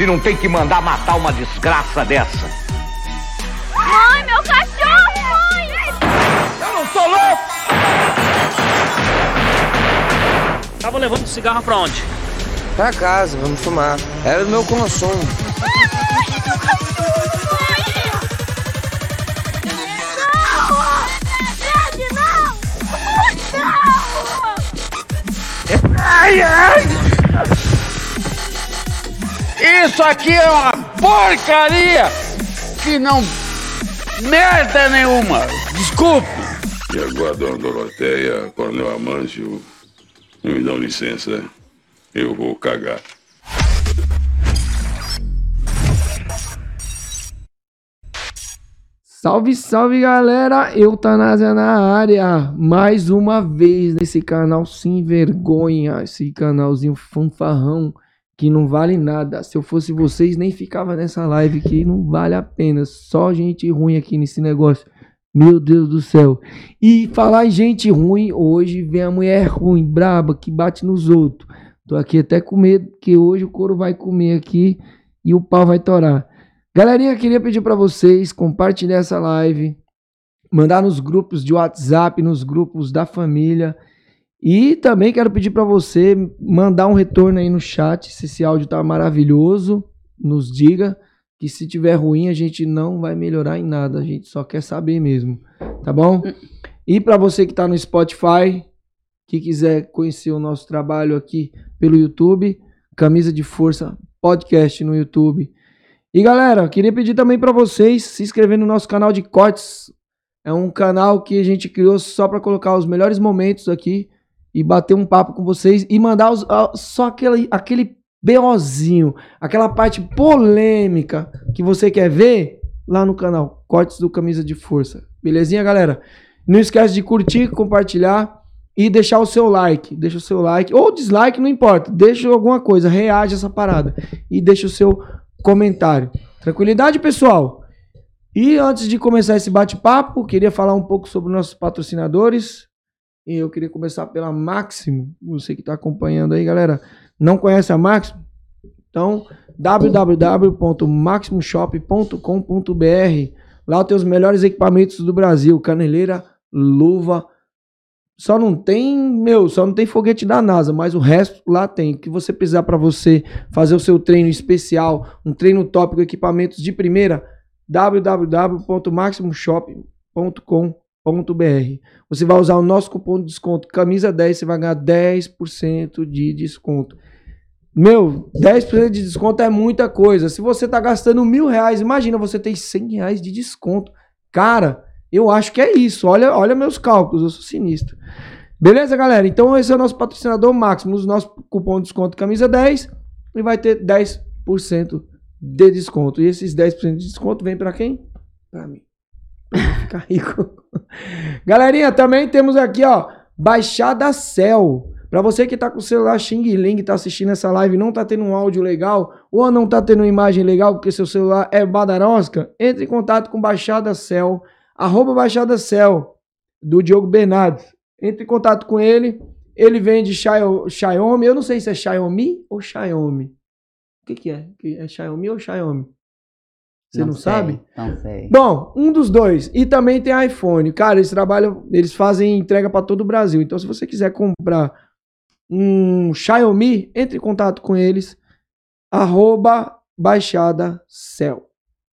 se não tem que mandar matar uma desgraça dessa. Mãe, meu cachorro, mãe! Eu não sou louco! Tava levando cigarro pra onde? Pra casa, vamos fumar. Era do meu consumo. Ai, meu cachorro, mãe! Não! Fred, não! Não! Ai, ai! Isso aqui é uma porcaria que não. merda nenhuma! Desculpe! E agora, dona Doroteia, Coronel Amâncio, me dão licença, eu vou cagar. Salve, salve galera, Eutanásia na área, mais uma vez nesse canal sem vergonha, esse canalzinho fanfarrão que não vale nada. Se eu fosse vocês, nem ficava nessa live que não vale a pena, só gente ruim aqui nesse negócio. Meu Deus do céu. E falar em gente ruim, hoje vem a mulher ruim, braba, que bate nos outros. Tô aqui até com medo, que hoje o couro vai comer aqui e o pau vai torar. Galerinha, queria pedir para vocês compartilhar essa live, mandar nos grupos de WhatsApp, nos grupos da família. E também quero pedir para você mandar um retorno aí no chat, se esse áudio tá maravilhoso, nos diga que se tiver ruim a gente não vai melhorar em nada, a gente só quer saber mesmo, tá bom? E para você que tá no Spotify, que quiser conhecer o nosso trabalho aqui pelo YouTube, Camisa de Força Podcast no YouTube. E galera, queria pedir também para vocês se inscrever no nosso canal de cortes. É um canal que a gente criou só para colocar os melhores momentos aqui e bater um papo com vocês e mandar os- só aquele, aquele BOzinho, aquela parte polêmica que você quer ver lá no canal Cortes do Camisa de Força. Belezinha, galera? Não esquece de curtir, compartilhar e deixar o seu like. Deixa o seu like ou dislike, não importa. Deixa alguma coisa, reage essa parada e deixa o seu comentário. Tranquilidade, pessoal? E antes de começar esse bate-papo, queria falar um pouco sobre nossos patrocinadores. E eu queria começar pela Máximo. Você que está acompanhando aí, galera, não conhece a Máximo? Então, www.maximoshop.com.br. Lá tem os melhores equipamentos do Brasil: caneleira, luva. Só não tem, meu, só não tem foguete da NASA, mas o resto lá tem. O que você precisar para você fazer o seu treino especial, um treino top com equipamentos de primeira, www.maximoshop.com.br. Você vai usar o nosso cupom de desconto camisa 10, você vai ganhar 10% de desconto. Meu, 10% de desconto é muita coisa. Se você tá gastando mil reais, imagina você tem 100 reais de desconto. Cara, eu acho que é isso. Olha, olha meus cálculos, eu sou sinistro. Beleza, galera? Então esse é o nosso patrocinador máximo. Usa o nosso cupom de desconto camisa 10 e vai ter 10% de desconto. E esses 10% de desconto vem pra quem? Pra mim. Pra ficar rico. Galerinha, também temos aqui, ó, Baixada Cell. Pra você que tá com o celular Xing Ling, tá assistindo essa live não tá tendo um áudio legal, ou não tá tendo uma imagem legal porque seu celular é badarosca, entre em contato com Baixada Cell, arroba Baixada Cell, do Diogo Bernardes. Entre em contato com ele, ele vende Xiaomi, eu não sei se é Xiaomi ou Xiaomi. O que que é? É Xiaomi ou Xiaomi? Você não, sei, sabe? Não sei. Bom, um dos dois. E também tem iPhone. Cara, eles trabalham, eles fazem entrega para todo o Brasil. Então, se você quiser comprar um Xiaomi, entre em contato com eles. Arroba Baixada Cell.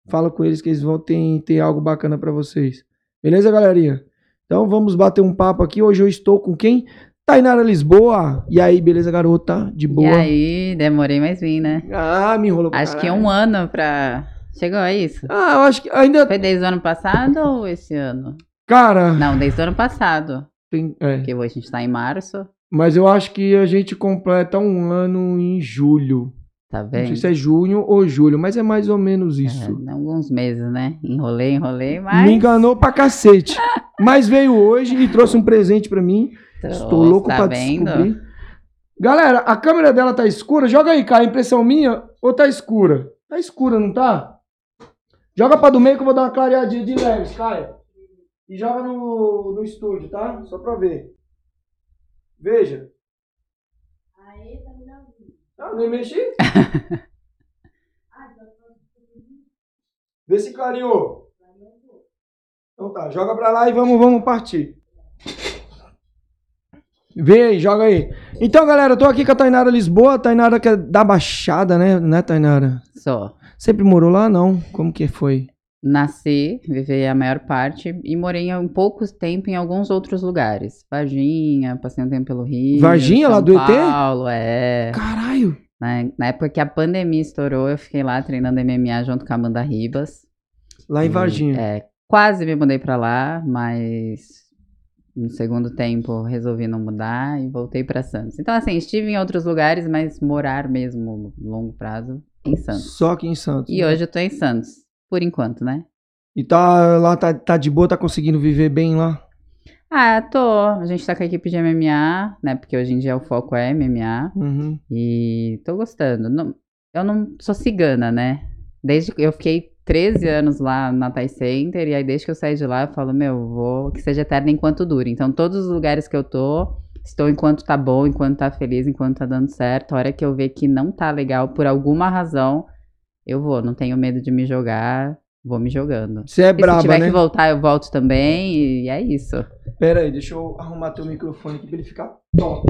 Fala com eles que eles vão ter, ter algo bacana para vocês. Beleza, galerinha? Então vamos bater um papo aqui. Hoje eu estou com quem? Tainara Lisboa. E aí, beleza, garota? De boa? E aí, demorei, mas vim, né? Ah, me enrolou Acho que é caralho. um ano pra. Chegou a isso? Ah, eu acho que ainda. Foi desde o ano passado ou esse ano? Cara. Não, desde o ano passado. Tem, é. Porque hoje a gente tá em março. Mas eu acho que a gente completa um ano em julho. Tá Não sei vendo? se é junho ou julho, mas é mais ou menos isso. É, alguns meses, né? Enrolei, enrolei, mas. Me enganou pra cacete. mas veio hoje e trouxe um presente pra mim. Estou Trouxe, louco tá pra vendo? descobrir. Galera, a câmera dela tá escura. Joga aí, cara. Impressão minha ou tá escura? Tá escura, não tá? Joga pra do meio que eu vou dar uma clareadinha de leves, Caio. E joga no, no estúdio, tá? Só pra ver. Veja. Ah, nem mexi? Vê se clareou. Então tá, joga pra lá e vamos, vamos partir. Vê aí, joga aí. Então, galera, eu tô aqui com a Tainara Lisboa. A Tainara que é da Baixada, né? Né, Tainara? Só. Sempre morou lá, não? Como que foi? Nasci, vivi a maior parte e morei um pouco tempo em alguns outros lugares. Varginha, passei um tempo pelo Rio. Varginha, São lá do ET? Paulo, é. Caralho! Na, na época que a pandemia estourou, eu fiquei lá treinando MMA junto com a Amanda Ribas. Lá em E, Varginha. É, quase me mudei pra lá, mas no segundo tempo resolvi não mudar e voltei pra Santos. Então, assim, estive em outros lugares, mas morar mesmo, longo prazo, em Santos. Só aqui em Santos. E né? hoje eu tô em Santos, por enquanto, né? E tá lá, tá, tá de boa, tá conseguindo viver bem lá? Ah, tô. A gente tá com a equipe de MMA, né? Porque hoje em dia o foco é MMA. Uhum. E tô gostando. Não- eu não sou cigana, né? Desde que eu fiquei 13 anos lá na Thai Center, e aí desde que eu saí de lá, eu falo, meu, vou que seja eterno enquanto dure. Então, todos os lugares que eu tô, estou enquanto tá bom, enquanto tá feliz, enquanto tá dando certo. A hora que eu ver que não tá legal por alguma razão, eu vou. Não tenho medo de me jogar, vou me jogando. Você é E se braba, tiver né? que voltar, eu volto também, e é isso. Pera aí, deixa eu arrumar teu microfone aqui pra ele ficar top.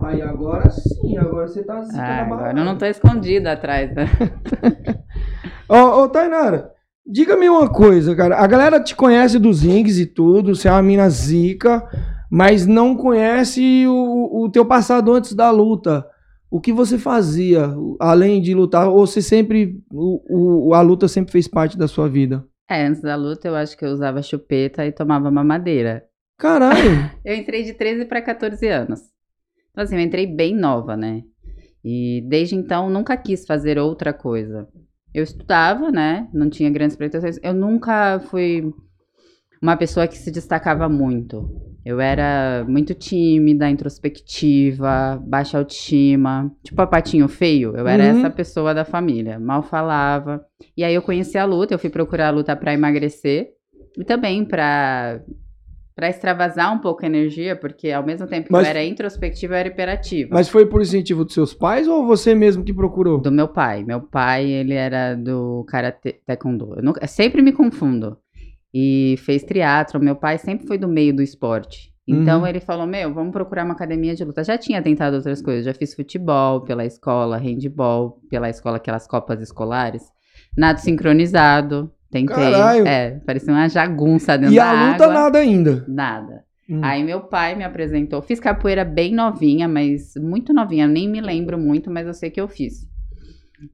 Aí, agora sim, agora você tá assim, Ah, agora eu não tô escondida atrás, né? Ô, ô, Tainara, diga-me uma coisa, cara. A galera te conhece dos rings e tudo, você é uma mina zica, mas não conhece o, o teu passado antes da luta. O que você fazia, além de lutar? Ou você sempre. O, o- a luta sempre fez parte da sua vida? É, antes da luta eu acho que eu usava chupeta e tomava mamadeira. Caralho! Eu entrei de 13 para 14 anos. Então, assim, eu entrei bem nova, né? E desde então nunca quis fazer outra coisa. Eu estudava, né? Não tinha grandes pretensões. Eu nunca fui uma pessoa que se destacava muito. Eu era muito tímida, introspectiva, baixa autoestima. Tipo a patinho feio. Eu era Uhum. essa pessoa da família. Mal falava. E aí eu conheci a luta, eu fui procurar a luta para emagrecer. E também para para extravasar um pouco a energia, porque ao mesmo tempo que Mas- eu era introspectiva, eu era hiperativa. Mas foi por incentivo dos seus pais ou você mesmo que procurou? Do meu pai. Meu pai, ele era do karatê taekwondo. Eu, nunca- eu sempre me confundo. E fez triatlo. Meu pai sempre foi do meio do esporte. Então Uhum. ele falou: Meu, vamos procurar uma academia de luta. Já tinha tentado outras coisas. Já fiz futebol pela escola, handball pela escola, aquelas copas escolares. Nado sincronizado. Tentei. Caralho. É, parecia uma jagunça dentro E da a luta água. nada ainda. Nada. Hum. Aí meu pai me apresentou. Fiz capoeira bem novinha, mas muito novinha. Nem me lembro muito, mas eu sei que eu fiz.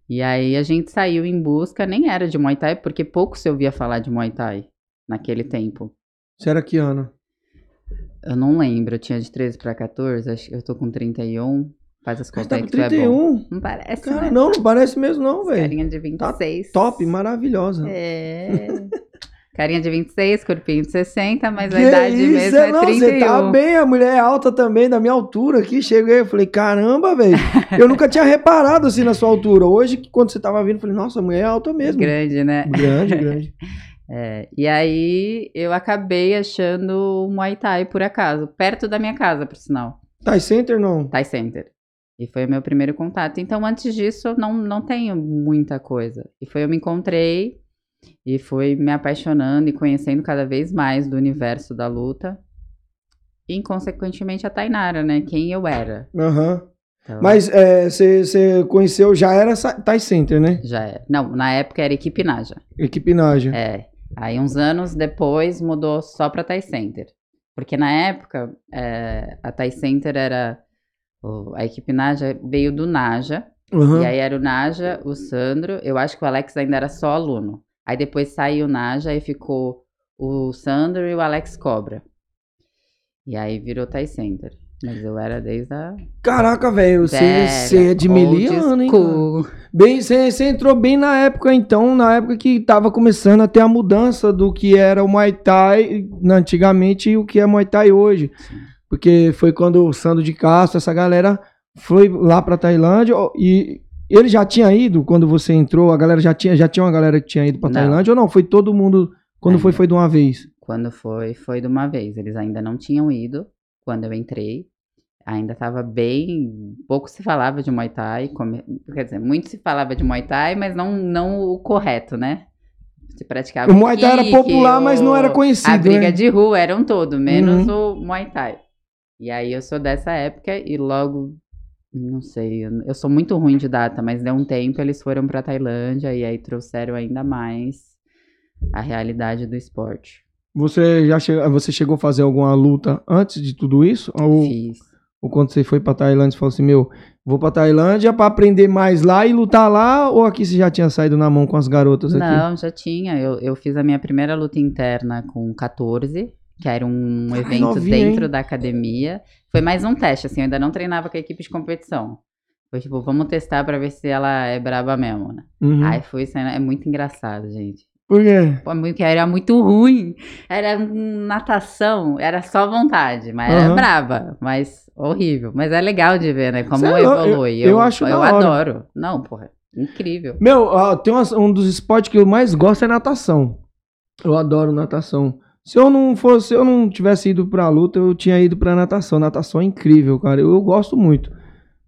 E aí a gente saiu em busca, nem era de Muay Thai, porque pouco se ouvia falar de Muay Thai naquele tempo. Você era que ano? Eu não lembro, eu tinha de 13 pra 14, acho que eu tô com 31. Faz as Você contas tá aí que tu é bom. 31? Não parece, Cara, né? não, não parece mesmo não, velho. Carinha de 26. Top, maravilhosa. É. Carinha de 26, corpinho de 60, mas a Que idade isso, mesmo é não, 31. Você tá bem, a mulher é alta também, da minha altura aqui. Cheguei, eu falei, caramba, velho. eu nunca tinha reparado assim na sua altura. Hoje, quando você tava vindo, eu falei, nossa, a mulher é alta mesmo. Grande, né? Grande, grande. É, e aí eu acabei achando o Muay Thai por acaso, perto da minha casa, por sinal. Thai Center não. Thai Center. E foi o meu primeiro contato. Então, antes disso, eu não, não tenho muita coisa. E foi eu me encontrei e fui me apaixonando e conhecendo cada vez mais do universo da luta. E, consequentemente, a Tainara, né? Quem eu era. Aham. Então, Mas é, você você conheceu, já era Thai Center, né? Já era. Não, na época era equipe Naja. Equipe Naja. É. Aí uns anos depois mudou só pra Thai Center. Porque na época é, a Thai Center era. A equipe Naja veio do Naja. Aham. E aí era o Naja, o Sandro. Eu acho que o Alex ainda era só aluno. Aí depois saiu o Naja e ficou o Sandro e o Alex Cobra. E aí virou Thai Center. Mas eu era desde a. Caraca, velho, você você é de miliano, hein? Bem, você você entrou bem na época, então, na época que tava começando a ter a mudança do que era o Muay Thai antigamente e o que é Muay Thai hoje. Porque foi quando o Sandro de Castro, essa galera, foi lá pra Tailândia e ele já tinha ido quando você entrou, a galera já tinha, já tinha uma galera que tinha ido pra Não. Tailândia ou não? Foi todo mundo, quando foi, Ainda. foi de uma vez? Quando foi, foi de uma vez. Eles ainda não tinham ido quando eu entrei. Ainda estava bem. Pouco se falava de Muay Thai. come- Quer dizer, muito se falava de Muay Thai, mas não, não o correto, né? Se praticava O Muay Thai era popular, mas não era conhecido, A briga né? de rua era um todo, menos Uhum. o Muay Thai. E aí eu sou dessa época e logo. Não sei, eu- eu sou muito ruim de data, mas deu um tempo eles foram pra Tailândia e aí trouxeram ainda mais a realidade do esporte. Você já che- você chegou a fazer alguma luta antes de tudo isso? Ou, Fiz. ou quando você foi pra Tailândia, você falou assim, meu, vou pra Tailândia pra aprender mais lá e lutar lá? Ou aqui você já tinha saído na mão com as garotas aqui? Não, já tinha. Eu, eu fiz a minha primeira luta interna com 14, que era um Ai, evento novinha, dentro hein? da academia. Foi mais um teste, assim, eu ainda não treinava com a equipe de competição. Foi tipo, vamos testar pra ver se ela é braba mesmo, né? Uhum. Aí foi, é muito engraçado, gente. Por quê? Muito- era muito ruim. Era natação, era só vontade, mas era Aham. braba, mas horrível. Mas é legal de ver, né? Como Sei lá, eu- evolui. eu acho eu da hora. adoro. Não, porra, incrível. Meu, tem um dos esportes que eu mais gosto é natação. Eu adoro natação. Se eu não fosse, se eu não tivesse ido pra luta, eu tinha ido pra natação. Natação é incrível, cara. Eu, eu gosto muito.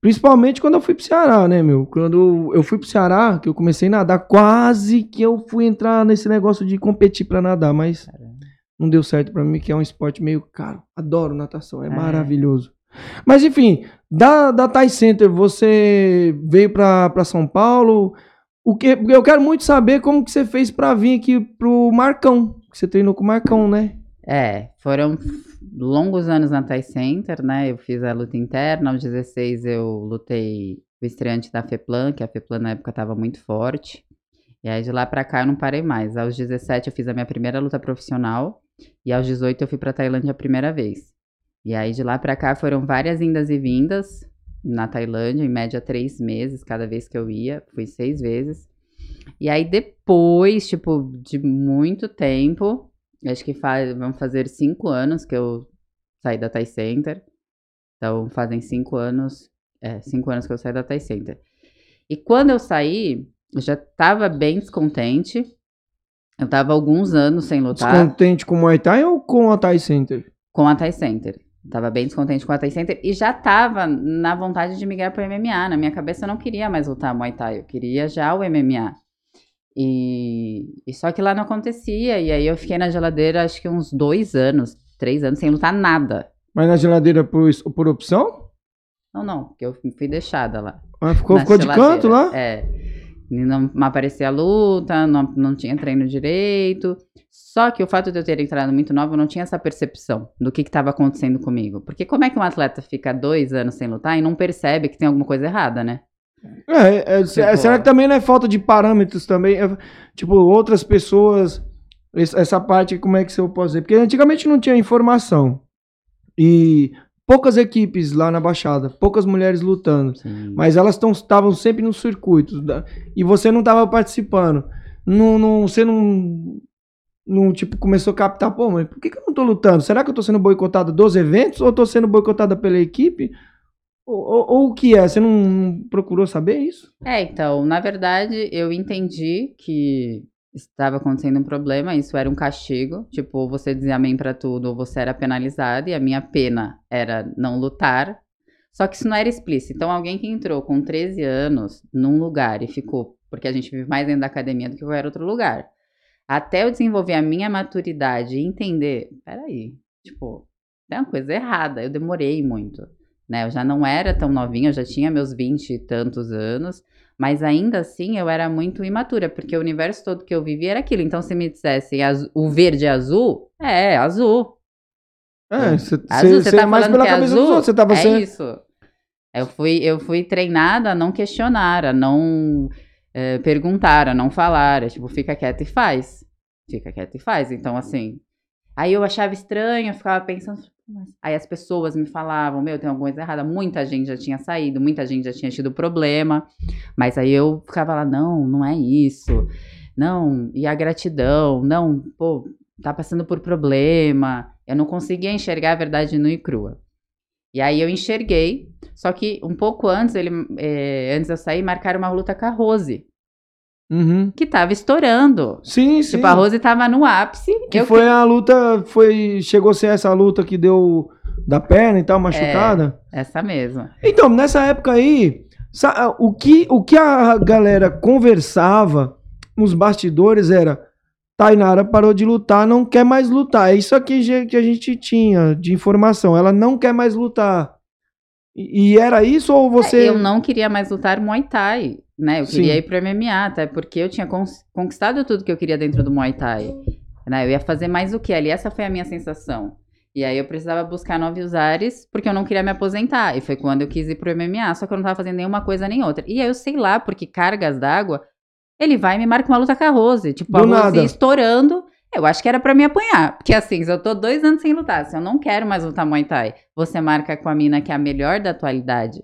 Principalmente quando eu fui pro Ceará, né, meu? Quando eu fui pro Ceará, que eu comecei a nadar, quase que eu fui entrar nesse negócio de competir pra nadar, mas não deu certo pra mim, que é um esporte meio caro. Adoro natação, é, É. maravilhoso. Mas enfim, da, da Thai Center, você veio pra, pra São Paulo. O que, eu quero muito saber como que você fez pra vir aqui pro Marcão. Que você treinou com o Marcão, né? É, foram longos anos na Thai Center, né? Eu fiz a luta interna, aos 16 eu lutei o estreante da FEPLAN, que a FEPLAN na época estava muito forte. E aí de lá pra cá eu não parei mais. Aos 17 eu fiz a minha primeira luta profissional e aos 18 eu fui pra Tailândia a primeira vez. E aí de lá pra cá foram várias indas e vindas na Tailândia, em média três meses cada vez que eu ia, fui seis vezes. E aí depois, tipo, de muito tempo, acho que faz, vão fazer cinco anos que eu saí da Thai Center. Então fazem cinco anos, é, cinco anos que eu saí da Thai Center. E quando eu saí, eu já tava bem descontente. Eu tava alguns anos sem lutar Descontente com o Muay Thai ou com a Thai Center? com a Thai Center. Tava bem descontente com a Thai Center e já tava na vontade de migrar pro MMA. Na minha cabeça eu não queria mais lutar Muay Thai, eu queria já o MMA. E, e só que lá não acontecia. E aí eu fiquei na geladeira acho que uns dois anos, três anos, sem lutar nada. Mas na geladeira por, por opção? Não, não, porque eu fui deixada lá. Ah, ficou ficou de canto lá? É. Não, não aparecia a luta, não, não tinha treino direito. Só que o fato de eu ter entrado muito nova, eu não tinha essa percepção do que estava acontecendo comigo. Porque como é que um atleta fica dois anos sem lutar e não percebe que tem alguma coisa errada, né? É, é, se- Tipo, será que também não é falta de parâmetros também? É, tipo, outras pessoas. es- Essa parte, como é que eu posso dizer? Porque antigamente não tinha informação. E poucas equipes lá na Baixada, poucas mulheres lutando. Sim. Mas elas estavam sempre nos circuitos. e você não estava participando. Não, não, você não. Não, tipo, começou a captar, pô, mas por que, que eu não tô lutando? Será que eu tô sendo boicotada dos eventos ou tô sendo boicotada pela equipe? Ou, ou- o que é? Você não, procurou saber isso? É, então, na verdade, eu entendi que estava acontecendo um problema, isso era um castigo, tipo, você dizia amém pra tudo, ou você era penalizado, e a minha pena era não lutar. Só que isso não era explícito. Então, alguém que entrou com 13 anos num lugar e ficou, porque a gente vive mais dentro da academia do que qualquer outro lugar, até eu desenvolver a minha maturidade e entender, peraí, tipo, tem uma coisa errada, eu demorei muito né? Eu já não era tão novinha, eu já tinha meus 20 e tantos anos, mas ainda assim eu era muito imatura, porque o universo todo que eu vivia era aquilo. Então, se me dissessem o verde é azul, é, azul. É, você Azul, você você tá é mais pela que é cabeça azul? dos outros. Você tava é sendo. isso. Eu fui, eu fui treinada a não questionar, a não eh, perguntar, a não falar. É tipo, fica quieto e faz. Fica quieto e faz. Então, assim, Aí eu achava estranho, eu ficava pensando. Aí as pessoas me falavam, meu, tem alguma coisa errada. Muita gente já tinha saído, muita gente já tinha tido problema. Mas aí eu ficava lá, não, não é isso. Não, e a gratidão? Não, pô, tá passando por problema. Eu não conseguia enxergar a verdade nua e crua. E aí eu enxerguei, só que um pouco antes, ele, eh, antes eu sair, marcaram uma luta com a Rose, Uhum. que tava estourando. Sim, sim. Tipo, a Rose tava no ápice. Que foi a luta, foi, chegou a ser essa luta que deu da perna e tal, machucada. Essa mesma. Então, nessa época aí, o que, o que a galera conversava nos bastidores era Tainara parou de lutar, não quer mais lutar. É isso aqui que a gente tinha de informação. Ela não quer mais lutar. E, e era isso ou você... É, Eu não queria mais lutar Muay Thai, né? Eu queria Sim. ir pro MMA, até porque eu tinha conquistado tudo que eu queria dentro do Muay Thai. Né? Eu ia fazer mais o que ali? Essa foi a minha sensação. E aí eu precisava buscar novos ares, porque eu não queria me aposentar. E foi quando eu quis ir pro MMA, só que eu não tava fazendo nenhuma coisa nem outra. E aí eu sei lá, porque cargas d'água, ele vai e me marca uma luta com a Rose. Tipo, Do a Rose nada. estourando. Eu acho que era pra me apanhar. Porque assim, se eu tô dois anos sem lutar, se eu não quero mais lutar Muay Thai, você marca com a mina que é a melhor da atualidade.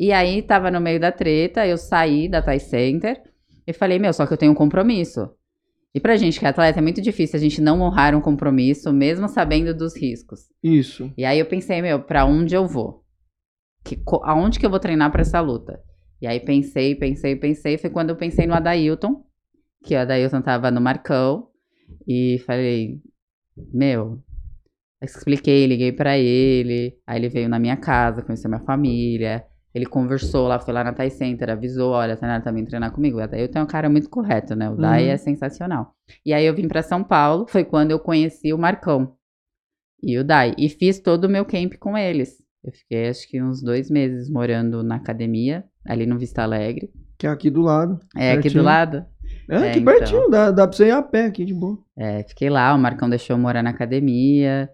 E aí tava no meio da treta, eu saí da Thai Center e falei, meu, só que eu tenho um compromisso. E pra gente que é atleta é muito difícil a gente não honrar um compromisso, mesmo sabendo dos riscos. Isso. E aí eu pensei, meu, pra onde eu vou? Que, aonde que eu vou treinar pra essa luta? E aí pensei, pensei, pensei. Foi quando eu pensei no Adailton, que o Adailton tava no Marcão. E falei, meu, expliquei, liguei pra ele. Aí ele veio na minha casa, conheceu minha família. Ele conversou lá, foi lá na Thai Center, avisou, olha, a Tainara tá vindo treinar comigo. O Adailton é um cara muito correto, né? O Dai Uhum. é sensacional. E aí eu vim pra São Paulo, foi quando eu conheci o Marcão e o Dai. E fiz todo o meu camp com eles. Eu fiquei acho que uns dois meses morando na academia, ali no Vista Alegre. Que é aqui do lado. É, aqui Pertinho. do lado. É, É, aqui então. pertinho, dá, dá pra você ir a pé aqui de boa. É, fiquei lá, o Marcão deixou eu morar na academia.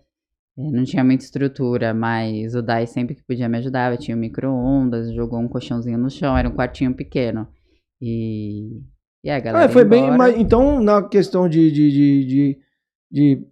É, não tinha muita estrutura, mas o Dai sempre que podia me ajudava. Tinha um micro-ondas, jogou um colchãozinho no chão, era um quartinho pequeno. E. E a galera. Ah, foi bem. Mas, então, na questão de, de, de, de, de-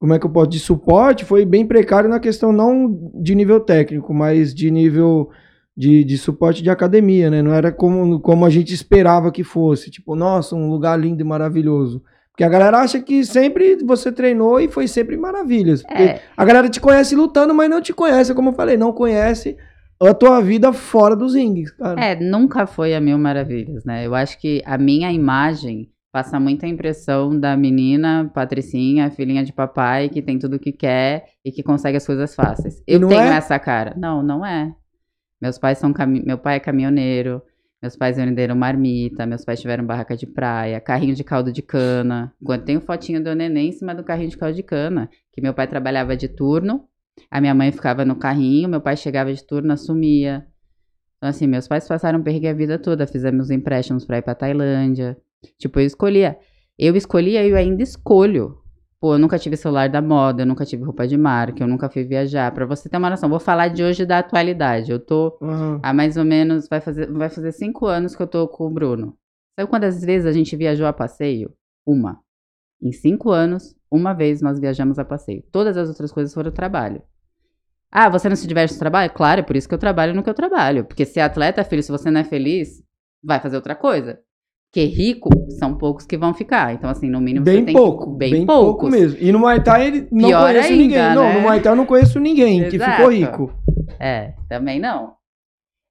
Como é que eu posso? De suporte, foi bem precário na questão não de nível técnico, mas de nível de, de suporte de academia, né? Não era como, como a gente esperava que fosse. Tipo, nossa, um lugar lindo e maravilhoso. Porque a galera acha que sempre você treinou e foi sempre maravilhas. Porque É, a galera te conhece lutando, mas não te conhece, como eu falei, não conhece a tua vida fora dos rings, cara. É, nunca foi a Mil Maravilhas, né? Eu acho que a minha imagem passa muita impressão da menina Patricinha, filhinha de papai, que tem tudo o que quer e que consegue as coisas fáceis. Eu não tenho é? essa cara. Não, não é. Meus pais são cami... meu pai é caminhoneiro, meus pais venderam marmita, meus pais tiveram barraca de praia, carrinho de caldo de cana. Quando tem fotinho do neném em cima do carrinho de caldo de cana, que meu pai trabalhava de turno, a minha mãe ficava no carrinho, meu pai chegava de turno, assumia. Então, assim, meus pais passaram perrengue a vida toda, fizemos empréstimos pra ir pra Tailândia. Tipo, eu escolhia. Eu escolhia e eu ainda escolho. Pô, eu nunca tive celular da moda, eu nunca tive roupa de marca, eu nunca fui viajar. Pra você ter uma noção, vou falar de hoje da atualidade. Eu tô Aham. há mais ou menos, vai fazer, vai fazer cinco anos que eu tô com o Bruno. Sabe quantas vezes a gente viajou a passeio? Uma. Em cinco anos, uma vez nós viajamos a passeio. Todas as outras coisas foram trabalho. Ah, você não se diverte no trabalho? Claro, é por isso que eu trabalho no que eu trabalho. Porque ser atleta, filho, se você não é feliz, vai fazer outra coisa. Porque rico são poucos que vão ficar. Então, assim, no mínimo Bem você tem pouco, que... bem, pouco mesmo. E no Muay Thai ele não Pior conheço ainda, ninguém. Não, né? no Muay Thai eu não conheço ninguém que ficou rico. É, também não.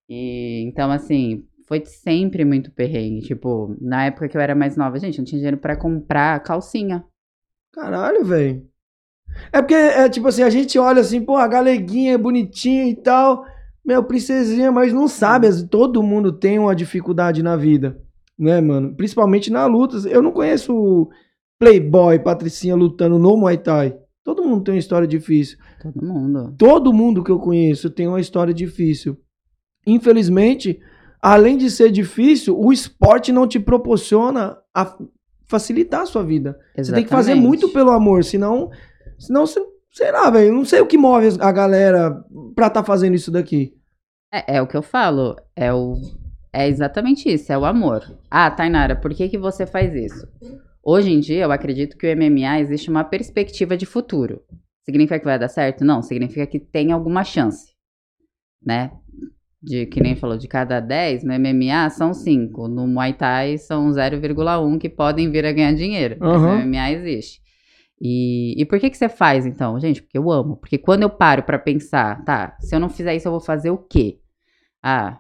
E então, assim, foi sempre muito perrengue. Tipo, na época que eu era mais nova, gente, não tinha dinheiro pra comprar calcinha. Caralho, velho. É porque, é tipo assim, a gente olha assim, pô, a galeguinha é bonitinha e tal. Meu, princesinha, mas não sabe. Todo mundo tem uma dificuldade na vida, né, mano? Principalmente na luta. Eu não conheço Playboy, Patricinha lutando no Muay Thai. Todo mundo tem uma história difícil. Todo mundo. Todo mundo que eu conheço tem uma história difícil. Infelizmente, além de ser difícil, o esporte não te proporciona a facilitar a sua vida. Você tem que fazer Exatamente. muito pelo amor, senão, senão você, sei lá, velho, não sei o que move a galera pra tá fazendo isso daqui. É, é o que eu falo. É o. É exatamente isso, é o amor. Ah, Tainara, por que, que você faz isso? Hoje em dia, eu acredito que o MMA existe uma perspectiva de futuro. Significa que vai dar certo? Não, significa que tem alguma chance, né? De que nem falou, de cada 10, no MMA são 5, no Muay Thai são 0,1 que podem vir a ganhar dinheiro. Mas Aham. no MMA existe. E, e por que que você faz então? Gente, porque eu amo. Porque quando eu paro pra pensar, tá, se eu não fizer isso, eu vou fazer o quê? Ah,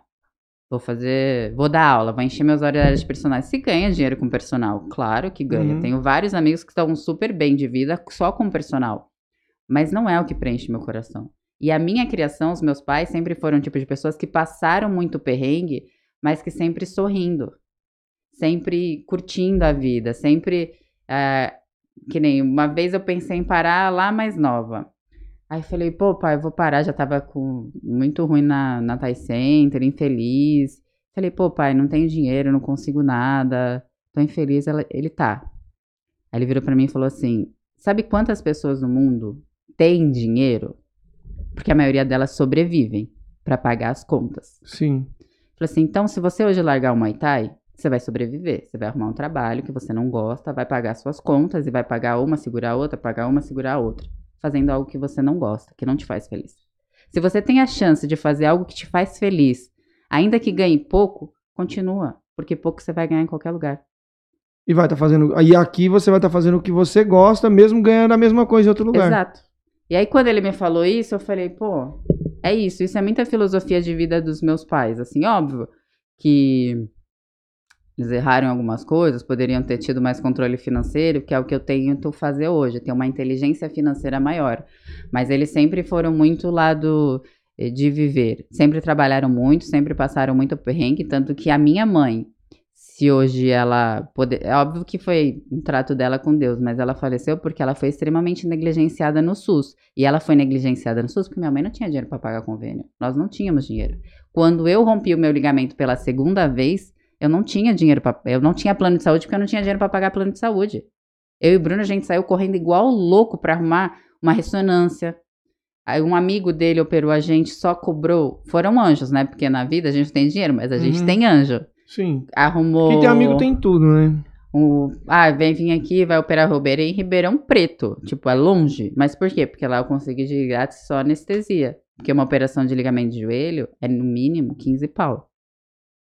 vou fazer, vou dar aula, vou encher meus horários de personal. Se ganha dinheiro com personal, claro que ganha. Uhum. Tenho vários amigos que estão super bem de vida só com personal. Mas não é o que preenche meu coração. E a minha criação, os meus pais sempre foram o tipo de pessoas que passaram muito perrengue, mas que sempre sorrindo. Sempre curtindo a vida, sempre. eh, que nem uma vez eu pensei em parar lá mais nova. Aí falei, pô, pai, eu vou parar, já tava com muito ruim na, na Thai Center, infeliz. Falei, pô, pai, não tenho dinheiro, não consigo nada, tô infeliz. Ela- ele tá. Aí ele virou pra mim e falou assim: sabe quantas pessoas no mundo têm dinheiro? Porque a maioria delas sobrevivem pra pagar as contas. Sim. Falei assim, então se você hoje largar o Muay Thai, você vai sobreviver. Você vai arrumar um trabalho que você não gosta, vai pagar suas contas e vai pagar uma, segurar a outra, pagar uma, segurar a outra. Fazendo algo que você não gosta, que não te faz feliz. Se você tem a chance de fazer algo que te faz feliz, ainda que ganhe pouco, continua. Porque pouco você vai ganhar em qualquer lugar. E vai estar fazendo. E aqui você vai estar fazendo o que você gosta, mesmo ganhando a mesma coisa em outro lugar. Exato. E aí, quando ele me falou isso, eu falei, pô, é isso. Isso é muita filosofia de vida dos meus pais. Assim, óbvio que eles erraram algumas coisas, poderiam ter tido mais controle financeiro, que é o que eu tento fazer hoje, ter uma inteligência financeira maior. Mas eles sempre foram muito lá do eh, de viver. Sempre trabalharam muito, sempre passaram muito perrengue, tanto que a minha mãe, se hoje ela poder, é óbvio que foi um trato dela com Deus, mas ela faleceu porque ela foi extremamente negligenciada no SUS. E ela foi negligenciada no SUS porque minha mãe não tinha dinheiro para pagar convênio. Nós não tínhamos dinheiro. Quando eu rompi o meu ligamento pela segunda vez, eu não tinha dinheiro para eu não tinha plano de saúde porque eu não tinha dinheiro para pagar plano de saúde. Eu e o Bruno a gente saiu correndo igual louco para arrumar uma ressonância. Aí um amigo dele operou a gente, só cobrou. Foram anjos, né? Porque na vida a gente tem dinheiro, mas a gente Uhum. tem anjo. Sim. Arrumou. Quem tem amigo tem tudo, né? O, ah, vem vir aqui, vai operar Ribeirão em Ribeirão Preto. Tipo, é longe. Mas por quê? Porque lá eu consegui de grátis só anestesia. Porque uma operação de ligamento de joelho é no mínimo 15 pau.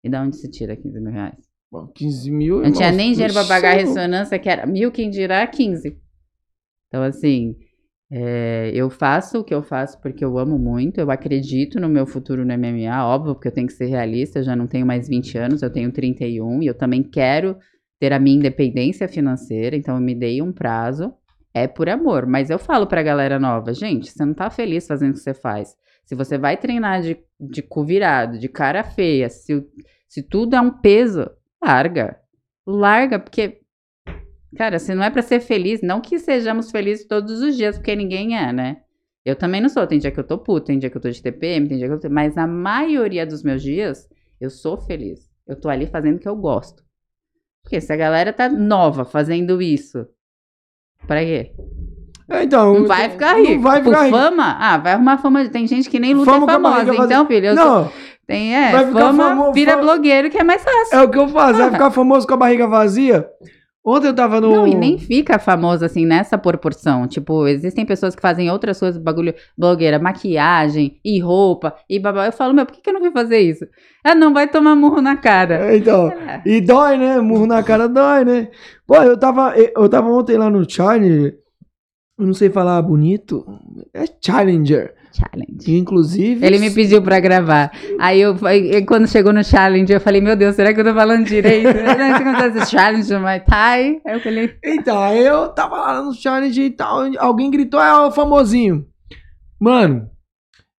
E da onde se tira 15 mil reais? Bom, 15 mil. Não tinha nem dinheiro pra pagar a ressonância, que era mil, quem dirá 15. Então, assim, é, eu faço o que eu faço porque eu amo muito, eu acredito no meu futuro no MMA, óbvio, porque eu tenho que ser realista, eu já não tenho mais 20 anos, eu tenho 31 e eu também quero ter a minha independência financeira, então eu me dei um prazo, é por amor, mas eu falo pra galera nova, gente, você não tá feliz fazendo o que você faz. Se você vai treinar de, de cu virado, de cara feia, se, se tudo é um peso, larga. Larga, porque, cara, se não é pra ser feliz, não que sejamos felizes todos os dias, porque ninguém é, né? Eu também não sou. Tem dia que eu tô puta, tem dia que eu tô de TPM, tem dia que eu tô. Mas a maioria dos meus dias, eu sou feliz. Eu tô ali fazendo o que eu gosto. Porque se a galera tá nova fazendo isso, pra quê? É, então, Não vai ficar rico. Não vai ficar rico. fama? Ah, vai arrumar fama. Tem gente que nem luta Fama é famosa. Então, filho, eu sou- Não, tem, é, Vai ficar fama, famo- vira blogueiro que é mais fácil. é o que eu faço. Vai ficar famoso com a barriga vazia. Ontem eu tava no. Não, e nem fica famoso assim nessa proporção. Tipo, existem pessoas que fazem outras coisas, bagulho, blogueira, maquiagem e roupa e babá. Eu falo, meu, por que, que eu não fui fazer isso? Ah, não, vai tomar murro na cara. É, Então, É. e dói, né? Murro na cara dói, né? Pô, eu tava, eu tava ontem lá no Challenger. Eu não sei falar bonito. É Challenger. Challenge. Inclusive. Ele me pediu pra gravar. Aí eu, quando chegou no challenge, eu falei, meu Deus, será que eu tô falando direito? Challenge no Muay Thai? Aí eu falei, Então, eu tava lá no Challenge e tal. Alguém gritou, é o famosinho. Mano,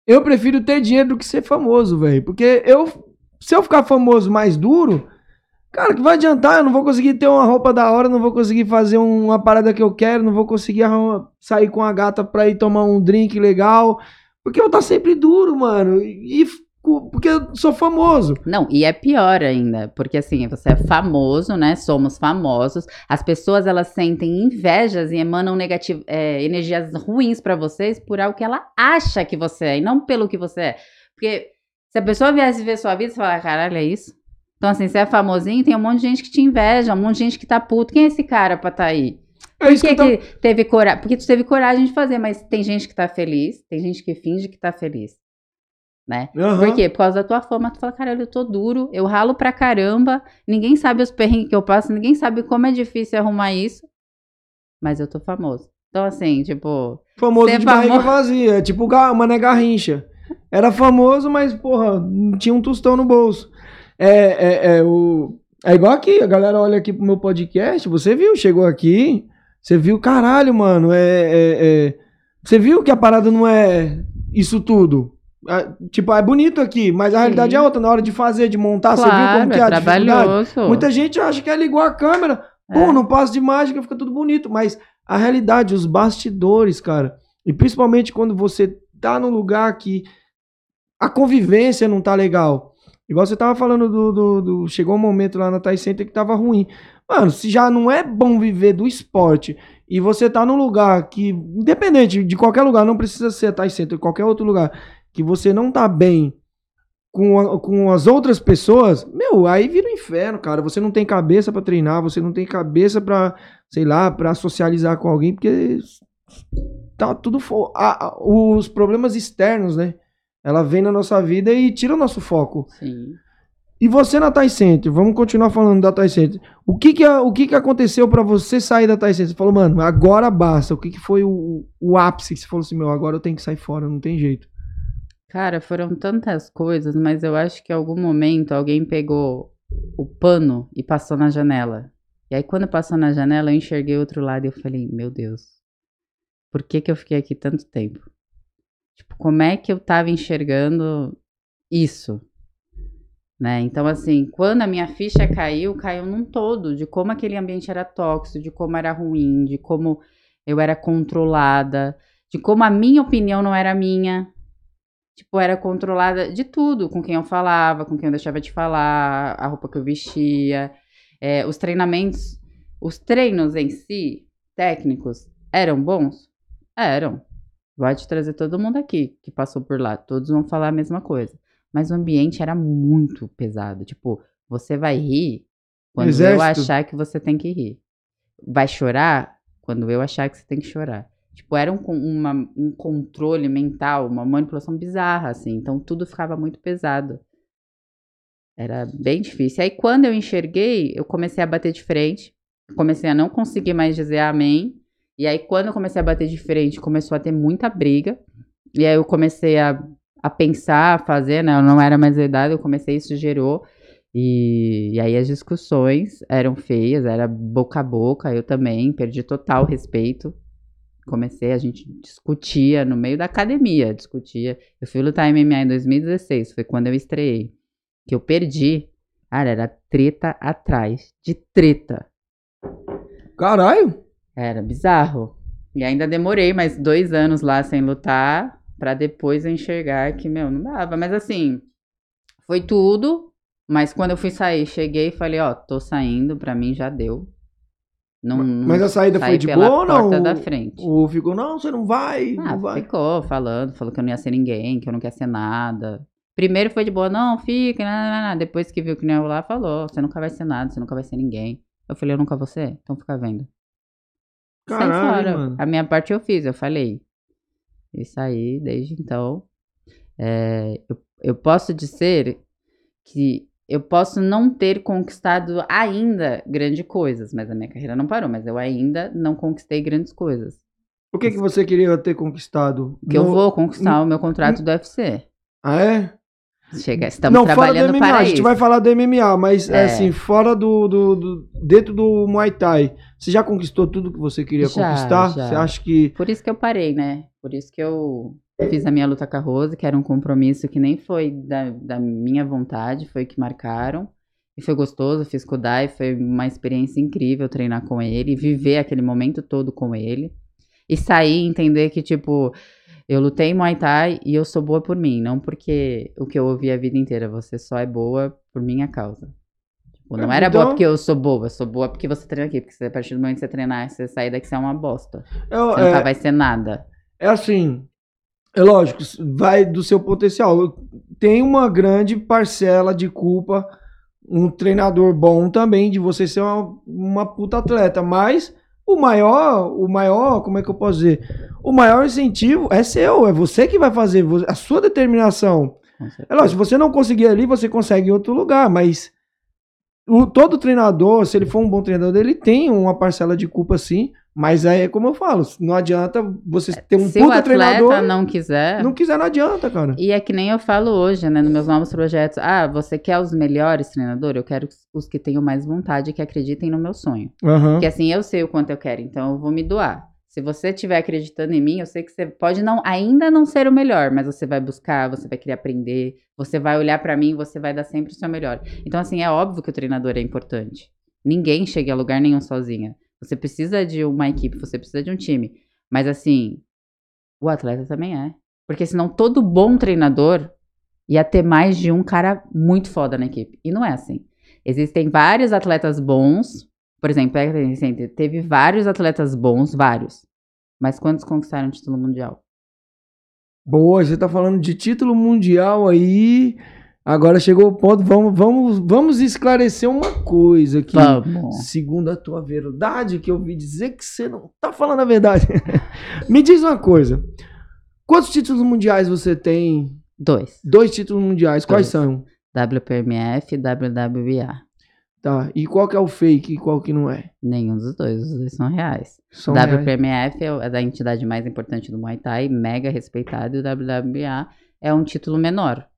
eu prefiro ter dinheiro do que ser famoso, velho. Porque eu, se eu ficar famoso mais duro, cara, que vai adiantar? Eu não vou conseguir ter uma roupa da hora, não vou conseguir fazer uma parada que eu quero, não vou conseguir sair com a gata pra ir tomar um drink legal. Porque eu estar sempre duro, mano. E, porque eu sou famoso. Não, e é pior ainda, porque assim, você é famoso, né? Somos famosos. As pessoas elas sentem invejas e emanam negativo, é, energias ruins pra vocês por algo que ela acha que você é e não pelo que você é. Porque se a pessoa viesse ver sua vida, você fala, caralho, é isso? Então, assim, você é famosinho, tem um monte de gente que te inveja, um monte de gente que tá puto. Quem é esse cara pra tá aí? Por que, tô- que teve coragem? Porque tu teve coragem de fazer, mas tem gente que tá feliz, tem gente que finge que tá feliz. Né? Aham. Por quê? Por causa da tua fama, tu fala, caralho, eu tô duro, eu ralo pra caramba, ninguém sabe os perrengues que eu passo, ninguém sabe como é difícil arrumar isso, mas eu tô famoso. Então, assim, tipo, Famoso de barriga famo- vazia. Tipo Mané Garrincha. Era famoso, mas, porra, tinha um tostão no bolso. É, é, é, o... é igual aqui, a galera olha aqui pro meu podcast. Você viu, chegou aqui. Você viu, caralho, mano. É, é, é... Você viu que a parada não é isso tudo. É, tipo, é bonito aqui, mas a realidade Sim. é outra. Na hora de fazer, de montar, você viu claro, como que é é a dificuldade? trabalhoso. Muita gente acha que é ligar a câmera, pô, É. não passa de mágica, fica tudo bonito. Mas a realidade, os bastidores, cara. E principalmente quando você tá num lugar que a convivência não tá legal. Igual você tava falando do. do- do- chegou um momento lá na Thai Center que tava ruim. Mano, se já não é bom viver do esporte e você tá num lugar que, independente de qualquer lugar, não precisa ser a Thai Center, qualquer outro lugar, que você não tá bem com, a- com as outras pessoas, meu, aí vira um inferno, cara. Você não tem cabeça pra treinar, você não tem cabeça pra, sei lá, pra socializar com alguém, porque tá tudo fo a- a- os problemas externos, né? Ela vem na nossa vida e tira o nosso foco. Sim. E você na Thai Center, vamos continuar falando da Thai Center. O que que, o que, que aconteceu pra você sair da Thai Center? Você falou, mano, agora basta. O que, que foi o, o ápice que você falou assim, meu, agora eu tenho que sair fora, não tem jeito. Cara, foram tantas coisas, mas eu acho que em algum momento alguém pegou o pano e passou na janela. E aí, quando passou na janela, eu enxerguei outro lado e eu falei, meu Deus, por que que eu fiquei aqui tanto tempo? Tipo, como é que eu tava enxergando isso? Né? Então, assim, quando a minha ficha caiu, caiu num todo, de como aquele ambiente era tóxico, de como era ruim, de como eu era controlada, de como a minha opinião não era minha. Tipo, era controlada de tudo, com quem eu falava, com quem eu deixava de falar, a roupa que eu vestia, é, os treinamentos, os treinos em si, técnicos, eram bons? Eram. Vai te trazer todo mundo aqui que passou por lá, todos vão falar a mesma coisa. Mas o ambiente era muito pesado. Tipo, você vai rir quando eu Exército. achar que você tem que rir. Vai chorar quando eu achar que você tem que chorar. Tipo, era um, uma- um controle mental, uma manipulação bizarra, assim. Então, tudo ficava muito pesado. Era bem difícil. Aí, quando eu enxerguei, eu comecei a bater de frente. Comecei a não conseguir mais dizer amém. E aí, quando eu comecei a bater de frente, começou a ter muita briga. E aí, eu comecei a, a pensar, a fazer, né? Eu não era mais idade, eu comecei, isso gerou. E, e aí, as discussões eram feias, era boca a boca. Eu também perdi total respeito comecei, a gente discutia no meio da academia, discutia. Eu fui lutar MMA em 2016, foi quando eu estreiei. Que eu perdi. Cara, era treta atrás de treta. Caralho! Era bizarro. E ainda demorei mais dois anos lá sem lutar, pra depois eu enxergar que, meu, não dava. Mas assim, foi tudo. Mas quando eu fui sair, cheguei e falei, ó, tô saindo, pra mim já deu. Não, Mas a saída saí foi de boa ou não? porta da frente. Ou ficou, não, você não vai, Ah, não vai. ficou falando, falou que eu não ia ser ninguém, que eu não queria ser nada. Primeiro foi de boa, não, fica, não, não. Depois que viu que não ia rolar, falou, você nunca vai ser nada, você nunca vai ser ninguém. Eu falei, eu nunca vou ser? Então fica vendo. Caralho, fora. mano. A minha parte eu fiz, eu falei. Isso aí, desde então. é, eu, eu posso dizer que eu posso não ter conquistado ainda grandes coisas, mas a minha carreira não parou, mas eu ainda não conquistei grandes coisas. O que, que você queria ter conquistado? Que eu No- vou conquistar o meu contrato do UFC. Ah, é? Chega, estamos não, fora do trabalhando MMA, para a gente isso. vai falar do MMA, mas é. Assim, fora do, do, do- Dentro do Muay Thai, você já conquistou tudo que você queria Já, conquistar? já. Você acha que. Por isso que eu parei, né? Por isso que eu fiz a minha luta com a Rose, que era um compromisso que nem foi da, da minha vontade, foi que marcaram. E foi gostoso, fiz com o Dai, foi uma experiência incrível treinar com ele, viver aquele momento todo com ele. E sair entender que, tipo, eu lutei em Muay Thai e eu sou boa por mim, não porque o que eu ouvi a vida inteira, você só é boa por minha causa. Tipo, não É, era então- boa porque eu sou boa, eu sou boa porque você treina aqui, porque a partir do momento que você treinar, você sair daqui, você é uma bosta. É, Você é- nunca vai ser nada. é assim. É lógico, vai do seu potencial. Tem uma grande parcela de culpa um treinador bom também, de você ser uma, uma puta atleta. Mas o maior, o maior, como é que eu posso dizer? O maior incentivo é seu, é você que vai fazer, a sua determinação. É lógico, se você não conseguir ali, você consegue em outro lugar, mas o, todo treinador, se ele for um bom treinador, ele tem uma parcela de culpa sim, mas é como eu falo, não adianta você ter um Se o puta treinador, não quiser. não quiser não adianta, cara. E é que nem eu falo hoje, né, nos meus novos projetos. Ah, você quer os melhores treinadores? Eu quero os- que tenham mais vontade e que acreditem no meu sonho. Aham. Porque assim, eu sei o quanto eu quero, então eu vou me doar. Se você estiver acreditando em mim, eu sei que você pode não, ainda não ser o melhor, mas você vai buscar, você vai querer aprender, você vai olhar pra mim, você vai dar sempre o seu melhor. Então assim, é óbvio que o treinador é importante. Ninguém chega a lugar nenhum sozinha. Você precisa de uma equipe, você precisa de um time. Mas assim, o atleta também é. Porque senão todo bom treinador ia ter mais de um cara muito foda na equipe. E não é assim. Existem vários atletas bons. Por exemplo, teve vários atletas bons, vários. Mas quantos conquistaram o título mundial? Boa, você tá falando de título mundial aí. Agora chegou o ponto, vamos, vamos, vamos esclarecer uma coisa aqui. Vamos. Segundo a tua verdade, que eu ouvi dizer que você não tá falando a verdade. Me diz uma coisa. Quantos títulos mundiais você tem? Dois. Dois títulos mundiais, quais Dois. são? WPMF e WWBA. Tá. E qual que é o fake e qual que não é? Nenhum dos dois, os dois são reais. São o reais. WPMF é da entidade mais importante do Muay Thai, mega respeitado, e o WWBA é um título menor.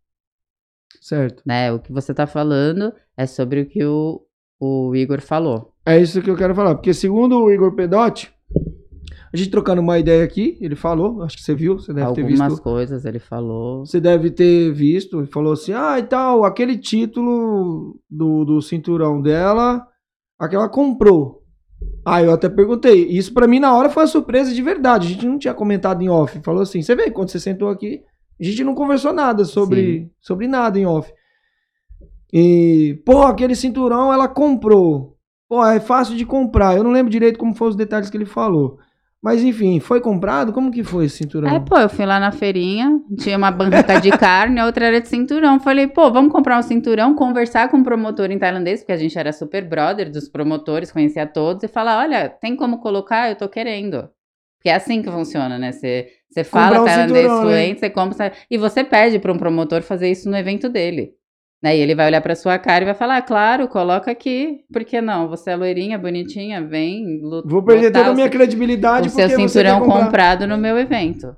Certo. Né? O que você tá falando é sobre o que o, o Igor falou. É isso que eu quero falar. Porque segundo o Igor Pedotti, a gente trocando uma ideia aqui, ele falou, acho que você viu, você deve ter Algumas visto. coisas ele falou. Você deve ter visto, ele falou assim, ah, e tal, aquele título do, do cinturão dela, aquela comprou. Ah, eu até perguntei. Isso pra mim na hora foi uma surpresa de verdade. A gente não tinha comentado em off. Falou assim, você vê, quando você sentou aqui, a gente não conversou nada sobre, sobre nada em off. E, pô, aquele cinturão ela comprou. Pô, é fácil de comprar. Eu não lembro direito como foram os detalhes que ele falou. Mas enfim, foi comprado? Como que foi esse cinturão? É, pô, eu fui lá na feirinha, tinha uma banca de carne, a outra era de cinturão. Falei, pô, vamos comprar um cinturão, conversar com o promotor em tailandês, porque a gente era super brother dos promotores, conhecia todos, e falar, olha, tem como colocar? Eu tô querendo. Porque é assim que funciona, né? Você, fala um tailandês né? fluente, você compra, e você pede para um promotor fazer isso no evento dele. Né? E ele vai olhar pra sua cara e vai falar, ah, claro, coloca aqui. Por que não? Você é loirinha, bonitinha, vem lutar. Vou perder toda a minha credibilidade o seu cinturão comprado no meu evento.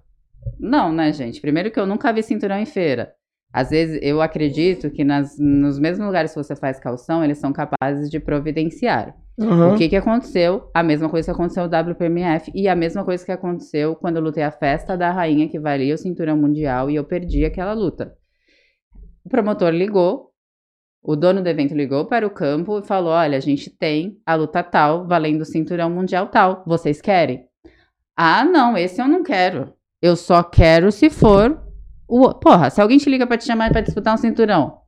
Não, né, gente? Primeiro que eu nunca vi cinturão em feira. Às vezes eu acredito que nas, nos mesmos lugares que você faz calção, eles são capazes de providenciar. Aham. O que, que aconteceu? A mesma coisa que aconteceu no WPMF e a mesma coisa que aconteceu quando eu lutei a festa da rainha que valia o cinturão mundial e eu perdi aquela luta. O promotor ligou, o dono do evento ligou para o campo e falou: Olha, a gente tem a luta tal valendo o cinturão mundial tal. Vocês querem? Ah, não, esse eu não quero. Eu só quero se for o. Porra, se alguém te liga pra te chamar pra disputar um cinturão.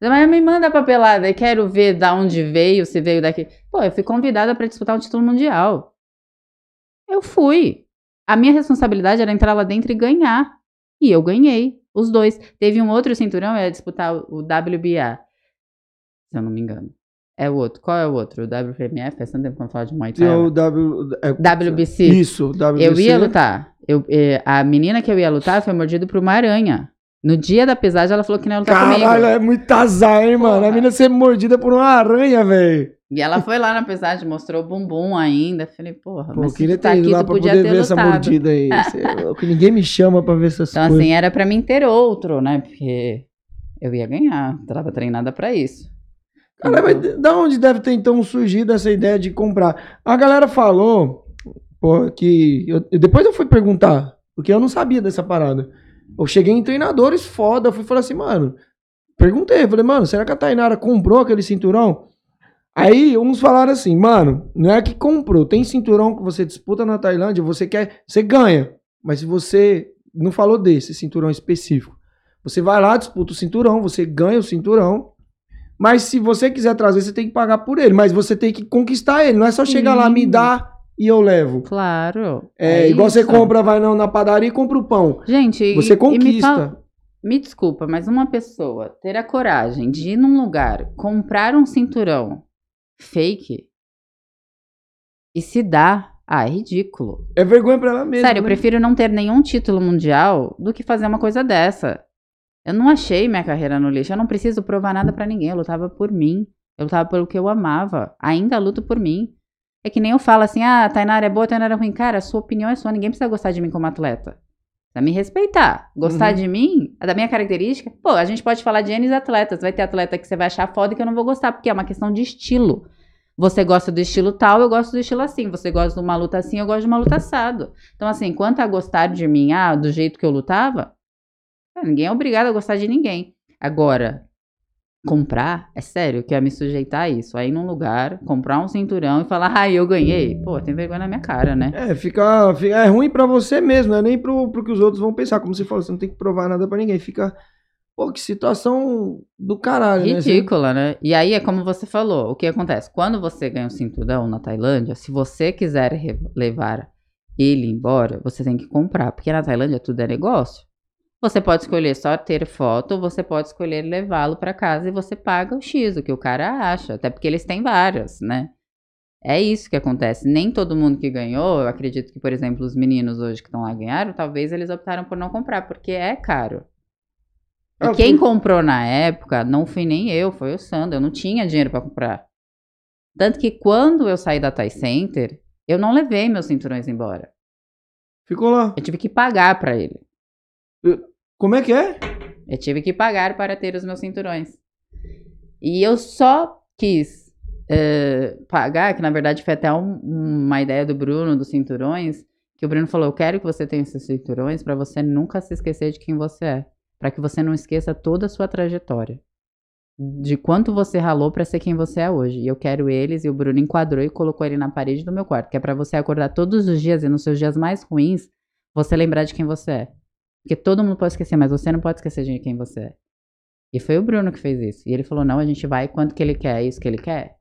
Mas me manda a papelada e quero ver da onde veio, se veio daqui. Pô, eu fui convidada pra disputar um título mundial. Eu fui. A minha responsabilidade era entrar lá dentro e ganhar. E eu ganhei. Os dois. Teve um outro cinturão, ia disputar o WBA. Se eu não me engano. É o outro. Qual é o outro? O WPMF? Faz tanto tempo que eu falo de Muay Thai. Tem o W, é, WBC. Isso, WBC. Eu ia lutar. Eu, eh, a menina que eu ia lutar foi mordida por uma aranha. No dia da pesagem, ela falou que não ia lutar Caralho, comigo. é muito azar, hein, mano? A menina ser mordida por uma aranha, velho. E ela foi lá na pesagem, mostrou o bumbum ainda. Falei, porra, Pô, mas queria se tá aqui, lá tu podia poder ter ver essa lutado. mordida aí. Cê é Ninguém me chama pra ver essas Então, coisas. assim, era pra mim ter outro, né? Porque eu ia ganhar. Tava treinada pra isso. Cara, mas da onde deve ter então surgido essa ideia de comprar? A galera falou, pô, que. eu- depois eu fui perguntar, porque eu não sabia dessa parada. Eu cheguei em treinadores foda, fui falar assim, mano. Perguntei, falei, mano, será que a Tainara comprou aquele cinturão? Aí uns falaram assim, mano, não é que comprou, tem cinturão que você disputa na Tailândia, você quer, você ganha. Mas se você não falou desse cinturão específico, você vai lá, disputa o cinturão, você ganha o cinturão. Mas se você quiser trazer, você tem que pagar por ele. Mas você tem que conquistar ele. Não é só chegar lá, me dá e eu levo. Claro. É, igual você isso. compra, vai na, na padaria e compra o pão. Gente, Você e- e me conquista. fala- Me desculpa, mas uma pessoa ter a coragem de ir num lugar, comprar um cinturão fake e se dar. Ah, é ridículo. É vergonha pra ela mesma. Sério, eu né? prefiro não ter nenhum título mundial do que fazer uma coisa dessa. Eu não achei minha carreira no lixo. Eu não preciso provar nada pra ninguém. Eu lutava por mim. Eu lutava pelo que eu amava. Ainda luto por mim. É que nem eu falo assim: ah, Tainara é boa, Tainara é ruim. Cara, a sua opinião é sua. Ninguém precisa gostar de mim como atleta. Precisa me respeitar. Gostar Uhum. de mim, da minha característica. Pô, a gente pode falar de N atletas. Vai ter atleta que você vai achar foda e que eu não vou gostar, porque é uma questão de estilo. Você gosta do estilo tal, eu gosto do estilo assim. Você gosta de uma luta assim, eu gosto de uma luta assado. Então, assim, quanto a gostar de mim, ah, do jeito que eu lutava, ah, ninguém é obrigado a gostar de ninguém. Agora, comprar, é sério, que é me sujeitar a isso. Aí num lugar, comprar um cinturão e falar, ah, eu ganhei. Pô, tem vergonha na minha cara, né? É, fica, fica- é ruim pra você mesmo, não é nem pro, pro que os outros vão pensar. Como você falou, você não tem que provar nada pra ninguém. Fica, pô, que situação do caralho, né? Ridícula, né? E aí é como você falou, o que acontece? Quando você ganha um cinturão na Tailândia, se você quiser levar ele embora, você tem que comprar, porque na Tailândia tudo é negócio. Você pode escolher só ter foto, ou você pode escolher levá-lo pra casa e você paga o X, o que o cara acha, até porque eles têm várias, né? É isso que acontece. Nem todo mundo que ganhou, eu acredito que, por exemplo, os meninos hoje que estão lá ganharam, talvez eles optaram por não comprar, porque é caro. E quem comprou na época não fui nem eu, foi o Sandro. Eu não tinha dinheiro pra comprar. Tanto que quando eu saí da Thai Center, eu não levei meus cinturões embora. Ficou lá. Eu tive que pagar pra ele. Como é que é? Eu tive que pagar para ter os meus cinturões. E eu só quis eh, pagar, que na verdade foi até um- uma ideia do Bruno dos cinturões, que o Bruno falou: Eu quero que você tenha esses cinturões para você nunca se esquecer de quem você é. Para que você não esqueça toda a sua trajetória. De quanto você ralou para ser quem você é hoje. E eu quero eles, e o Bruno enquadrou e colocou ele na parede do meu quarto, que é para você acordar todos os dias e nos seus dias mais ruins, você lembrar de quem você é. Porque todo mundo pode esquecer, mas você não pode esquecer de quem você é. E foi o Bruno que fez isso. E ele falou: não, a gente vai quanto que ele quer, é isso que ele quer.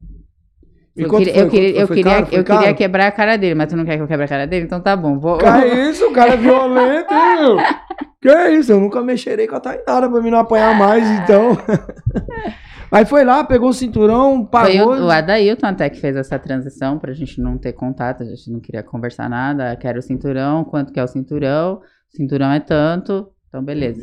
Eu queria, foi? eu queria, Quanto eu foi? queria, Caro? Foi eu queria caro? quebrar a cara dele, mas tu não quer que eu quebre a cara dele? Então tá bom. Vou... Que isso, o cara é violento, hein, meu? Que isso, eu nunca mexerei com a Tainara pra mim não apanhar mais, então. Aí foi lá, pegou o cinturão, Foi pagou. o, o Adailton até que fez essa transição pra gente não ter contato, a gente não queria conversar nada. Quero o cinturão, quanto que é o cinturão? Cinturão é tanto, então beleza.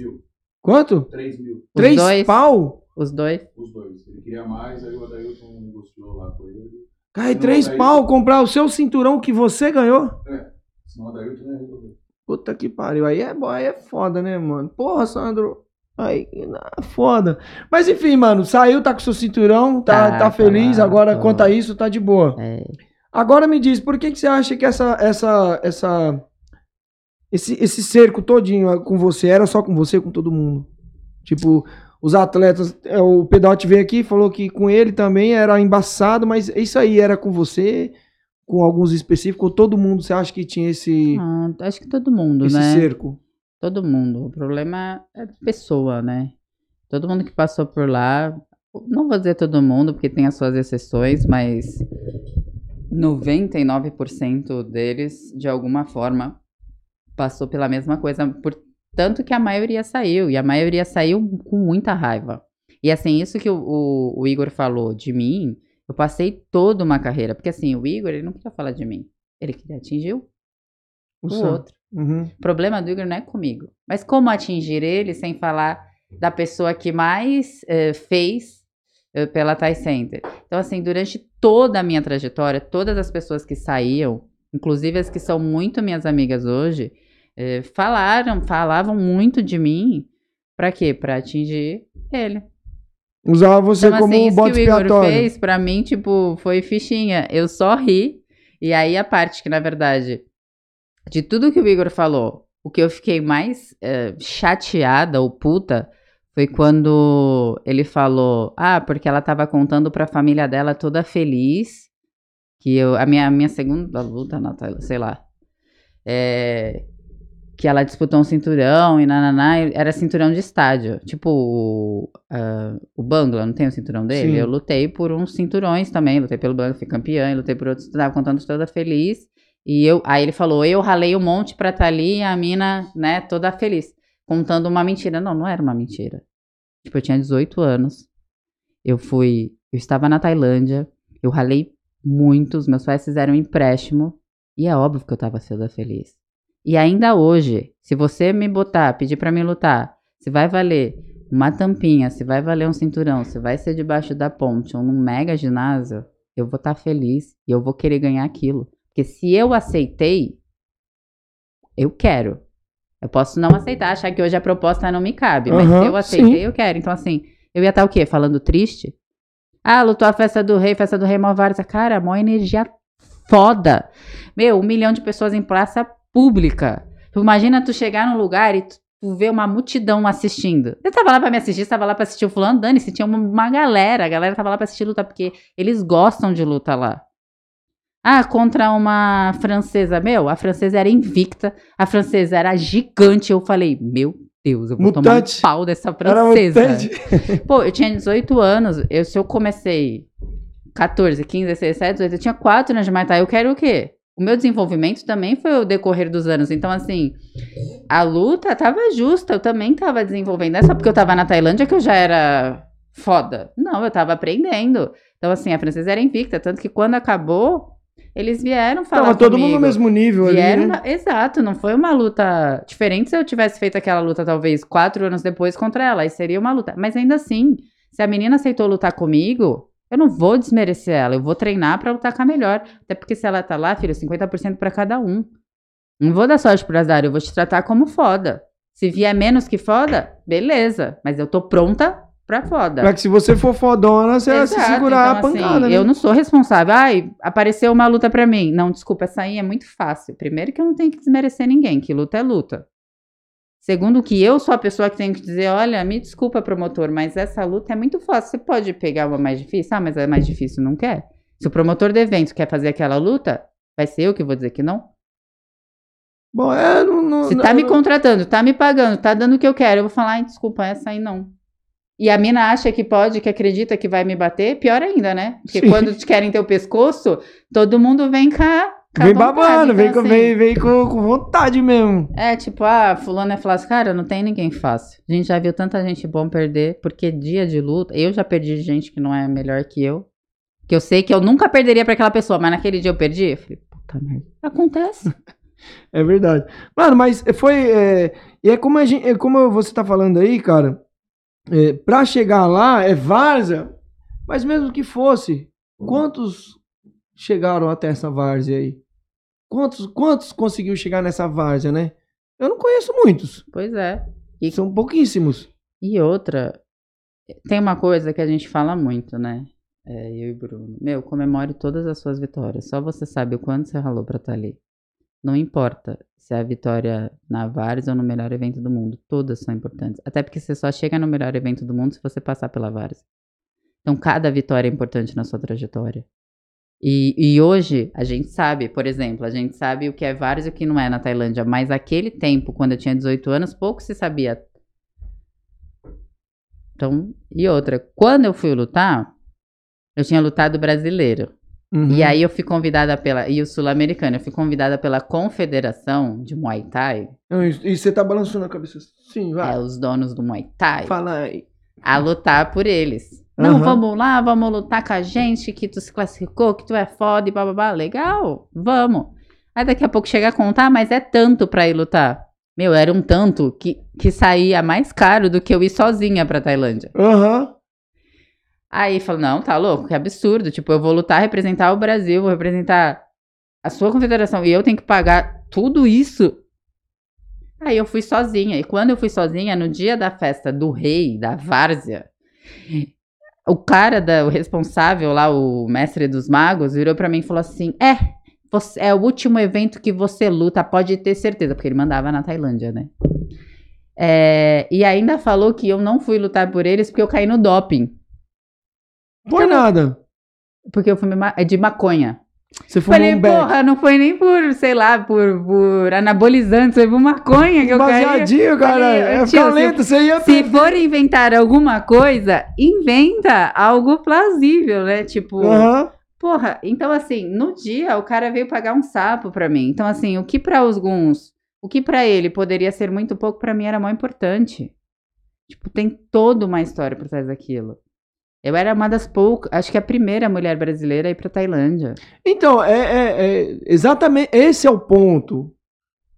Quanto? 3 mil. Os Três dois, pau? Os dois. Os dois. Ele queria mais, aí o Adailton negociou lá com ele. Cai Não, três daí- pau comprar o seu cinturão que você ganhou? Senão o Adailton ia resolver. Puta que pariu. Aí é, aí é foda, né, mano? Porra, Sandro. Aí, foda. Mas enfim, mano, saiu, tá com seu cinturão, tá, Tá, tá feliz. tá, agora, tô. quanto a isso, tá de boa. É, Agora me diz, por que, que você acha que essa, essa, essa, esse, esse cerco todinho com você era só com você, com todo mundo? Tipo, os atletas, é, o Pedote veio aqui e falou que com ele também era embaçado, mas isso aí era com você, com alguns específicos, ou todo mundo você acha que tinha esse, ah, acho que todo mundo, esse né? cerco? Todo mundo. O problema é pessoa, né? Todo mundo que passou por lá, não vou dizer todo mundo, porque tem as suas exceções, mas 99% deles, de alguma forma, passou pela mesma coisa, por tanto que a maioria saiu, e a maioria saiu com muita raiva. E assim, isso que o, o- o Igor falou de mim, eu passei toda uma carreira, porque assim, o Igor, ele não queria falar de mim, ele queria atingir o, o outro. Uhum. O problema do Igor não é comigo. Mas como atingir ele sem falar da pessoa que mais eh, fez eh, pela Thai Center? Então, assim, durante toda a minha trajetória, todas as pessoas que saíam, inclusive as que são muito minhas amigas hoje, eh, falaram, falavam muito de mim. Pra quê? Pra atingir ele. Usava você Então, como assim, um isso bode que o Igor expiatório. fez, pra mim, tipo, foi fichinha. Eu só ri. E aí, a parte que, na verdade, de tudo que o Igor falou, o que eu fiquei mais eh, chateada ou puta foi quando ele falou: Ah, porque ela tava contando pra família dela toda feliz. Que eu, a minha, minha segunda luta, Natália, sei lá. É, que ela disputou um cinturão e nananá, era cinturão de estádio. Tipo, o, ah, o Bangla, não tem o cinturão dele? Sim. Eu lutei por uns cinturões também, lutei pelo Bangla, fui campeã, e lutei por outros, tava contando toda feliz. E eu, aí ele falou, eu ralei um monte pra tá ali e a mina, né, toda feliz. contando uma mentira. Não, não era uma mentira. Tipo, eu tinha 18 anos. Eu fui. Eu estava na Tailândia. Eu ralei muito. Os meus pais fizeram um empréstimo. E é óbvio que eu tava toda feliz. E ainda hoje, se você me botar, pedir pra mim lutar, se vai valer uma tampinha, se vai valer um cinturão, se vai ser debaixo da ponte ou num mega ginásio, eu vou estar feliz e eu vou querer ganhar aquilo. Porque se eu aceitei, eu quero. Eu posso não aceitar, achar que hoje a proposta não me cabe, mas Aham, se eu aceitei, sim. eu quero. Então, assim, eu ia estar o quê? Falando triste? Ah, lutou a festa do rei, festa do rei Malvares. Cara, mó energia foda. Meu, um milhão de pessoas em praça pública. Tu imagina tu chegar num lugar e tu, tu ver uma multidão assistindo. Eu tava lá pra me assistir, tava lá pra assistir o fulano, Dani, se tinha uma, uma galera, a galera tava lá pra assistir luta, porque eles gostam de luta lá. Ah, contra uma francesa. Meu, a francesa era invicta, a francesa era gigante. Eu falei, meu Deus, eu vou tomar Mutante. um pau dessa francesa. Pô, eu tinha 18 anos. Eu, se eu comecei 14, 15, 16, 17, 18, eu tinha 4 anos de Muay Thai. Eu quero o quê? O meu desenvolvimento também foi o decorrer dos anos. Então, assim, a luta tava justa. Eu também tava desenvolvendo. Não é só porque eu tava na Tailândia que eu já era foda. Não, eu tava aprendendo. Então, assim, a francesa era invicta. Tanto que quando acabou, eles vieram falar Tava todo mundo comigo. no mesmo nível ali, Vieram né? na- Exato, não foi uma luta diferente se eu tivesse feito aquela luta, talvez, quatro anos depois contra ela. Aí seria uma luta. Mas ainda assim, se a menina aceitou lutar comigo, eu não vou desmerecer ela. Eu vou treinar pra lutar com a melhor. Até porque se ela tá lá, filho, 50% pra cada um. Não vou dar sorte pro azar, eu vou te tratar como foda. Se vier menos que foda, beleza. Mas eu tô pronta pra foda. Pra que se você for fodona, você vai se Exato, segurar então, a pancada, assim? Eu não sou responsável. Ai, apareceu uma luta pra mim. Não, desculpa, essa aí é muito fácil. Primeiro que eu não tenho que desmerecer ninguém, que luta é luta. Segundo que eu sou a pessoa que tem que dizer, olha, me desculpa, promotor, mas essa luta é muito fácil. Você pode pegar uma mais difícil? Ah, mas a mais difícil não quer. Se o promotor do evento quer fazer aquela luta, vai ser eu que vou dizer que não. Bom, é, não... não Se não- tá me contratando, tá me pagando, tá dando o que eu quero, eu vou falar, ai, desculpa, essa aí não. E a mina acha que pode, que acredita que vai me bater, pior ainda, né? Porque Sim. quando te querem teu pescoço, todo mundo vem cá. Vem vontade. babando, vem, Então, com, assim, vem, vem com, com vontade mesmo. É tipo, ah, fulano é fácil. Cara, não tem ninguém fácil. A gente já viu tanta gente bom perder, porque dia de luta, eu já perdi gente que não é melhor que eu. Que eu sei que eu nunca perderia pra aquela pessoa, mas naquele dia eu perdi. Eu falei, puta merda. Acontece. É verdade. Mano, mas foi. é, e é como, a gente, é como você tá falando aí, cara. É, pra chegar lá é várzea, mas mesmo que fosse, quantos chegaram até essa várzea aí? Quantos, quantos conseguiu chegar nessa várzea, né? Eu não conheço muitos. Pois é. São pouquíssimos. E outra, tem uma coisa que a gente fala muito, né? É, eu e Bruno. Meu, comemore todas as suas vitórias. Só você sabe o quanto você ralou pra estar ali. Não importa se é a vitória na Vares ou no melhor evento do mundo. Todas são importantes. Até porque você só chega no melhor evento do mundo se você passar pela Vares. Então, cada vitória é importante na sua trajetória. E, e hoje, a gente sabe, por exemplo, a gente sabe o que é Vares e o que não é na Tailândia. Mas aquele tempo, quando eu tinha 18 anos, pouco se sabia então, e outra, quando eu fui lutar, eu tinha lutado brasileiro. Uhum. E aí eu fui convidada pela. E o sul-americano, eu fui convidada pela Confederação de Muay Thai. E você tá balançando a cabeça. Sim, vai. É, os donos do Muay Thai. Fala aí. A lutar por eles. Não, Aham. vamos lá, vamos lutar com a gente, que tu se classificou, que tu é foda e bababá. Legal, vamos. Aí daqui a pouco chega a contar, mas é tanto pra ir lutar. Meu, era um tanto que, que saía mais caro do que eu ir sozinha pra Tailândia. Aham. Aí falou, não, tá louco, que absurdo. Tipo, eu vou lutar, representar o Brasil, vou representar a sua confederação e eu tenho que pagar tudo isso. Aí eu fui sozinha. E quando eu fui sozinha, no dia da festa do rei, da várzea, o cara, da, o responsável lá, o mestre dos magos, virou pra mim e falou assim: É, você- é o último evento que você luta, pode ter certeza, porque ele mandava na Tailândia, né? É, e ainda falou que eu não fui lutar por eles porque eu caí no doping. Por nada. Porque eu ma- é de maconha. Você fumou Falei, um beck. porra, não foi nem por, sei lá, por, por anabolizante, foi por maconha que eu caí. Baseadinho, cara. É tio, ficar se- você ia Se for inventar alguma coisa, inventa algo plausível, né? Tipo, porra, então assim, no dia o cara veio pagar um sapo pra mim. Então assim, o que pra alguns O que pra ele poderia ser muito pouco, pra mim era mais importante. Tipo, tem toda uma história por trás daquilo. Eu era uma das poucas, acho que a primeira mulher brasileira a ir pra Tailândia. Então, é, é- é exatamente esse é o ponto.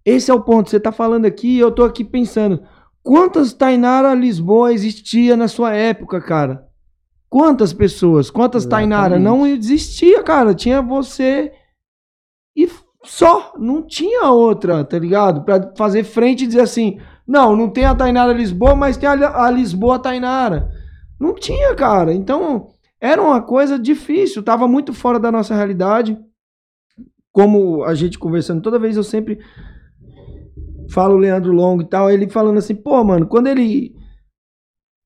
Esse é o ponto. Você tá falando aqui e eu tô aqui pensando. Quantas Tainara Lisboa existia na sua época, cara? Quantas pessoas? Quantas Tainara? Exatamente. Não existia, cara. Tinha você e só. Não tinha outra, tá ligado? Pra fazer frente e dizer assim: não, não tem a Tainara Lisboa, mas tem a, a Lisboa Tainara. Não tinha, cara. Então, era uma coisa difícil. Tava muito fora da nossa realidade como a gente conversando, toda vez eu sempre falo o Leandro Longo e tal, ele falando assim, pô, mano, quando ele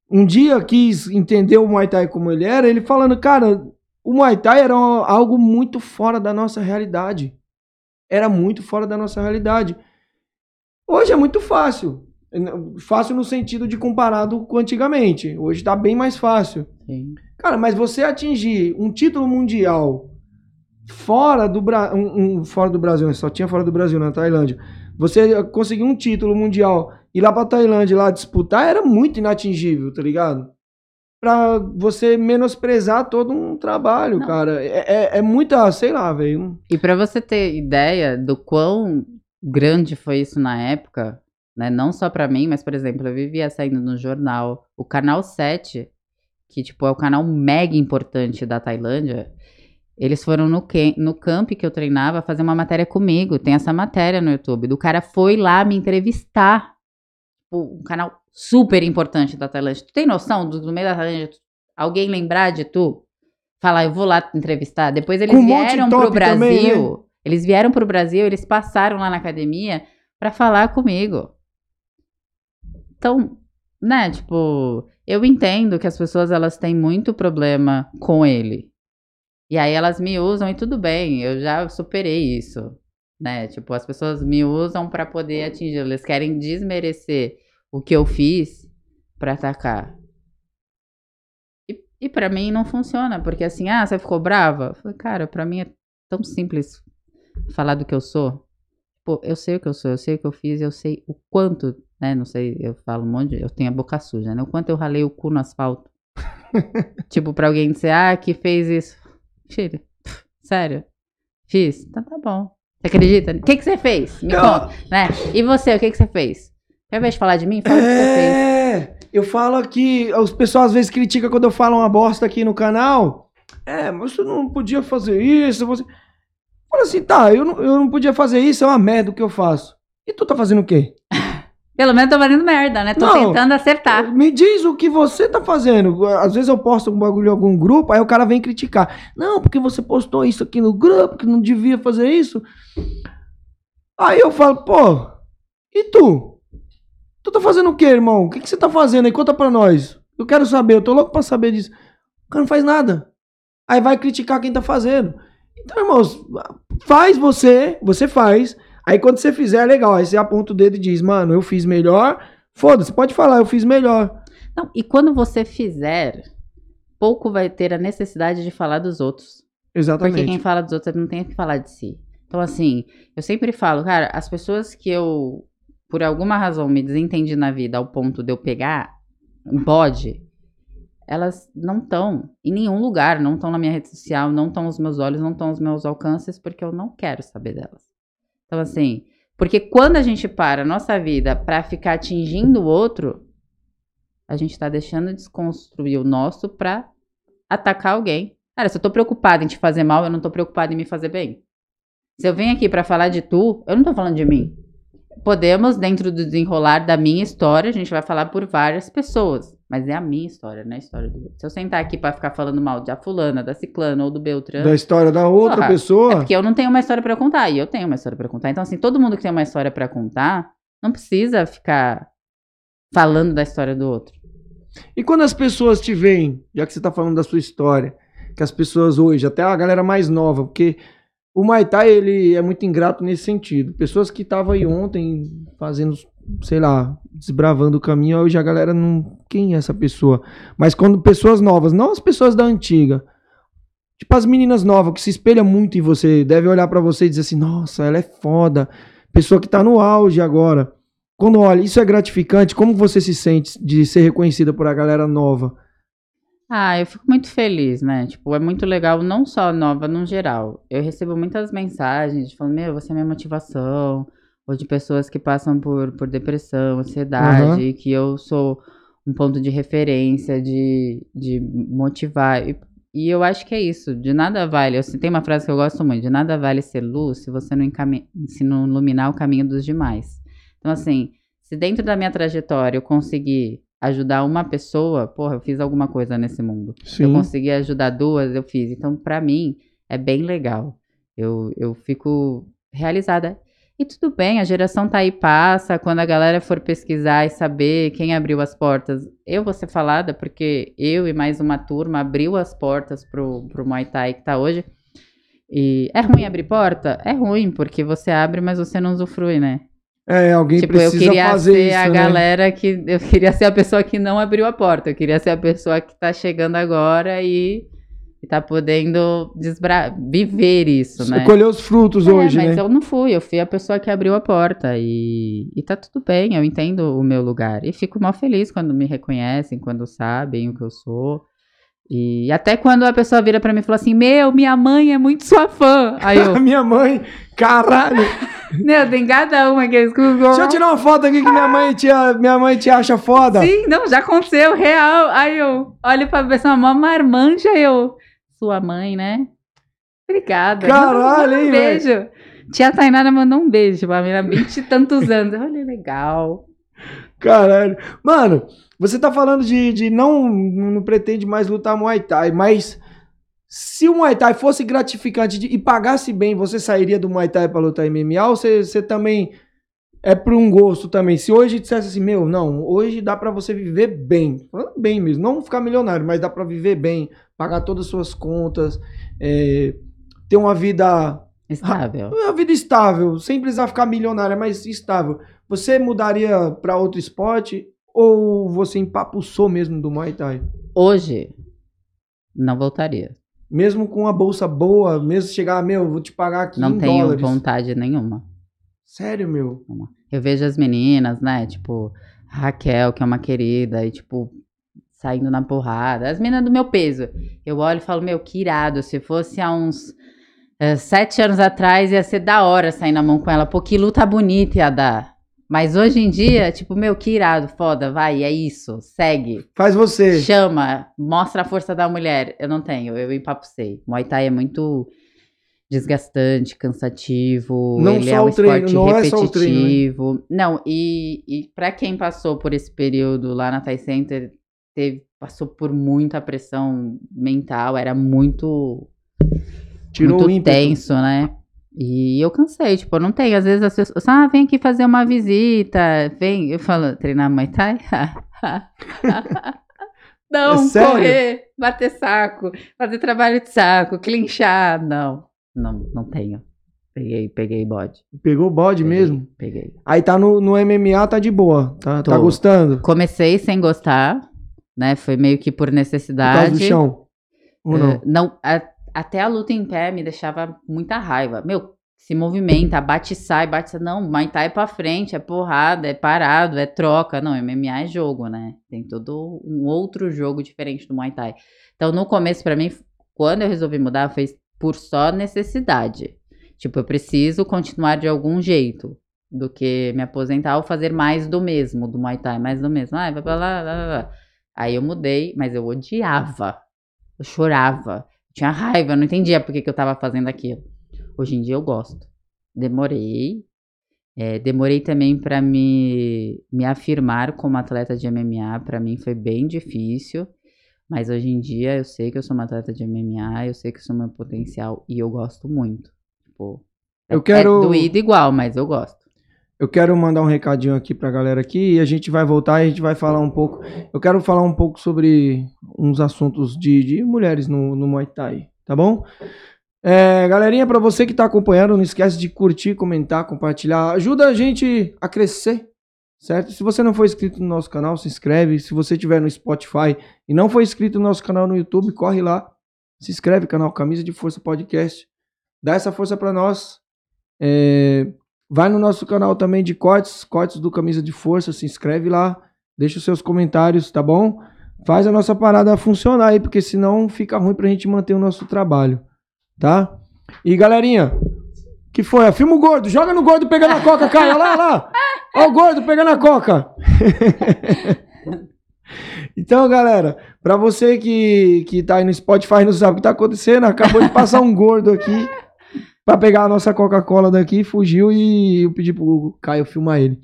um dia quis entender o Muay Thai como ele era, ele falando, cara, o Muay Thai era algo muito fora da nossa realidade. Era muito fora da nossa realidade. Hoje é muito fácil. Fácil no sentido de comparado com antigamente. Hoje tá bem mais fácil. Sim. Cara, mas você atingir um título mundial fora do, Bra um, um- fora do Brasil, né? só tinha fora do Brasil, na Tailândia. Você conseguir um título mundial e ir lá pra Tailândia lá disputar era muito inatingível, tá ligado? Pra você menosprezar todo um trabalho, Não. cara. É, é, é muita, sei lá, velho. E pra você ter ideia do quão grande foi isso na época, né? Não só pra mim, mas por exemplo, eu vivia saindo no jornal, o canal 7, que tipo é o canal mega importante da Tailândia. Eles foram no, que- no camp que eu treinava fazer uma matéria comigo. Tem essa matéria no YouTube. Do cara foi lá me entrevistar. Tipo, Um canal super importante da Tailândia. Tu tem noção do, do meio da Tailândia? Alguém lembrar de tu? Falar, eu vou lá te entrevistar. Depois eles um vieram pro Brasil. também, né? Eles vieram pro Brasil, eles passaram lá na academia pra falar comigo. Então, né, tipo, eu entendo que as pessoas elas têm muito problema com ele. E aí elas me usam e tudo bem, eu já superei isso, né? Tipo, as pessoas me usam pra poder atingir, eles querem desmerecer o que eu fiz pra atacar. E, e para mim não funciona, porque assim, ah, você ficou brava? Eu falei, cara, pra mim é tão simples falar do que eu sou. Pô, eu sei o que eu sou, eu sei o que eu fiz, eu sei o quanto, né? Não sei, eu falo um monte, de, eu tenho a boca suja, né? O quanto eu ralei o cu no asfalto. tipo, pra alguém dizer, ah, que fez isso. Filho, sério? Fiz? Então tá bom. Você acredita? O que, que você fez? Me conta, né? E você, o que, que você fez? Ao invés de falar de mim, fala o que você fez. É, eu falo aqui, os pessoal às vezes criticam quando eu falo uma bosta aqui no canal. É, mas você não podia fazer isso, você... Fala assim, tá, eu não, eu não podia fazer isso, é uma merda o que eu faço. E tu tá fazendo o quê? Pelo menos tô fazendo merda, né? Tô Não. tentando acertar. Me diz o que você tá fazendo. Às vezes eu posto um bagulho em algum grupo, aí o cara vem criticar. Não, porque você postou isso aqui no grupo, que não devia fazer isso. Aí eu falo, pô, e tu? Tu tá fazendo o quê, irmão? O que, que você tá fazendo aí? Conta pra nós. Eu quero saber, eu tô louco pra saber disso. O cara não faz nada. Aí vai criticar quem tá fazendo. Então, irmãos, faz você, você faz. Aí quando você fizer, é legal. Aí você aponta o dedo e diz, mano, eu fiz melhor. Foda-se, pode falar, eu fiz melhor. Não, e quando você fizer, pouco vai ter a necessidade de falar dos outros. Exatamente. Porque quem fala dos outros não tem que falar de si. Então, assim, eu sempre falo, cara, as pessoas que eu, por alguma razão, me desentendi na vida ao ponto de eu pegar um bode, elas não estão em nenhum lugar, não estão na minha rede social, não estão os meus olhos, não estão os meus alcances, porque eu não quero saber delas. Então, assim, porque quando a gente para a nossa vida pra ficar atingindo o outro, a gente tá deixando de desconstruir o nosso pra atacar alguém. Cara, se eu tô preocupada em te fazer mal, eu não tô preocupada em me fazer bem. Se eu venho aqui pra falar de tu, eu não tô falando de mim. Podemos, dentro do desenrolar da minha história, a gente vai falar por várias pessoas. Mas é a minha história, não é a história do outro. Se eu sentar aqui pra ficar falando mal da fulana, da ciclana ou do Beltrano... Da história da outra Porra, pessoa. É porque eu não tenho uma história pra contar e eu tenho uma história pra contar. Então, assim, todo mundo que tem uma história pra contar não precisa ficar falando da história do outro. E quando as pessoas te veem, já que você tá falando da sua história, que as pessoas hoje, até a galera mais nova, porque o Muay Thai, ele é muito ingrato nesse sentido. Pessoas que estavam aí ontem fazendo, sei lá, desbravando o caminho, hoje a galera não... Quem é essa pessoa? Mas quando pessoas novas, não as pessoas da antiga, tipo as meninas novas, que se espelham muito em você, devem olhar pra você e dizer assim, nossa, ela é foda. pessoa que tá no auge agora. Quando olha, isso é gratificante, como você se sente de ser reconhecida por a galera nova? Ah, eu fico muito feliz, né? Tipo, é muito legal, não só nova no geral. Eu recebo muitas mensagens falando, meu, você é minha motivação, ou de pessoas que passam por, por depressão, ansiedade, Uhum. que eu sou um ponto de referência, de, de motivar. E, e eu acho que é isso, de nada vale. Eu, tem uma frase que eu gosto muito, de nada vale ser luz se você não, encami- se não iluminar o caminho dos demais. Então, assim, se dentro da minha trajetória eu conseguir ajudar uma pessoa, porra, eu fiz alguma coisa nesse mundo. Se eu Sim. conseguir ajudar duas, eu fiz. Então, pra mim, é bem legal. Eu, eu fico realizada. E tudo bem, a geração tá aí, passa. Quando a galera for pesquisar e saber quem abriu as portas, eu vou ser falada, porque eu e mais uma turma abriu as portas pro, pro Muay Thai que tá hoje. E é ruim abrir porta? É ruim, porque você abre, mas você não usufrui, né? É, alguém Tipo, eu precisa queria fazer ser isso, a né? galera que. Eu queria ser a pessoa que não abriu a porta. Eu queria ser a pessoa que tá chegando agora e, e tá podendo desbra... viver isso, Você né? colheu os frutos É, hoje, mas né? eu não fui, eu fui a pessoa que abriu a porta e, e tá tudo bem, eu entendo o meu lugar. E fico mal feliz quando me reconhecem, quando sabem o que eu sou. E até quando a pessoa vira pra mim e fala assim: Meu, minha mãe é muito sua fã. Aí eu, minha mãe, caralho. meu, tem cada uma que eu escuto. Deixa eu tirar uma foto aqui que minha mãe te, minha mãe te acha foda. Sim, não, já aconteceu, real. Aí eu olho pra pessoa, uma marmanja, eu. Sua mãe, né? Obrigada. Caralho, hein, um beijo. Tia Tainara mandou um beijo pra mim há 20 e tantos anos. Olha, legal. Caralho. Mano, você tá falando de, de não, não pretende mais lutar Muay Thai, mas se o Muay Thai fosse gratificante de- e pagasse bem, você sairia do Muay Thai pra lutar MMA ou você, você também é por um gosto também? Se hoje dissesse assim, meu, não, hoje dá pra você viver bem, falando bem mesmo, não ficar milionário, mas dá pra viver bem, pagar todas as suas contas, é, ter uma vida Estável. uma vida estável, sem precisar ficar milionária, mas estável. Você mudaria pra outro esporte ou você empapuçou mesmo do Muay Thai? Hoje, não voltaria. Mesmo com a bolsa boa, mesmo chegar, meu, vou te pagar aqui Não tenho dólares. vontade nenhuma. Sério, meu? Eu vejo as meninas, né? Tipo, Raquel, que é uma querida, e tipo, saindo na porrada. As meninas do meu peso. Eu olho e falo, meu, que irado. Se fosse há uns eh, sete anos atrás, ia ser da hora sair na mão com ela. Pô, que luta bonita ia dar. Mas hoje em dia, tipo, meu, que irado, foda, vai, é isso, segue. Faz você. Chama, mostra a força da mulher. Eu não tenho, eu empapucei. Muay Thai é muito desgastante, cansativo. Não ele só é um o treino, esporte não é só o treino, né? repetitivo. Não, e, e para quem passou por esse período lá na Thai Center, teve, passou por muita pressão mental, era muito, Tirou muito tenso, né? E eu cansei, tipo, eu não tenho. Às vezes as pessoas, ah, vem aqui fazer uma visita, vem. Eu falo, treinar Muay Thai? não, É correr, bater saco, fazer trabalho de saco, clinchar. Não, não, não tenho. Peguei, peguei bode. Pegou bode Peguei, mesmo? Peguei. Aí tá no, no MMA, tá de boa. Tá, tá gostando? Comecei sem gostar, né? Foi meio que por Por necessidade. causa do chão? Ou não? Eh, não, a- até a luta em pé me deixava muita raiva. Meu, se movimenta, bate e sai, bate e sai. Não, Muay Thai é pra frente, é porrada, é parado, é troca. Não, MMA é jogo, né? Tem todo um outro jogo diferente do Muay Thai. Então, no começo, pra mim, quando eu resolvi mudar, foi por só necessidade. Tipo, eu preciso continuar de algum jeito do que me aposentar ou fazer mais do mesmo, do Muay Thai, mais do mesmo. Ah, vai pra lá, lá, lá, lá. Aí eu mudei, mas eu odiava. Eu chorava. Tinha raiva, eu não entendia por que, que eu tava fazendo aquilo. Hoje em dia eu gosto. Demorei. É, demorei também pra me, me afirmar como atleta de MMA. Pra mim foi bem difícil. Mas hoje em dia eu sei que eu sou uma atleta de MMA, eu sei que eu sou meu potencial e eu gosto muito. Tipo, é- Eu quero- É doído igual, mas eu gosto. Eu quero mandar um recadinho aqui pra galera aqui e a gente vai voltar e a gente vai falar um pouco. Eu quero falar um pouco sobre uns assuntos de, de mulheres no, no Muay Thai, tá bom? É, galerinha, pra você que tá acompanhando, não esquece de curtir, comentar, compartilhar. Ajuda a gente a crescer, certo? Se você não for inscrito no nosso canal, se inscreve. Se você estiver no Spotify e não for inscrito no nosso canal no YouTube, corre lá. Se inscreve, canal Camisa de Força Podcast. Dá essa força pra nós. É, Vai no nosso canal também de cortes, cortes do Camisa de Força, se inscreve lá, deixa os seus comentários, tá bom? Faz a nossa parada funcionar aí, porque senão fica ruim pra gente manter o nosso trabalho, tá? E galerinha, que foi? Filma o gordo, joga no gordo pegando a coca, olha lá, lá. Olha o gordo pegando a coca. Então, galera, pra você que, que tá aí no Spotify e não sabe o que tá acontecendo, acabou de passar um gordo aqui pra pegar a nossa Coca-Cola daqui, fugiu e eu pedi pro Caio filmar ele.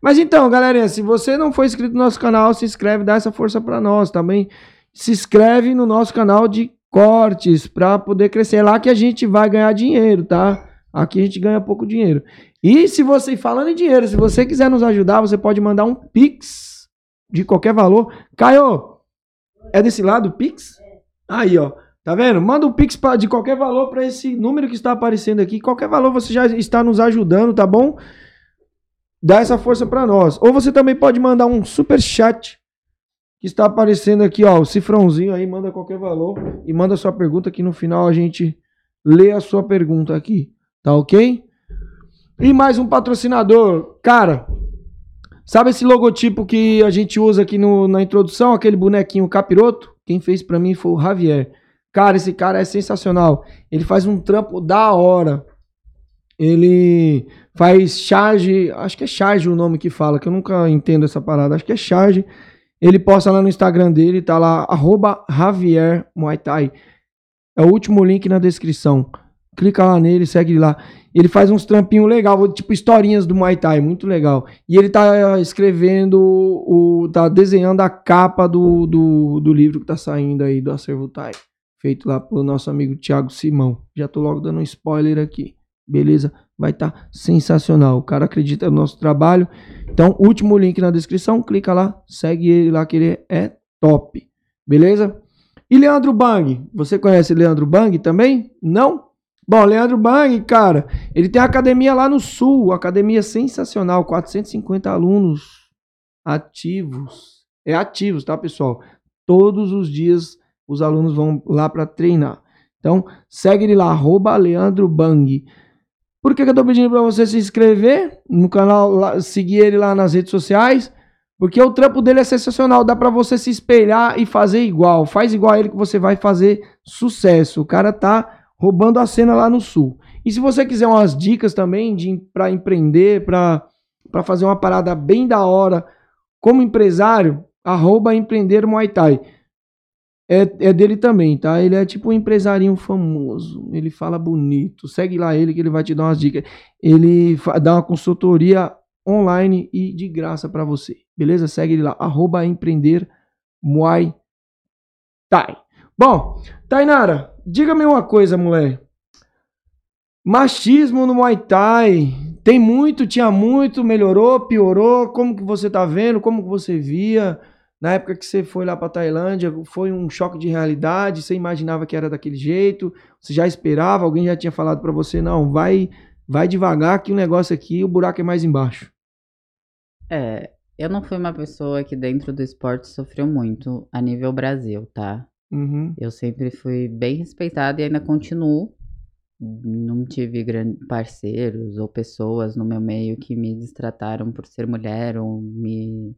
Mas então, galerinha, se você não for inscrito no nosso canal, se inscreve, dá essa força pra nós também. Se inscreve no nosso canal de cortes pra poder crescer. É lá que a gente vai ganhar dinheiro, tá? Aqui a gente ganha pouco dinheiro. E se você, falando em dinheiro, se você quiser nos ajudar, você pode mandar um Pix de qualquer valor. Caio, é desse lado o Pix? Aí, ó. Tá vendo? Manda um Pix de qualquer valor para esse número que está aparecendo aqui. Qualquer valor você já está nos ajudando, tá bom? Dá essa força para nós. Ou você também pode mandar um super chat que está aparecendo aqui, ó, o cifrãozinho aí, manda qualquer valor e manda sua pergunta que no final a gente lê a sua pergunta aqui, tá OK? E mais um patrocinador, cara, Sabe esse logotipo que a gente usa aqui no- na introdução, aquele bonequinho capiroto? Quem fez pra mim foi o Javier. Cara, esse cara é sensacional. Ele faz um trampo da hora. Ele faz charge, acho que é charge o nome que fala, que eu nunca entendo essa parada, acho que é charge. Ele posta lá no Instagram dele, tá lá, arroba Javier Muay Thai. É o último link na descrição. Clica lá nele, segue lá. Ele faz uns trampinhos legal, tipo historinhas do Muay Thai, muito legal. E ele tá eh, escrevendo, o, tá desenhando a capa do, do, do livro que tá saindo aí do Acervo Thai. Feito lá pelo nosso amigo Thiago Simão. Já tô logo dando um spoiler aqui. Beleza? Vai estar tá sensacional. O cara acredita no nosso trabalho. Então, último link na descrição. Clica lá, segue ele lá que ele é top. Beleza? E Leandro Bang? Você conhece Leandro Bang também? Não? Bom, Leandro Bang, cara, ele tem academia lá no Sul, academia sensacional, 450 alunos ativos. É ativos, tá, pessoal? Todos os dias os alunos vão lá para treinar. Então, segue ele lá, arroba Leandro Bang. Por que, que eu tô pedindo para você se inscrever no canal, lá, seguir ele lá nas redes sociais? Porque o trampo dele é sensacional, dá para você se espelhar e fazer igual. Faz igual a ele que você vai fazer sucesso. O cara tá roubando a cena lá no sul. E se você quiser umas dicas também de para empreender, para fazer uma parada bem da hora como empresário, arroba empreender Muay Thai. É, é dele também, tá? Ele é tipo um empresarinho famoso. Ele fala bonito. Segue lá ele que ele vai te dar umas dicas. Ele dá uma consultoria online e de graça para você. Beleza? Segue ele lá. Arroba empreender Muay Thai. Bom, Tainara, diga-me uma coisa, mulher. Machismo no Muay Thai. Tem muito, tinha muito, melhorou, piorou? Como que você tá vendo? Como que você via? Na época que você foi lá pra Tailândia, foi um choque de realidade? Você imaginava que era daquele jeito? Você já esperava? Alguém já tinha falado pra você, não, vai, vai devagar que o negócio aqui, o buraco é mais embaixo. É, eu não fui uma pessoa que dentro do esporte sofreu muito a nível Brasil, tá? Uhum. Eu sempre fui bem respeitada e ainda continuo. Não tive parceiros ou pessoas no meu meio que me destrataram por ser mulher ou me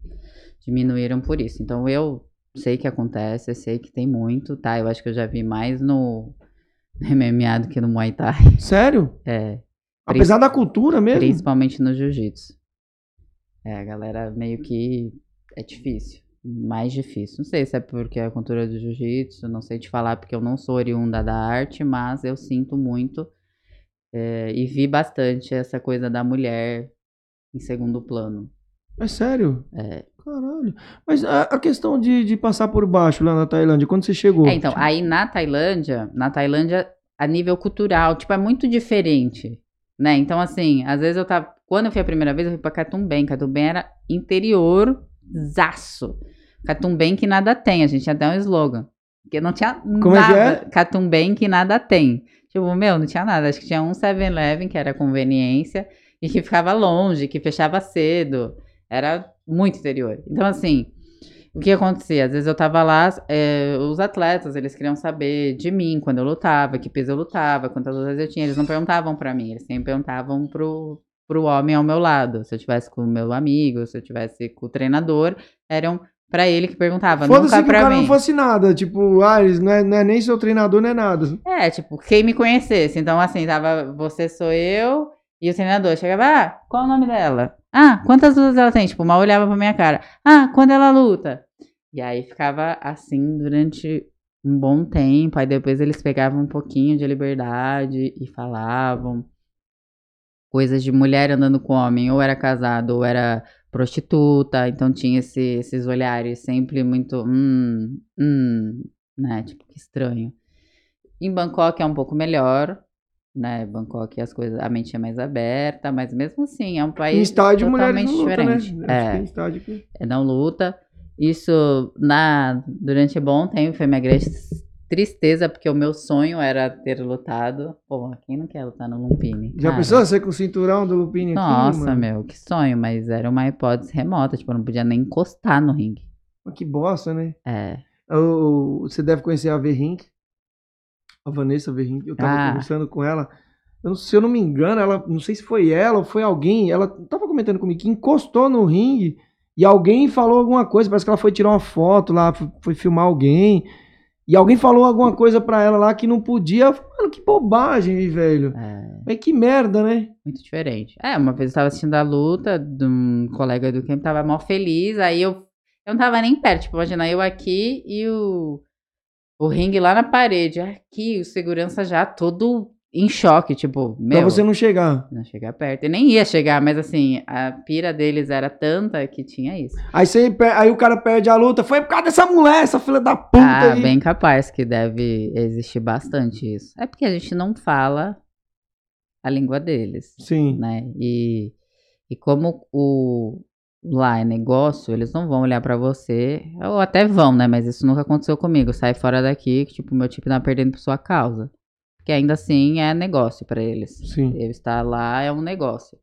diminuíram por isso. Então eu sei que acontece, eu sei que tem muito, tá? Eu acho que eu já vi mais no MMA do que no Muay Thai. Sério? É. Apesar da cultura mesmo? Principalmente no jiu-jitsu. É, a galera meio que é difícil. Mais difícil. Não sei se é porque é a cultura do jiu-jitsu, não sei te falar porque eu não sou oriunda da arte, mas eu sinto muito é, e vi bastante essa coisa da mulher em segundo plano. É sério? É. Caralho. Mas a, a questão de, de passar por baixo lá na Tailândia, quando você chegou? É, então, aí na Tailândia, na Tailândia, a nível cultural, tipo, é muito diferente, né? Então, assim, às vezes eu tava... Quando eu fui a primeira vez, eu fui pra Catumbem. Catumbem era interior zaço. Catumbem que nada tem, a gente tinha até um slogan. Porque não tinha Como é que nada. é? Catumbem que nada tem. Tipo, meu, não tinha nada. Acho que tinha um 7-Eleven, que era conveniência, e que ficava longe, que fechava cedo. Era muito interior. Então, assim, o que acontecia? Às vezes eu tava lá, é, os atletas, eles queriam saber de mim, quando eu lutava, que peso eu lutava, quantas lutas eu tinha. Eles não perguntavam pra mim, eles sempre perguntavam pro, pro homem ao meu lado. Se eu tivesse com o meu amigo, se eu tivesse com o treinador, eram pra ele que perguntava, Foda-se nunca que o pra cara mim. não fosse nada. Tipo, ah, não é, não é nem seu treinador, não é nada. É, tipo, quem me conhecesse. Então, assim, tava você sou eu e o treinador. Chegava, ah, qual o nome dela? Ah, quantas lutas ela tem? Tipo, mal olhava pra minha cara. Ah, quando ela luta? E aí ficava assim durante um bom tempo. Aí depois eles pegavam um pouquinho de liberdade e falavam coisas de mulher andando com homem, ou era casado, ou era prostituta, então tinha esse- esses olhares sempre muito, hum, hum, né, tipo, que estranho. Em Bangkok é um pouco melhor, né, Bangkok as coisas, a mente é mais aberta, mas mesmo assim é um país Em estádio, totalmente não lutam, né? diferente. Que É. estádio que... É, não luta. Isso na durante bom tempo foi minha grande tristeza, porque o meu sonho era ter lutado. Pô, quem não quer lutar no Lumpini? Já cara? pensou você com o cinturão do Lupini Nossa, meu, que sonho, mas era uma hipótese remota, tipo, eu não podia nem encostar no ringue. Que bosta, né? É. O- Você deve conhecer a Verrink. A Vanessa Verrink. Eu tava Ah. conversando com ela. Eu não- se eu não me engano, ela, não sei se foi ela ou foi alguém. Ela tava comentando comigo que encostou no ringue e alguém falou alguma coisa. Parece que ela foi tirar uma foto lá, foi filmar alguém. E alguém falou alguma coisa pra ela lá que não podia. Mano, que bobagem, velho. É. Mas que merda, né? Muito diferente. É, uma vez eu tava assistindo a luta de um colega do camp, tava mó feliz, aí eu, eu não tava nem perto, tipo, imagina eu aqui e o, o ringue lá na parede, aqui, o segurança já todo em choque, tipo, meu, Pra você não chegar. não chegar perto. E nem ia chegar, mas assim, a pira deles era tanta que tinha isso. Aí, você, aí o cara perde a luta. Foi por causa dessa mulher, essa filha da puta Ah, aí. bem capaz que deve existir bastante isso. É porque a gente não fala a língua deles. Sim. né? E, e como o lá é negócio, eles não vão olhar pra você, ou até vão, né? Mas isso nunca aconteceu comigo. Sai fora daqui, que tipo, meu tipo tá perdendo por sua causa. Que ainda assim é negócio pra eles. Sim. Eu estar lá é um negócio.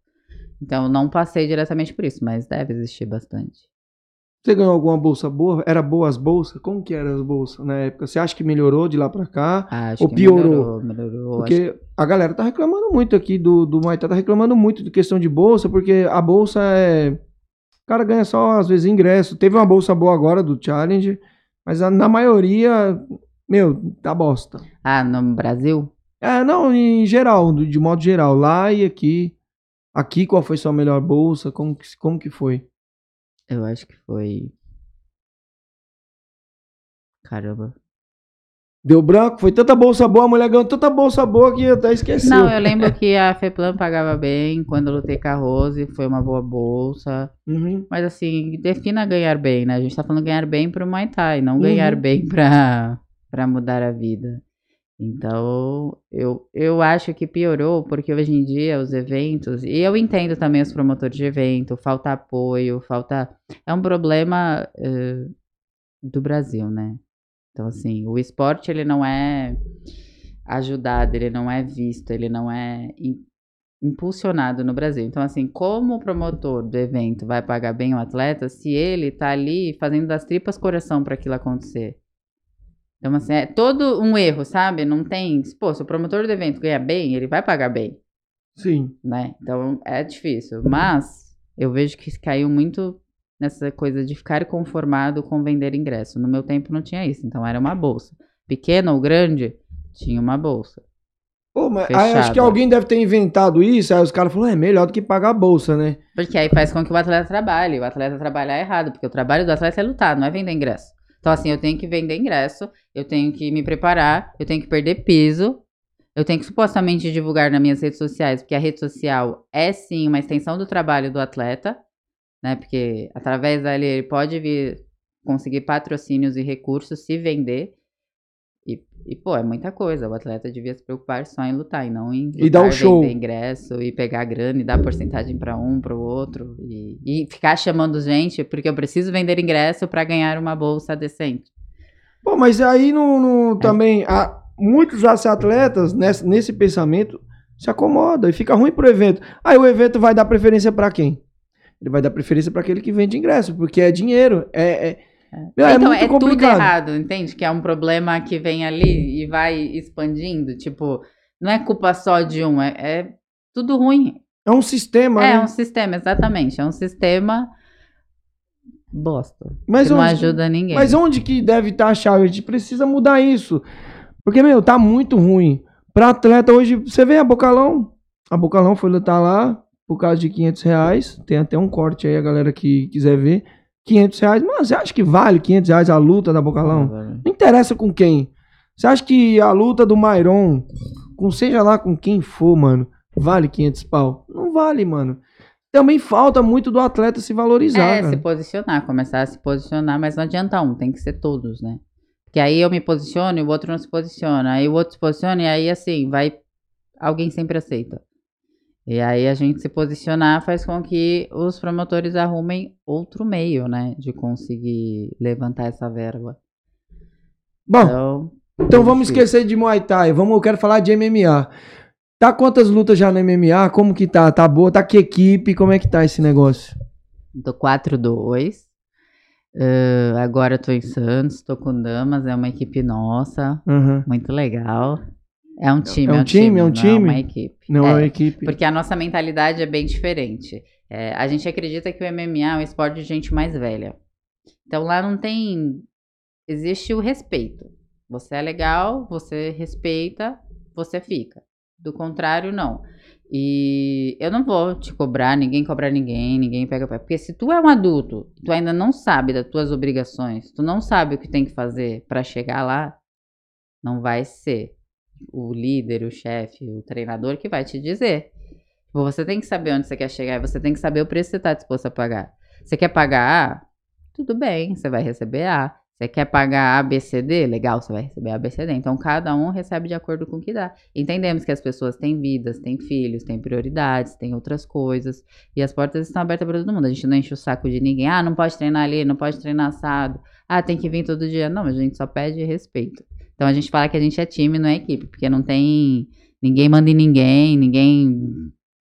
Então não passei diretamente por isso, mas deve existir bastante. Você ganhou alguma bolsa boa? Era boa as bolsas? Como que eram as bolsas na época? Você acha que melhorou de lá pra cá? Acho Ou que piorou? melhorou, melhorou. Porque a galera tá reclamando muito aqui do, do Thai, tá reclamando muito de questão de bolsa, porque a bolsa é... O cara ganha só, às vezes, ingresso. Teve uma bolsa boa agora do Challenge, mas a- na maioria, meu, tá bosta. Ah, no Brasil? É, não, em geral, de modo geral. Lá e aqui. Aqui, qual foi sua melhor bolsa? Como que, como que foi? Eu acho que foi. Caramba. Deu branco? Foi tanta bolsa boa, a mulher ganhou tanta bolsa boa que até esqueceu. Não, eu lembro que a FEPLAN pagava bem quando eu lutei com a Rose, foi uma boa bolsa. Uhum. Mas assim, defina ganhar bem, né? A gente tá falando ganhar bem pro Muay Thai, não ganhar Uhum. bem pra, pra mudar a vida. Então, eu, eu acho que piorou, porque hoje em dia os eventos, e eu entendo também os promotores de evento, falta apoio, falta. É um problema eh, do Brasil, né? Então, assim, o esporte ele não é ajudado, ele não é visto, ele não é im- impulsionado no Brasil. Então, assim, como o promotor do evento vai pagar bem o atleta se ele tá ali fazendo das tripas coração para aquilo acontecer? Então, assim, é todo um erro, sabe? Não tem. Pô, se o promotor do evento ganha bem, ele vai pagar bem, Sim. né? Então é difícil. Mas eu vejo que caiu muito nessa coisa de ficar conformado com vender ingresso. No meu tempo não tinha isso, então era uma bolsa. Pequena ou grande, tinha uma bolsa. Pô, mas acho que alguém deve ter inventado isso, aí os caras falaram, é melhor do que pagar a bolsa, né? Porque aí faz com que o atleta trabalhe. O atleta trabalhar errado, porque o trabalho do atleta é lutar, não é vender ingresso. Então, assim, eu tenho que vender ingresso, eu tenho que me preparar, eu tenho que perder peso, eu tenho que supostamente divulgar nas minhas redes sociais, porque a rede social é sim uma extensão do trabalho do atleta, né? Porque através dali ele pode vir conseguir patrocínios e recursos, se vender. E, e, pô, é muita coisa. O atleta devia se preocupar só em lutar e não em E dar o lutar, show. vender ingresso e pegar grana e dar porcentagem pra um, pro outro. E, e ficar chamando gente, porque eu preciso vender ingresso pra ganhar uma bolsa decente. Pô, mas aí no, É. no- também, há, muitos atletas nesse, nesse pensamento se acomodam e fica ruim pro evento. Aí o evento vai dar preferência pra quem? Ele vai dar preferência pra aquele que vende ingresso, porque é dinheiro. É, é, é então, muito é tudo errado, entende? Que é um problema que vem ali e vai expandindo. Tipo, não é culpa só de um, é, é tudo ruim. É um sistema, É né? um sistema, exatamente. É um sistema bosta. Mas que não onde- ajuda ninguém. Mas onde que deve estar a chave? A gente precisa mudar isso. Porque, meu, tá muito ruim. Pra atleta hoje, você vê a Bocalão. A Bocalão foi lutar lá por causa de 500 reais. Tem até um corte aí, a galera que quiser ver. 500 reais. Mano, você acha que vale 500 reais a luta da Bocalão? Não interessa com quem. Você acha que a luta do Mairon, com seja lá com quem for, mano, vale 500 pau? Não vale, mano. Também falta muito do atleta se valorizar. É, cara. se posicionar, começar a se posicionar, mas não adianta um, tem que ser todos, né? Porque aí eu me posiciono e o outro não se posiciona. Aí o outro se posiciona e aí, assim, vai. Alguém sempre aceita. E aí a gente se posicionar faz com que os promotores arrumem outro meio, né? De conseguir levantar essa verba. Bom, Então, Então vamos difícil. esquecer de Muay Thai. Vamos, eu quero falar de MMA. Tá quantas lutas já no MMA? Como que tá? Tá boa? Tá que equipe? Como é que tá esse negócio? Tô 4-2. Eh, agora eu tô em Santos, tô com Damas, é uma equipe nossa. Aham. Muito legal. É um time, É um time, é um não time? É uma equipe. Não é uma equipe. Porque a nossa mentalidade é bem diferente. É, a gente acredita que o MMA é um esporte de gente mais velha. Então lá não tem. Existe o respeito. Você é legal, você respeita, você fica. Do contrário, não. E eu não vou te cobrar, ninguém cobra ninguém, ninguém pega pé. Porque se tu é um adulto, tu ainda não sabe das tuas obrigações, tu não sabe o que tem que fazer pra chegar lá, não vai ser o líder, o chefe, o treinador que vai te dizer. Tipo, Você tem que saber onde você quer chegar, você tem que saber o preço que você está disposto a pagar. Você quer pagar A? Tudo bem, você vai receber A. Você quer pagar A, B, C, D? Legal, você vai receber A, B, C, D. Então, cada um recebe de acordo com o que dá. Entendemos que as pessoas têm vidas, têm filhos, têm prioridades, têm outras coisas. E as portas estão abertas para todo mundo. A gente não enche o saco de ninguém. Ah, não pode treinar ali, não pode treinar assado. Ah, tem que vir todo dia. Não, a gente só pede respeito. Então, a gente fala que a gente é time, não é equipe. Porque não tem... Ninguém manda em ninguém, ninguém...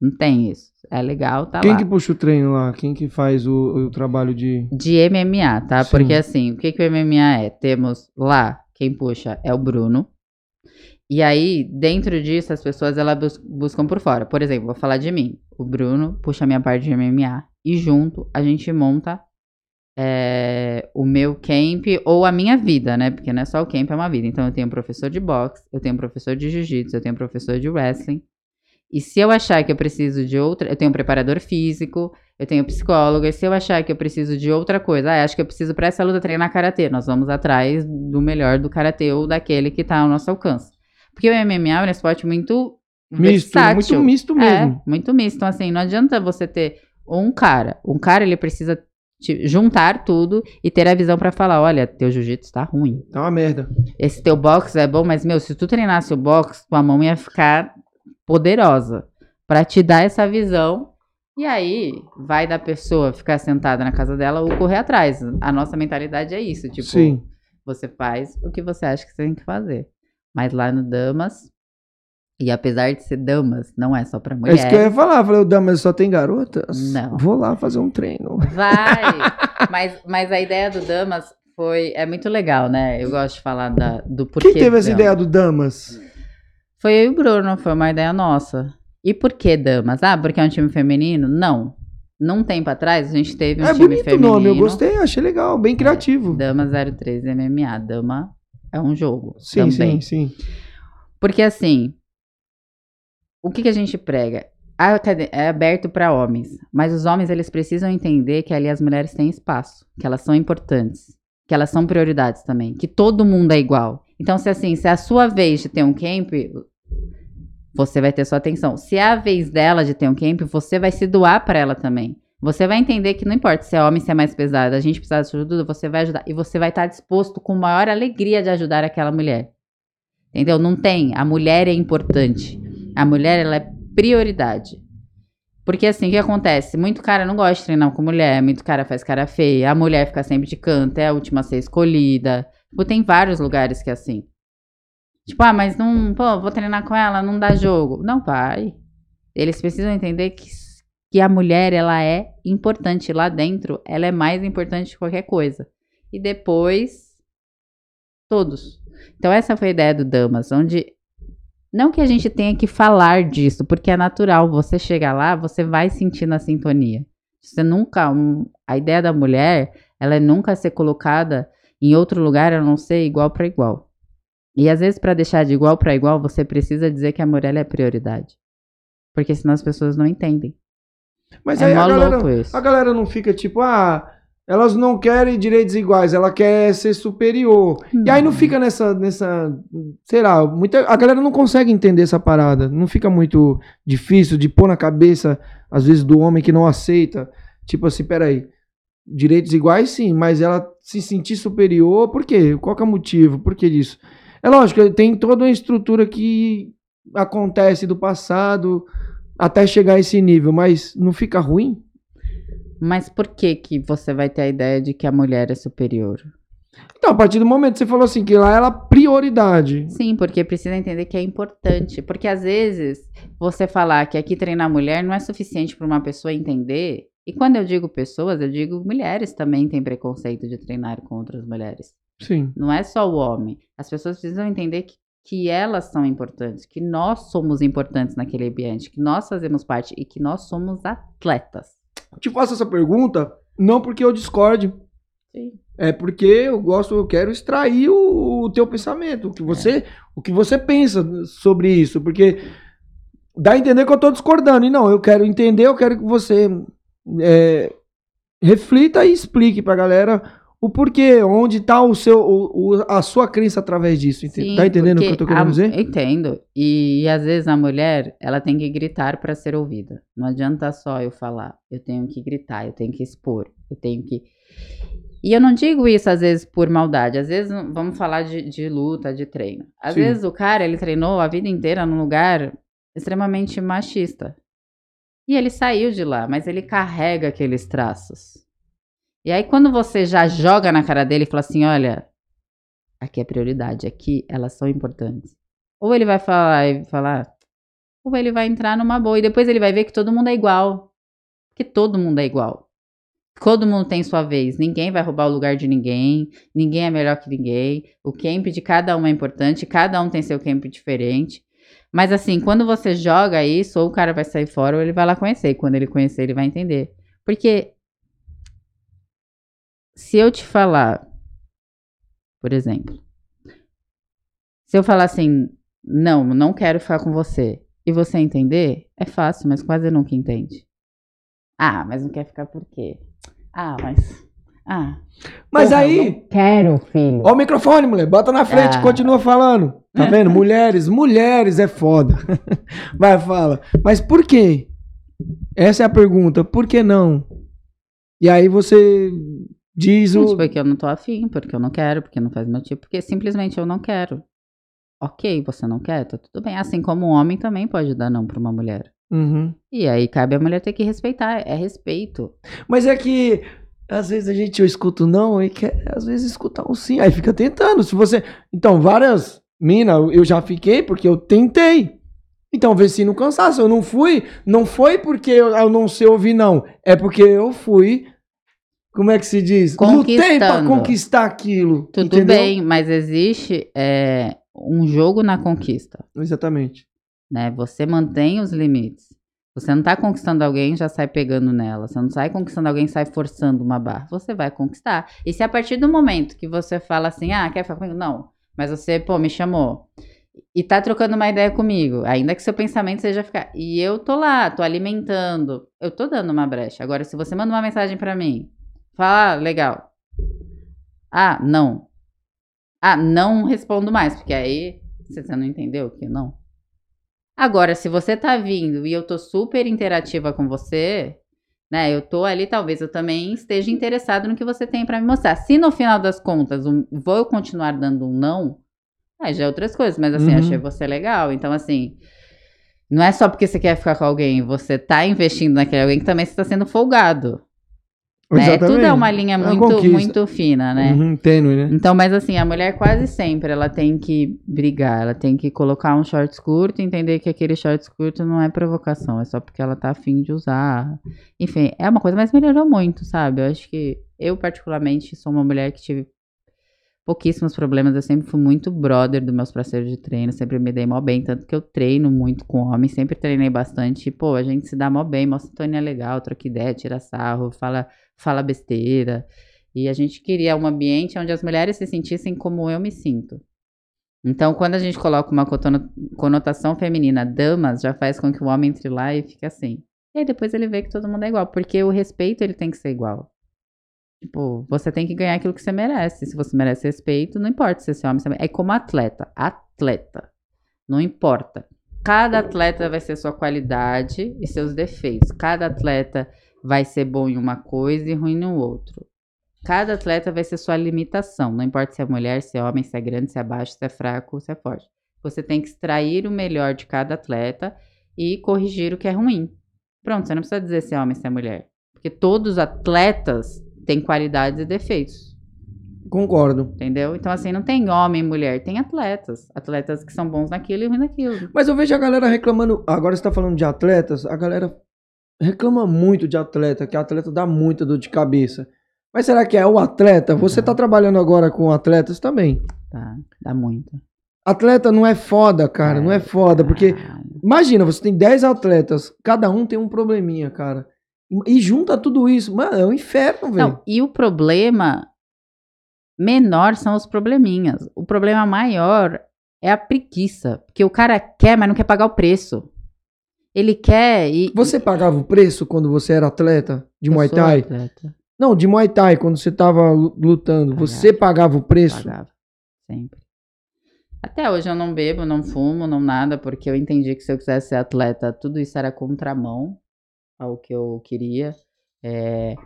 Não tem isso. É legal, tá Quem lá. que puxa o treino lá? Quem que faz o, o trabalho de. De MMA, tá? Sim. Porque assim, o que, que o MMA é? Temos lá, quem puxa é o Bruno. E aí, dentro disso, as pessoas elas bus- buscam por fora. Por exemplo, vou falar de mim. O Bruno puxa a minha parte de MMA. E junto a gente monta é, o meu camp ou a minha vida, né? Porque não é só o camp, é uma vida. Então eu tenho um professor de boxe, eu tenho um professor de jiu-jitsu, eu tenho um professor de wrestling. E se eu achar que eu preciso de outra, eu tenho um preparador físico, eu tenho psicóloga, e se eu achar que eu preciso de outra coisa, ah, acho que eu preciso para essa luta treinar karatê, nós vamos atrás do melhor do karatê ou daquele que tá ao nosso alcance. Porque o MMA é um esporte muito Misto, versátil. muito misto mesmo. É, muito misto. Então, assim, não adianta você ter um cara. Um cara, ele precisa te- juntar tudo e ter a visão pra falar, olha, teu jiu-jitsu tá ruim. Tá uma merda. Esse teu box é bom, mas, meu, se tu treinasse o box, tua mão ia ficar poderosa pra te dar essa visão. E aí, vai da pessoa ficar sentada na casa dela ou correr atrás. A nossa mentalidade é isso, tipo, Sim. você faz o que você acha que você tem que fazer. Mas lá no Damas, e apesar de ser Damas, não é só pra É mulher. isso que eu ia falar. Eu Falei, o Damas só tem garotas? Não. Vou lá fazer um treino. Vai! mas, mas a ideia do Damas foi. É muito legal, né? Eu gosto de falar da, do porquê. Quem teve essa Damas. ideia do Damas? Foi eu e o Bruno, foi uma ideia nossa. E por que Damas? Ah, porque é um time feminino? Não. Num tempo atrás, a gente teve um é time bonito o feminino. nome, eu gostei, achei legal, bem criativo. Dama 03 MMA. Dama é um jogo. sim, também. sim, sim. Porque assim, o que, que a gente prega? É aberto para homens, mas os homens eles precisam entender que ali as mulheres têm espaço, que elas são importantes, que elas são prioridades também, que todo mundo é igual. Então, se assim, se é a sua vez de ter um camp, você vai ter sua atenção. Se é a vez dela de ter um camp, você vai se doar para ela também. Você vai entender que não importa se é homem, se é mais pesado, a gente precisa de ajuda, você vai ajudar. E você vai estar disposto com maior alegria de ajudar aquela mulher. Entendeu? Não tem. A mulher é importante. A mulher, ela é prioridade. Porque assim, o que acontece? Muito cara não gosta de treinar com mulher, muito cara faz cara feia, a mulher fica sempre de canto, é a última a ser escolhida. Tipo, tem vários lugares que é assim. Tipo, ah, mas não, pô, vou treinar com ela, não dá jogo. Não vai. Eles precisam entender que, que a mulher, ela é importante lá dentro, ela é mais importante que qualquer coisa. E depois, todos. Então, essa foi a ideia do Damas, onde Não que a gente tenha que falar disso, porque é natural. Você chegar lá, você vai sentindo a sintonia. Você nunca. um- a ideia da mulher, ela é nunca ser colocada em outro lugar a não ser igual para igual. E às vezes, para deixar de igual para igual, você precisa dizer que a mulher é prioridade. Porque senão as pessoas não entendem. Mas É aí a galera, a galera não fica tipo, ah, elas não querem direitos iguais, ela quer ser superior. E aí não fica nessa, nessa, sei lá, muita, a galera não consegue entender essa parada. Não fica muito difícil de pôr na cabeça, às vezes, do homem que não aceita. Tipo assim, peraí, direitos iguais sim, mas ela se sentir superior, por quê? Qual que é o motivo? Por que disso? É lógico, tem toda uma estrutura que acontece do passado até chegar a esse nível, mas não fica ruim? Mas por que que você vai ter a ideia de que a mulher é superior? Então, a partir do momento que você falou assim, que lá ela é prioridade. Sim, porque precisa entender que é importante. Porque às vezes você falar que aqui treinar mulher não é suficiente para uma pessoa entender. E quando eu digo pessoas, eu digo mulheres também têm preconceito de treinar com outras mulheres. Sim. Não é só o homem. As pessoas precisam entender que, que elas são importantes, que nós somos importantes naquele ambiente, que nós fazemos parte e que nós somos atletas. Te faço essa pergunta, não porque eu discorde. Sim. É porque eu gosto, eu quero extrair o, o teu pensamento, o que você, o que você pensa sobre isso, porque dá a entender que eu tô discordando. E não, eu quero entender, eu quero que você é, reflita e explique pra galera o porquê, onde tá o seu, o, o- a sua crença através disso. ente- Sim, tá entendendo o que eu tô querendo a- dizer? Entendo. E, às vezes a mulher, ela tem que gritar para ser ouvida. Não adianta só eu falar. Eu tenho que gritar, eu tenho que expor, eu tenho que. E eu não digo isso às vezes por maldade. Às vezes vamos falar de, de luta, de treino. Às Sim. vezes o cara ele treinou a vida inteira num lugar extremamente machista. E ele saiu de lá, mas ele carrega aqueles traços. E aí, quando você já joga na cara dele e fala assim: olha, aqui é prioridade, aqui elas são importantes. Ou ele vai falar e falar, ou ele vai entrar numa boa. E depois ele vai ver que todo mundo é igual. Que todo mundo é igual. Todo mundo tem sua vez. Ninguém vai roubar o lugar de ninguém. Ninguém é melhor que ninguém. O camp de cada um é importante. Cada um tem seu camp diferente. Mas assim, quando você joga isso, ou o cara vai sair fora, ou ele vai lá conhecer. Quando ele conhecer, ele vai entender. Porque se eu te falar, por exemplo, se eu falar assim, não, não quero ficar com você, e você entender, é fácil, mas quase nunca entende. Ah, mas não quer ficar por quê? Ah, mas. Ah. Mas porra, aí- quero, filho. Ó o microfone, mulher. Bota na frente, Ah. continua falando. Tá vendo? mulheres, mulheres é foda. Vai, fala. Mas por quê? Essa é a pergunta. Por que não? E aí você diz o. Porque eu não tô afim, porque eu não quero, porque não faz meu tipo, porque simplesmente eu não quero. Ok, você não quer, tá tudo bem. Assim como um homem também pode dar não pra uma mulher. Uhum. E aí cabe a mulher ter que respeitar, é respeito. Mas é que às vezes a gente eu escuto não e quer às vezes escutar um sim. Aí fica tentando. Se você. Então, várias mina eu já fiquei porque eu tentei. Então, vê se no cansaço. Eu não fui. Não foi porque eu, eu não sei ouvir, não. É porque eu fui. Como é que se diz? Lutei pra Conquistando. conquistar aquilo. Tudo entendeu? bem, mas existe é, um jogo na conquista. Exatamente. Né? Você mantém os limites. Você não tá conquistando alguém e já sai pegando nela. Você não sai conquistando alguém e sai forçando uma barra. Você vai conquistar. E se a partir do momento que você fala assim, ah, quer ficar comigo? Não. Mas você, pô, me chamou. E tá trocando uma ideia comigo. Ainda que seu pensamento seja ficar. E eu tô lá, tô alimentando. Eu tô dando uma brecha. Agora, se você manda uma mensagem pra mim, fala, ah, legal. Ah, não. Ah, não respondo mais, porque aí você não entendeu o que não. Agora, se você tá vindo e eu tô super interativa com você, né? Eu tô ali, talvez eu também esteja interessado no que você tem pra me mostrar. Se no final das contas um, vou eu continuar dando um não, aí já é outras coisas, mas assim, Uhum. achei você legal. Então, assim, não é só porque você quer ficar com alguém, você tá investindo naquele alguém que também você tá sendo folgado. Né? Tudo é uma linha É muito, muito fina, né? Uhum, tênue, né? Então, mas assim, a mulher quase sempre ela tem que brigar, ela tem que colocar um shorts curto e entender que aquele shorts curto não é provocação, é só porque ela tá afim de usar. Enfim, é uma coisa, mas melhorou muito, sabe? Eu acho que eu, particularmente, sou uma mulher que tive pouquíssimos problemas. Eu sempre fui muito brother dos meus parceiros de treino, sempre me dei mó bem, tanto que eu treino muito com homens, sempre treinei bastante. E, pô, a gente se dá mó bem, mostra Tônia é legal, troca ideia, tira sarro, fala, fala besteira. E a gente queria um ambiente onde as mulheres se sentissem como eu me sinto. Então, quando a gente coloca uma conotação feminina, damas, já faz com que o homem entre lá e fique assim. E aí depois ele vê que todo mundo é igual, porque o respeito ele tem que ser igual. Tipo, você tem que ganhar aquilo que você merece. Se você merece respeito, não importa se você é homem, é. É como atleta. Atleta. Não importa. Cada atleta vai ser sua qualidade e seus defeitos. Cada atleta vai ser bom em uma coisa e ruim no outro. Cada atleta vai ser sua limitação. Não importa se é mulher, se é homem, se é grande, se é baixo, se é fraco, se é forte. Você tem que extrair o melhor de cada atleta e corrigir o que é ruim. Pronto, você não precisa dizer se é homem, se é mulher. Porque todos os atletas têm qualidades e defeitos. Concordo. Entendeu? Então, assim, não tem homem e mulher, tem atletas. Atletas que são bons naquilo e ruim naquilo. Mas eu vejo a galera reclamando. Agora você tá falando de atletas, a galera reclama muito de atleta, que atleta dá muita dor de cabeça. Mas será que é o atleta? Você tá trabalhando agora com atletas também. Tá, dá muito. Atleta não é foda, cara, não é foda, porque imagina, você tem 10 atletas, cada um tem um probleminha, cara. E junta tudo isso, mano, é um inferno, velho. Não, e o problema menor são os probleminhas. O problema maior é a preguiça. Porque o cara quer, mas não quer pagar o preço. Ele quer e. Você pagava o preço quando você era atleta de Eu Muay Thai? atleta. Não, de Muay Thai, quando você tava lu- lutando, você pagava o preço? Pagava, sempre. Até hoje eu não bebo, não fumo, não nada, porque eu entendi que se eu quisesse ser atleta, tudo isso era contramão ao que eu queria. É,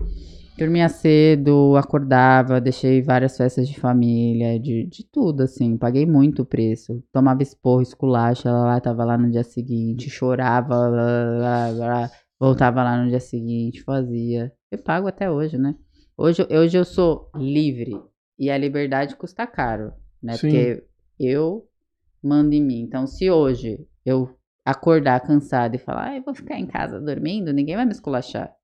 dormia cedo, acordava, deixei várias festas de família, de, de tudo, assim. Paguei muito o preço. Tomava esporro, esculacha, lá, lá, tava lá no dia seguinte, chorava, lá, lá, lá, lá, voltava lá no dia seguinte, fazia. Eu pago até hoje, né? Hoje, hoje eu sou livre e a liberdade custa caro, né? Sim. Porque eu mando em mim. Então, se hoje eu acordar cansado e falar, ah, eu vou ficar em casa dormindo, ninguém vai me esculachar.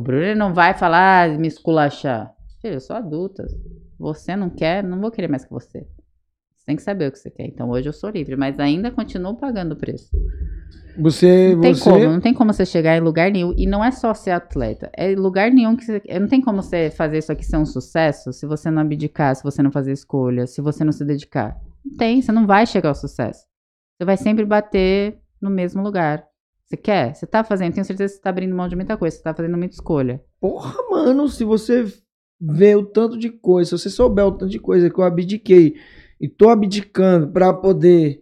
O Bruno não vai falar, ah, me esculachar. Filho, eu sou adulta. Você não quer, não vou querer mais que você. Você tem que saber o que você quer. Então hoje eu sou livre, mas ainda continuo pagando o preço. Você, Não tem você... como, não tem como você chegar em lugar nenhum. E não é só ser atleta. É lugar nenhum que você. Não tem como você fazer isso aqui ser um sucesso se você não abdicar, se você não fazer escolha, se você não se dedicar. Não tem, você não vai chegar ao sucesso. Você vai sempre bater no mesmo lugar. Você quer? Você tá fazendo, tenho certeza que você tá abrindo mão de muita coisa, você tá fazendo muita escolha. Porra, mano, se você vê o tanto de coisa, se você souber o tanto de coisa que eu abdiquei e tô abdicando pra poder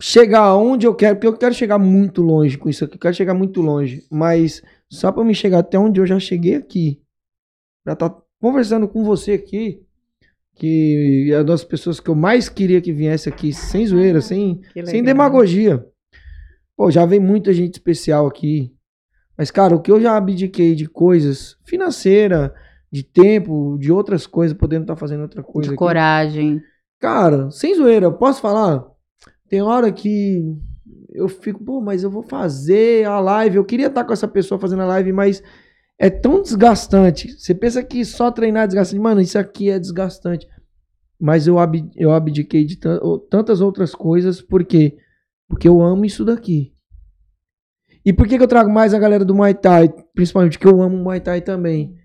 chegar aonde eu quero, porque eu quero chegar muito longe com isso aqui, eu quero chegar muito longe, mas só pra me chegar até onde eu já cheguei aqui, pra estar conversando com você aqui, que é uma das pessoas que eu mais queria que viesse aqui, sem zoeira, sem, sem demagogia. Pô, já vem muita gente especial aqui. Mas, cara, o que eu já abdiquei de coisas financeira, de tempo, de outras coisas, podendo estar fazendo outra coisa. De aqui. coragem. Cara, sem zoeira, posso falar? Tem hora que eu fico, pô, mas eu vou fazer a live. Eu queria estar com essa pessoa fazendo a live, mas é tão desgastante. Você pensa que só treinar é desgastante. Mano, isso aqui é desgastante. Mas eu, ab- eu abdiquei de tantas outras coisas, por quê? Porque eu amo isso daqui. E por que, que eu trago mais a galera do Muay Thai? Principalmente porque eu amo Muay Thai também.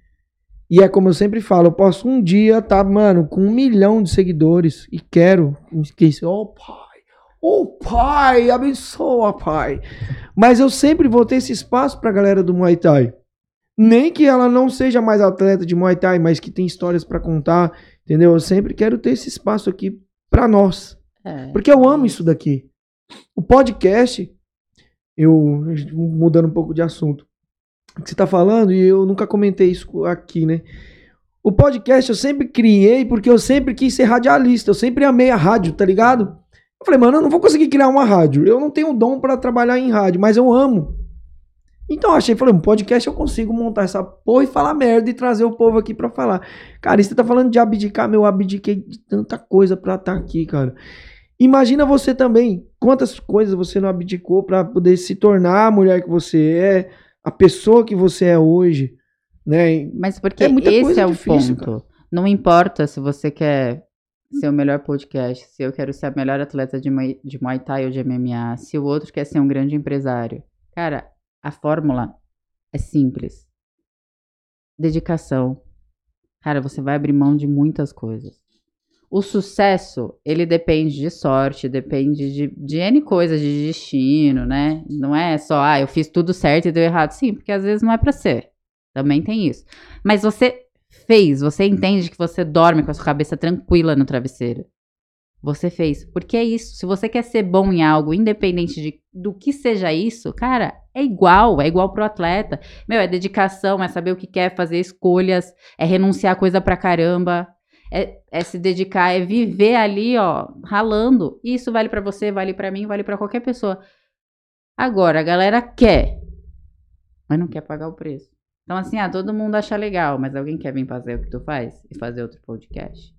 E é como eu sempre falo, eu posso um dia tá, mano, com um milhão de seguidores e quero, esqueci, oh pai, oh pai, abençoa pai. Mas eu sempre vou ter esse espaço pra galera do Muay Thai. Nem que ela não seja mais atleta de Muay Thai, mas que tem histórias pra contar, entendeu? Eu sempre quero ter esse espaço aqui pra nós. É. Porque eu amo isso daqui. O podcast, eu mudando um pouco de assunto, que você tá falando, e eu nunca comentei isso aqui, né? O podcast eu sempre criei porque eu sempre quis ser radialista, eu sempre amei a rádio, tá ligado? Eu falei, mano, eu não vou conseguir criar uma rádio, eu não tenho dom pra trabalhar em rádio, mas eu amo. Então eu achei, falei, um podcast eu consigo montar essa porra e falar merda e trazer o povo aqui pra falar. Cara, e você tá falando de abdicar, meu, eu abdiquei de tanta coisa pra estar aqui, cara. Imagina você também, quantas coisas você não abdicou pra poder se tornar a mulher que você é, a pessoa que você é hoje, né? Mas porque É esse é o difícil, ponto. Não importa se você quer ser o melhor podcast, se eu quero ser a melhor atleta de Muay, de Muay Thai ou de MMA, se o outro quer ser um grande empresário. Cara, a fórmula é simples. Dedicação. Cara, você vai abrir mão de muitas coisas. O sucesso, ele depende de sorte, depende de, de N coisas, de destino, né? Não é só, ah, eu fiz tudo certo e deu errado. Sim, porque às vezes não é pra ser. Também tem isso. Mas você fez, você entende que você dorme com a sua cabeça tranquila no travesseiro. Você fez. Porque é isso. Se você quer ser bom em algo, independente de, do que seja isso, cara, é igual. É igual pro atleta. Meu, é dedicação, é saber o que quer, fazer escolhas, é renunciar coisa pra caramba. É, é se dedicar, é viver ali, ó, ralando. Isso vale pra você, vale pra mim, vale pra qualquer pessoa. Agora, a galera quer, mas não quer pagar o preço. Então, assim, ah, todo mundo acha legal, mas alguém quer vir fazer o que tu faz e fazer outro podcast?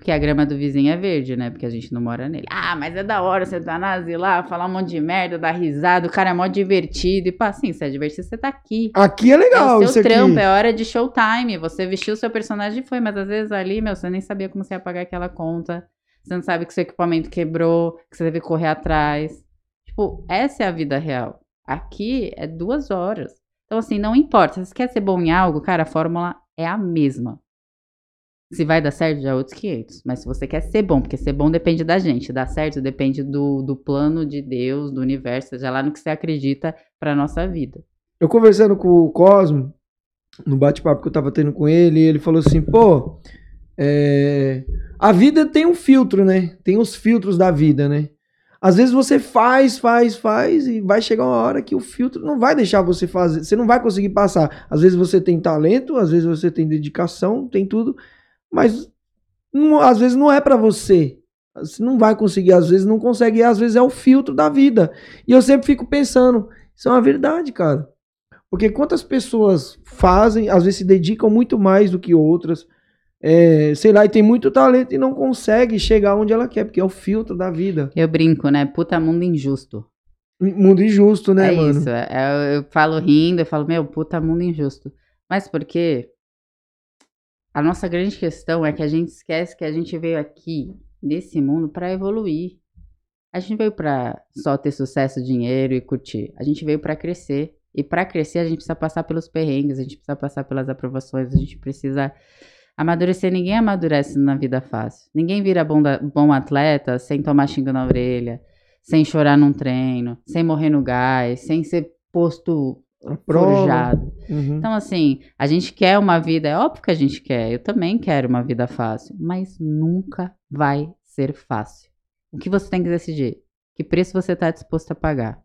Porque a grama do vizinho é verde, né? Porque a gente não mora nele. Ah, mas é da hora você tá na lá, falar um monte de merda, dar risada, o cara é mó divertido. E pá, assim, se é divertido, você tá aqui. Aqui é legal, É o seu aqui. trampo, é hora de showtime. Você vestiu o seu personagem e foi, mas às vezes ali, meu, você nem sabia como você ia pagar aquela conta. Você não sabe que seu equipamento quebrou, que você teve que correr atrás. Tipo, essa é a vida real. Aqui é duas horas. Então, assim, não importa. Se você quer ser bom em algo, cara, a fórmula é a mesma. Se vai dar certo, já é outros 500. Mas se você quer ser bom, porque ser bom depende da gente. Dar certo depende do, do plano de Deus, do universo, seja lá no que você acredita pra nossa vida. Eu conversando com o Cosmo, no bate-papo que eu tava tendo com ele, ele falou assim, pô, é, a vida tem um filtro, né? Tem os filtros da vida, né? Às vezes você faz, faz, faz e vai chegar uma hora que o filtro não vai deixar você fazer, você não vai conseguir passar. Às vezes você tem talento, às vezes você tem dedicação, tem tudo, mas não- às vezes não é pra você. Você não vai conseguir, às vezes não consegue, e às vezes é o filtro da vida. E eu sempre fico pensando, isso é uma verdade, cara. Porque quantas pessoas fazem, às vezes se dedicam muito mais do que outras, é, sei lá, e tem muito talento e não consegue chegar onde ela quer, porque é o filtro da vida. Eu brinco, né? Puta mundo injusto. Mundo injusto, né, é mano? isso. é- é- eu falo rindo, eu falo, meu, puta mundo injusto. Mas porque a nossa grande questão é que a gente esquece que a gente veio aqui nesse mundo pra evoluir. A gente veio pra só ter sucesso, dinheiro e curtir. A gente veio pra crescer. E pra crescer a gente precisa passar pelos perrengues, a gente precisa passar pelas aprovações, a gente precisa amadurecer. Ninguém amadurece na vida fácil. Ninguém vira bom, da- bom atleta sem tomar xingo na orelha, sem chorar num treino, sem morrer no gás, sem ser posto. Forjado. Uhum. Então, assim, a gente quer uma vida, é óbvio que a gente quer, eu também quero uma vida fácil, mas nunca vai ser fácil. O que você tem que decidir? Que preço você está disposto a pagar?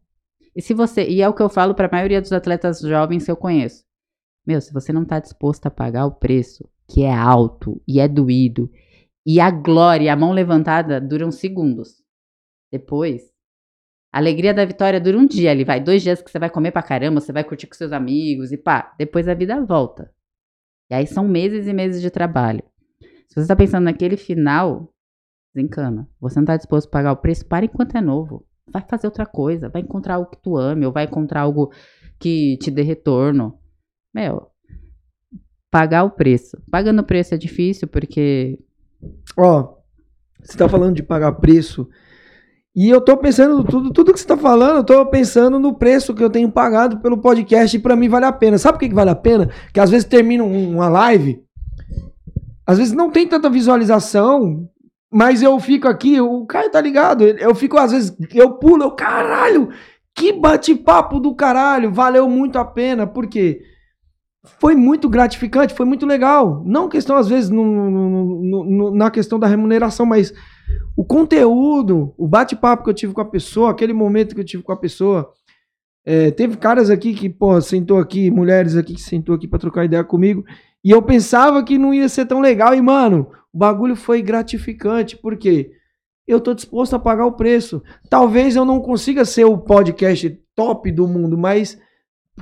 E se você, e é o que eu falo para a maioria dos atletas jovens que eu conheço. Meu, se você não está disposto a pagar o preço, que é alto e é doído, e a glória, a mão levantada duram segundos. Depois, a alegria da vitória dura um dia ali, vai. Dois dias que você vai comer pra caramba, você vai curtir com seus amigos e pá. Depois a vida volta. E aí são meses e meses de trabalho. Se você tá pensando naquele final, desencana. Você não tá disposto a pagar o preço, para enquanto é novo. Vai fazer outra coisa. Vai encontrar algo que tu ame, ou vai encontrar algo que te dê retorno. Meu, pagar o preço. Pagando o preço é difícil porque Ó, você tá falando de pagar preço. E eu tô pensando, tudo, tudo que você tá falando, eu tô pensando no preço que eu tenho pagado pelo podcast e pra mim vale a pena. Sabe por que, que vale a pena? Que às vezes termina um- uma live, às vezes não tem tanta visualização, mas eu fico aqui, o Caio tá ligado? Eu fico, às vezes, eu pulo, eu, caralho, que bate-papo do caralho, valeu muito a pena, por quê? Foi muito gratificante, foi muito legal. Não questão, às vezes, no- no- no- na questão da remuneração, mas o conteúdo, o bate-papo que eu tive com a pessoa, aquele momento que eu tive com a pessoa. É, teve caras aqui que, pô, sentou aqui, mulheres aqui que sentou aqui pra trocar ideia comigo, e eu pensava que não ia ser tão legal, e, mano, o bagulho foi gratificante, porque eu tô disposto a pagar o preço. Talvez eu não consiga ser o podcast top do mundo, mas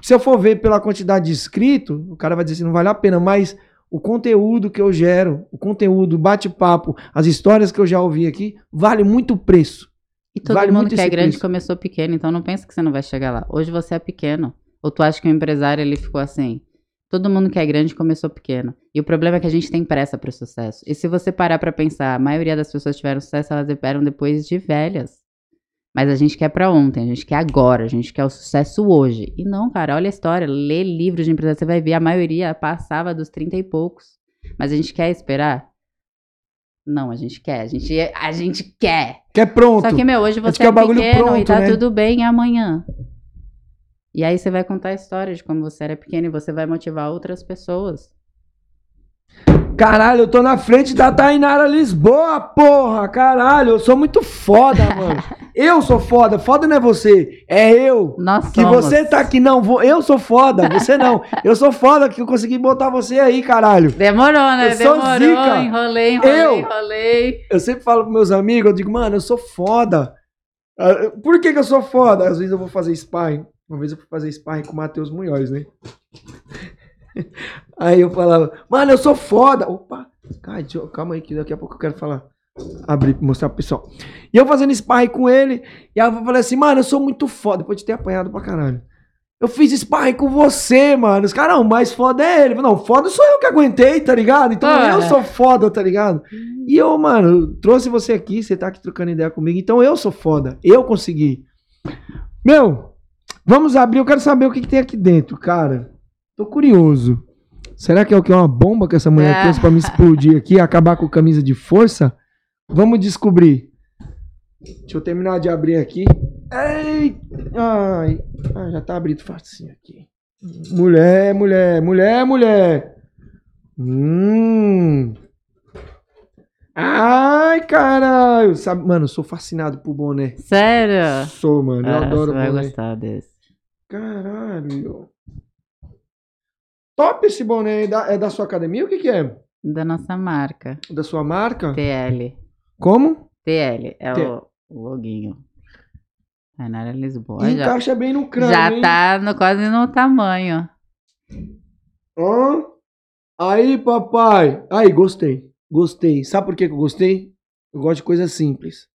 se eu for ver pela quantidade de inscritos, o cara vai dizer assim, não vale a pena, mas o conteúdo que eu gero, o conteúdo, o bate-papo, as histórias que eu já ouvi aqui, vale muito o preço. E todo Vale mundo que é grande preço. começou pequeno, então não pensa que você não vai chegar lá. Hoje você é pequeno. Ou tu acha que o empresário ele ficou assim? Todo mundo que é grande começou pequeno. E o problema é que a gente tem pressa pro sucesso. E se você parar pra pensar, a maioria das pessoas tiveram sucesso, elas tiveram depois de velhas. Mas a gente quer pra ontem, a gente quer agora, a gente quer o sucesso hoje. E não, cara, olha a história, lê livros de empresa, você vai ver, a maioria passava dos 30 e poucos. Mas a gente quer esperar? Não, a gente quer, a gente, a gente quer. Quer pronto. Só que, meu, hoje você é pequeno e pronto, tá né? tudo bem e amanhã. E aí você vai contar a história de como você era pequeno e você vai motivar outras pessoas. Caralho, eu tô na frente da Tainara Lisboa, porra! Caralho, eu sou muito foda, mano. Eu sou foda, foda não é você, é eu. Nós Que somos. você tá aqui, não, vou, eu sou foda, você não. Eu sou foda que eu consegui botar você aí, caralho. Demorou, né? Eu sou Demorou, zica. enrolei, enrolei, Eu? enrolei. Eu sempre falo pros meus amigos, eu digo, mano, eu sou foda. Ah, Por que, que eu sou foda? Às vezes eu vou fazer sparring. Uma vez eu fui fazer sparring com o Matheus Munhoz, né? Aí eu falava, mano, eu sou foda. Opa, cara, eu- calma aí que daqui a pouco eu quero falar. Abrir, mostrar pro pessoal. E eu fazendo sparring com ele, e aí eu falei assim, mano, eu sou muito foda, depois de ter apanhado pra caralho. Eu fiz sparring com você, mano. Os caras, não, mais foda é ele. Não, foda sou eu que aguentei, tá ligado? Então Ah, eu é. sou foda, tá ligado? E eu, mano, trouxe você aqui, você tá aqui trocando ideia comigo, então eu sou foda. Eu consegui. Meu, vamos abrir, eu quero saber o que, que tem aqui dentro, cara. Tô curioso. Será que é o que? Uma bomba que essa mulher Ah. trouxe pra me explodir aqui, acabar com camisa de força? Vamos descobrir. Deixa eu terminar de abrir aqui. Ei! Ai! Ah, já tá abrindo facinho aqui. Mulher, mulher, mulher, mulher. Hum. Ai, caralho. Sabe, mano, eu sou fascinado por boné. Sério? Sou, mano. Eu Ah, adoro você vai boné. gostar desse. Caralho. Top esse boné. É da, é da sua academia? O que que é? Da nossa marca. Da sua marca? TL. Como? TL. É T- o, o loguinho. Tainara Lisboa. Já, Encaixa bem no crânio, já hein? tá no, quase no tamanho. Hã? Aí, papai. Aí, gostei. Gostei. Sabe por que que eu gostei? Eu gosto de coisa simples.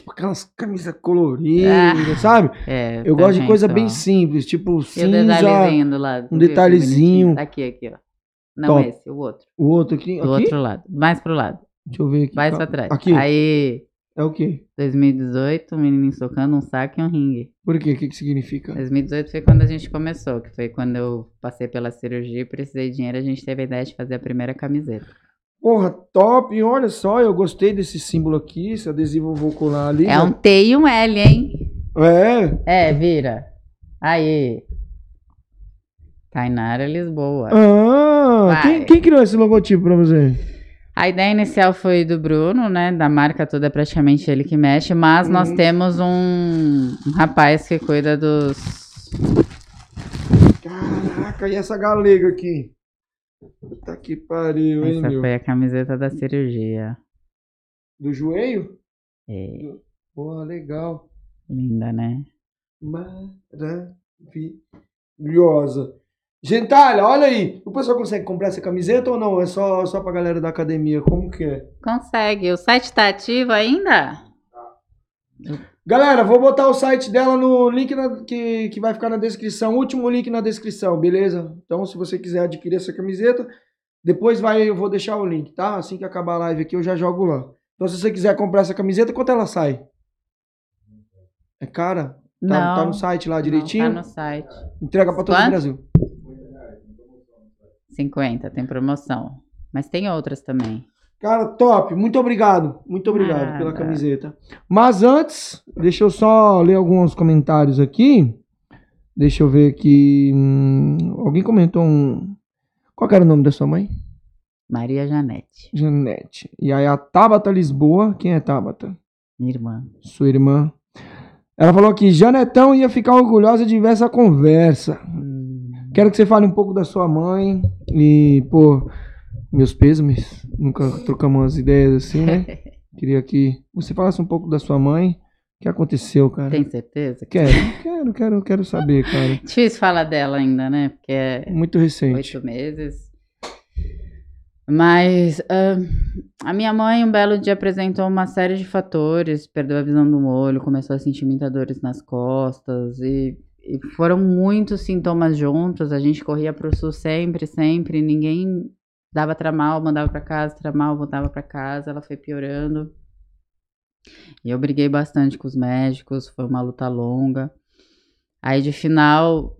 Tipo aquelas camisas coloridas, sabe? É, Eu gosto de coisa bem simples, tipo o cinza. detalhezinho do lado. um detalhezinho. Tá aqui, aqui, ó. Não Top. esse, o outro. O outro aqui, Do aqui? outro lado. Mais pro lado. Deixa eu ver aqui. Mais pra trás. Aqui. Aí, É o quê? 2018, um menininho socando um saco e um ringue. Por quê? O que que significa? 2018 foi quando a gente começou, que foi quando eu passei pela cirurgia e precisei de dinheiro, a gente teve a ideia de fazer a primeira camiseta. Porra, top. Olha só, eu gostei desse símbolo aqui, esse adesivo eu vou colar ali. É um T e um L, hein? É. É, vira. Aí. Tainara Lisboa. Ah, quem, quem criou esse logotipo pra você? A ideia inicial foi do Bruno, né? Da marca toda é praticamente ele que mexe, mas nós Uhum. temos um, um rapaz que cuida dos. Caraca, e essa galega aqui? Puta que pariu, hein, Essa meu? foi a camiseta da cirurgia. Do joelho? É, Porra, legal. linda, né? Maravilhosa. Gentalha, olha aí. O pessoal consegue comprar essa camiseta ou não? É só, só pra galera da academia? Como que é? Consegue. O site tá ativo ainda? Galera, vou botar o site dela no link na- que, que vai ficar na descrição. Último link na descrição, beleza? Então, se você quiser adquirir essa camiseta, depois vai, eu vou deixar o link, tá? Assim que acabar a live aqui, eu já jogo lá. Então, se você quiser comprar essa camiseta, quanto ela sai? É cara? Tá, Não. tá no site lá direitinho? Não, tá no site. Entrega pra todo o Brasil. 50, tem promoção. Mas tem outras também. Cara, top. Muito obrigado. Muito obrigado Nada. pela camiseta. Mas antes, deixa eu só ler alguns comentários aqui. Deixa eu ver aqui. hum, alguém comentou um. Qual era o nome da sua mãe? Maria Janete, Janete. E aí a Tabata Lisboa. Quem é Tabata? minha irmã. Sua irmã. Ela falou que Janetão ia ficar orgulhosa de ver essa conversa. Hum, Quero que você fale um pouco da sua mãe. E, pô, meus pêsames. Nunca trocamos umas ideias assim, né? Queria que você falasse um pouco da sua mãe. O que aconteceu, cara? Tem certeza? Quero, quero, quero, quero saber, cara. Difícil falar dela ainda, né? Porque é Muito recente. oito meses. Mas ah, a minha mãe, um belo dia, apresentou uma série de fatores. Perdeu a visão do olho, começou a sentir muita dores nas costas. E e foram muitos sintomas juntos. A gente corria pro sul sempre, sempre. Ninguém dava tramal, mandava pra casa, tramal, voltava pra casa. Ela foi piorando. E eu briguei bastante com os médicos, foi uma luta longa. Aí de final,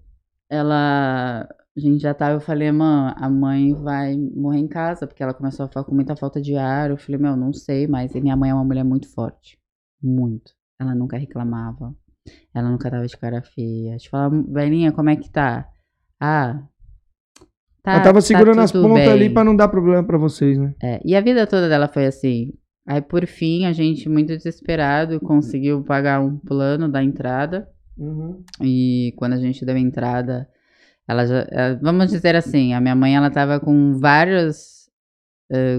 ela. A gente já tava, eu falei, mãe, a mãe vai morrer em casa, porque ela começou a ficar com muita falta de ar. Eu falei, meu, não sei, mas minha mãe é uma mulher muito forte. Muito. Ela nunca reclamava. Ela nunca tava de cara feia. Tipo, ela, velhinha, como é que tá? Ah. Tá, Ela tava segurando tá as pontas ali bem. pra não dar problema pra vocês, né? É, e a vida toda dela foi assim. Aí, por fim, a gente, muito desesperado, conseguiu pagar um plano da entrada. Uhum. E quando a gente deu a entrada, ela já. eh, Vamos dizer assim, a minha mãe ela tava com vários eh,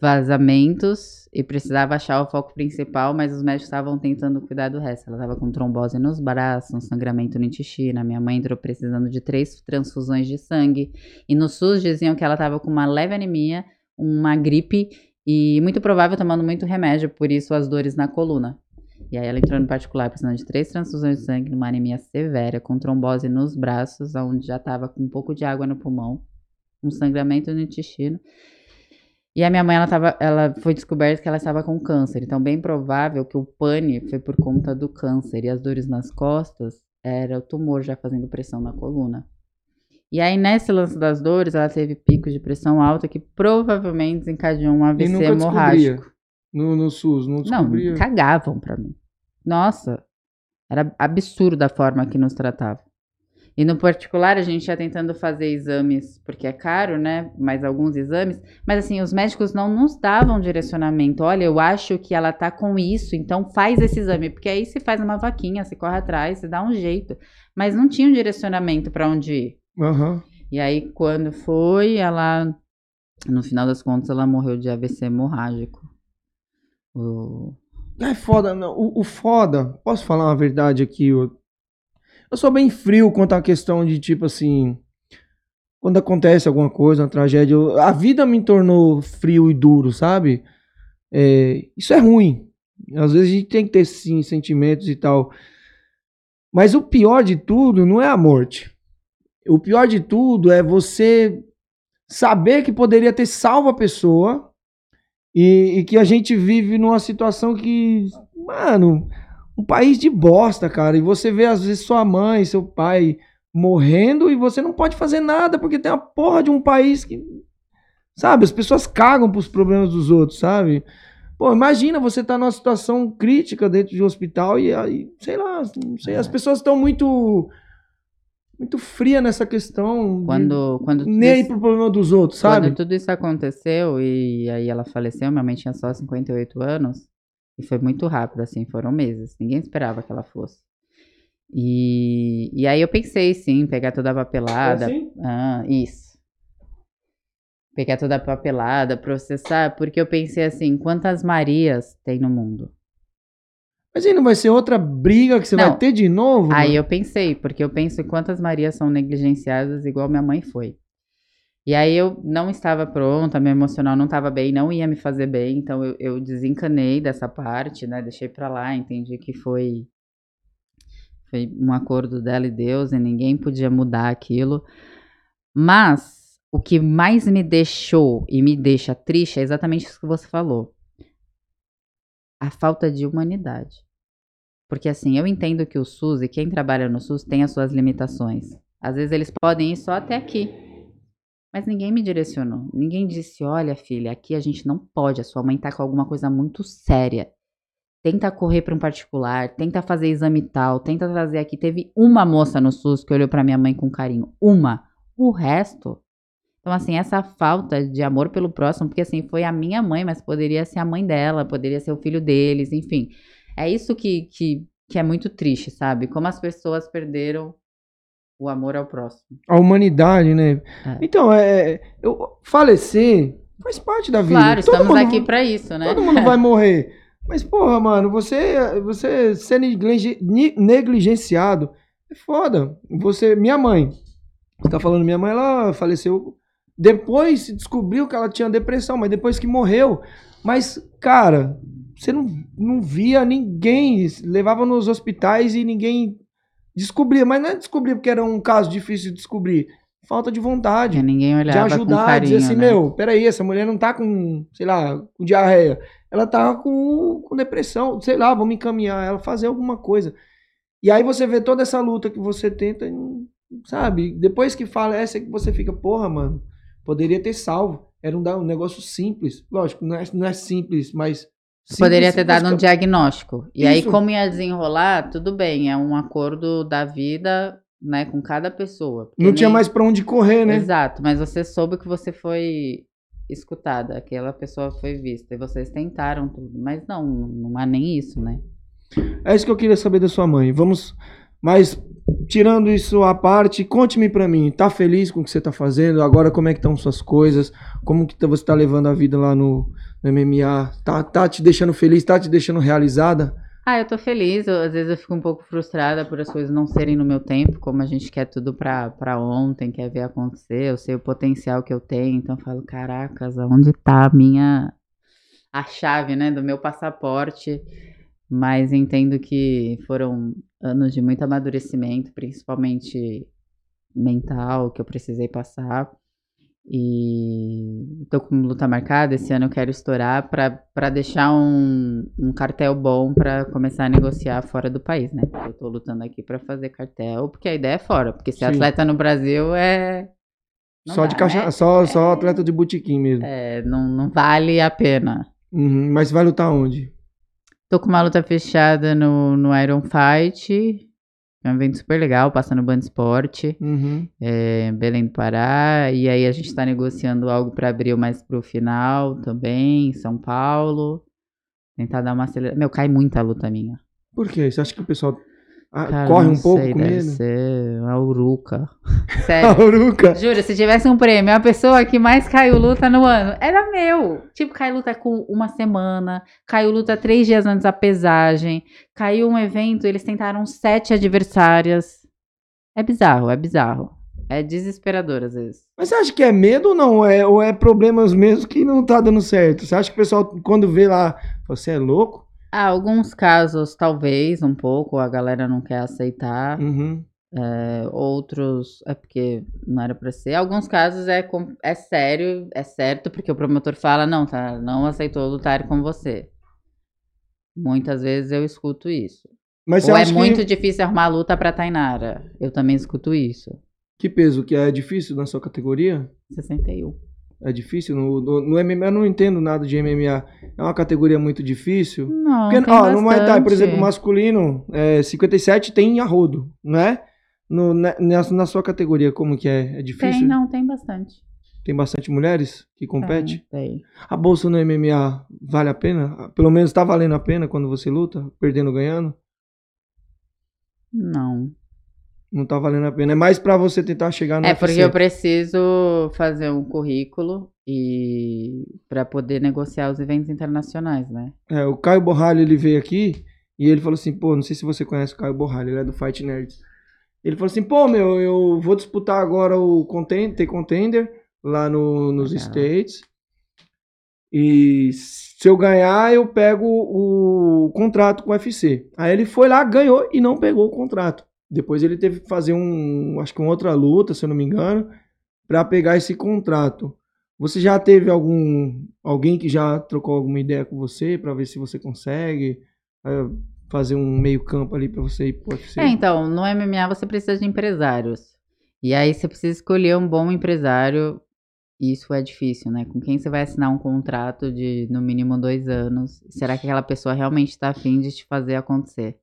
vazamentos e precisava achar o foco principal, mas os médicos estavam tentando cuidar do resto. Ela tava com trombose nos braços, um sangramento no intestino. A minha mãe entrou precisando de três transfusões de sangue. E no SUS diziam que ela tava com uma leve anemia, uma gripe e muito provável tomando muito remédio, por isso as dores na coluna. E aí ela entrou no particular precisando de três transfusões de sangue, numa anemia severa, com trombose nos braços, onde já estava com um pouco de água no pulmão, um sangramento no intestino. E a minha mãe, ela, tava, ela foi descoberta que ela estava com câncer. Então, bem provável que o pane foi por conta do câncer. E as dores nas costas era o tumor já fazendo pressão na coluna. E aí, nesse lance das dores, ela teve picos de pressão alta que provavelmente desencadeou um E AVC nunca hemorrágico. No, no SUS, não Não, descobria. cagavam pra mim. Nossa, era absurdo a forma que nos tratavam. E no particular, a gente ia tentando fazer exames, porque é caro, né? Mais alguns exames. Mas assim, os médicos não nos davam direcionamento. Olha, eu acho que ela tá com isso, então faz esse exame. Porque aí você faz uma vaquinha, você corre atrás, você dá um jeito. Mas não tinha um direcionamento pra onde ir. Aham. E aí, quando foi, ela. No final das contas, ela morreu de AVC hemorrágico. O- É foda, não. O, o foda, posso falar uma verdade aqui? Eu, eu sou bem frio quanto à questão de, tipo assim, quando acontece alguma coisa, uma tragédia, eu- a vida me tornou frio e duro, sabe? É, isso é ruim. Às vezes a gente tem que ter, sim, sentimentos e tal. Mas o pior de tudo não é a morte. O pior de tudo é você saber que poderia ter salvo a pessoa e, e que a gente vive numa situação que, mano, um país de bosta, cara. E você vê, às vezes, sua mãe, seu pai morrendo e você não pode fazer nada porque tem a porra de um país que. Sabe? As pessoas cagam pros problemas dos outros, sabe? Pô, imagina você tá numa situação crítica dentro de um hospital e aí, sei lá, não sei, as pessoas estão muito. Muito fria nessa questão. de Quando, quando tudo nem isso- pro problema dos outros, sabe? Quando tudo isso aconteceu e aí ela faleceu, minha mãe tinha só 58 anos. E foi muito rápido, assim, foram meses. Ninguém esperava que ela fosse. E, e aí eu pensei, sim, pegar toda a papelada. assim? Ah, isso. Pegar toda a papelada, processar, porque eu pensei assim, quantas Marias tem no mundo? Mas aí não vai ser outra briga que você Não. vai ter de novo? Aí mano? eu pensei, porque eu penso em quantas Marias são negligenciadas igual minha mãe foi. E aí eu não estava pronta, meu emocional não estava bem, não ia me fazer bem, então eu, eu desencanei dessa parte, né? Deixei pra lá, entendi que foi foi um acordo dela e Deus e ninguém podia mudar aquilo. Mas o que mais me deixou e me deixa triste é exatamente isso que você falou. A falta de humanidade. Porque assim, eu entendo que o SUS e quem trabalha no SUS tem as suas limitações. Às vezes eles podem ir só até aqui. Mas ninguém me direcionou. Ninguém disse: olha, filha, aqui a gente não pode. A sua mãe tá com alguma coisa muito séria. Tenta correr para um particular, tenta fazer exame tal, tenta trazer aqui. Teve uma moça no SUS que olhou para minha mãe com carinho. Uma. O resto. Então, assim, essa falta de amor pelo próximo, porque assim, foi a minha mãe, mas poderia ser a mãe dela, poderia ser o filho deles, enfim. É isso que, que, que é muito triste, sabe? Como as pessoas perderam o amor ao próximo. A humanidade, né? É. Então, é. Eu, falecer faz parte da vida. Claro, Todo estamos mundo- aqui pra isso, né? Todo mundo vai morrer. Mas, porra, mano, você, você ser negligenciado é foda. Você, minha mãe, você tá falando minha mãe, ela faleceu. Depois descobriu que ela tinha depressão, mas depois que morreu. Mas, cara, você não, não via ninguém, levava nos hospitais e ninguém Descobria, mas não é descobrir porque era um caso difícil de descobrir. Falta de vontade. Que ninguém de olhava com ajudar, carinho, dizer assim, né? meu, peraí, essa mulher não tá com, sei lá, com diarreia. Ela tá com, com depressão, sei lá, vamos encaminhar ela, fazer alguma coisa. E aí você vê toda essa luta que você tenta, sabe? Depois que falece, é que você fica, porra, mano, poderia ter salvo. Era um, um negócio simples. Lógico, não é, não é simples, mas. Simples, Poderia ter dado um diagnóstico. E aí, Isso. como ia desenrolar, tudo bem, é um acordo da vida, né, com cada pessoa. Não tinha nem- mais pra onde correr, né? Exato, mas você soube que você foi escutada, aquela pessoa foi vista, e vocês tentaram tudo. Mas não, não há nem isso, né? É isso que eu queria saber da sua mãe. Vamos. Mas, tirando isso à parte, conte-me pra mim. Tá feliz com o que você tá fazendo? Agora, como é que estão suas coisas? Como que tá- você tá levando a vida lá no MMA? Tá, tá te deixando feliz? Tá te deixando realizada? Ah, eu tô feliz. eu- às vezes eu fico um pouco frustrada por as coisas não serem no meu tempo, como a gente quer tudo pra, pra ontem, quer ver acontecer. Eu sei o potencial que eu tenho, então eu falo, caracas, onde tá a minha. a chave, né, do meu passaporte? Mas entendo que foram anos de muito amadurecimento, principalmente mental, que eu precisei passar. E tô com luta marcada. Esse ano eu quero estourar pra pra deixar um, um cartel bom pra começar a negociar fora do país, né? Eu tô lutando aqui pra fazer cartel, porque a ideia é fora. Porque ser Sim. atleta no Brasil é. não só dá, de caixa, né? só, só atleta de botequim mesmo. É, não, não vale a pena. Uhum, Mas vai lutar onde? Tô com uma luta fechada no, no Iron Fight. É um evento super legal, passa no Band Esporte. Uhum. é, Belém do Pará. E aí a gente tá negociando algo pra abril mais pro final também, em São Paulo. Tentar dar uma acelerada. Meu, cai muita luta minha. Por quê? Você acha que o pessoal ah, Cara, corre um pouco sei, com deve ser uma uruca. A Sério. uruca. Juro, se tivesse um prêmio, a pessoa que mais caiu luta no ano era meu. Tipo, caiu luta com uma semana, caiu luta três dias antes da pesagem, caiu um evento, eles tentaram sete adversárias. É bizarro, é bizarro. É desesperador às vezes. Mas você acha que é medo ou não? Ou é, ou é problemas mesmo que não tá dando certo? Você acha que o pessoal, quando vê lá, você é louco? Ah, alguns casos, talvez, um pouco, a galera não quer aceitar. Uhum. É, outros é porque não era pra ser. Alguns casos é, é sério, é certo, porque o promotor fala, não, tá, não aceitou lutar com você. Muitas vezes eu escuto isso. Mas Ou é muito que, difícil arrumar luta pra Tainara. Eu também escuto isso. que peso? Que é difícil na sua categoria? 61. É difícil? No, no, no MMA eu não entendo nada de MMA. É uma categoria muito difícil. Não, Porque, tem ó, no Muay Thai, por exemplo, masculino, é, 57 tem arrodo, não é? No, na, na- na sua categoria, como que é? É difícil? Tem, não, tem bastante. Tem bastante mulheres que competem? Tem, tem. A bolsa no MMA vale a pena? Pelo menos tá valendo a pena quando você luta? Perdendo ganhando? Não. Não tá valendo a pena. É mais pra você tentar chegar no É UFC. porque eu preciso fazer um currículo e para poder negociar os eventos internacionais, né? É, o Caio Borralho, ele veio aqui e ele falou assim, pô, não sei se você conhece o Caio Borralho, ele é do Fight Nerds. Ele falou assim, pô, meu, eu vou disputar agora o contender, contender lá no, nos Legal. States. E se eu ganhar, eu pego o contrato com o UFC. Aí ele foi lá, ganhou e não pegou o contrato. Depois ele teve que fazer um, acho que uma outra luta, se eu não me engano, pra pegar esse contrato. Você já teve algum alguém que já trocou alguma ideia com você pra ver se você consegue eh, fazer um meio campo ali pra você ir pro UFC? É, então, no MMA você precisa de empresários. E aí você precisa escolher um bom empresário. E isso é difícil, né? Com quem você vai assinar um contrato de no mínimo dois anos? Será que aquela pessoa realmente está afim de te fazer acontecer?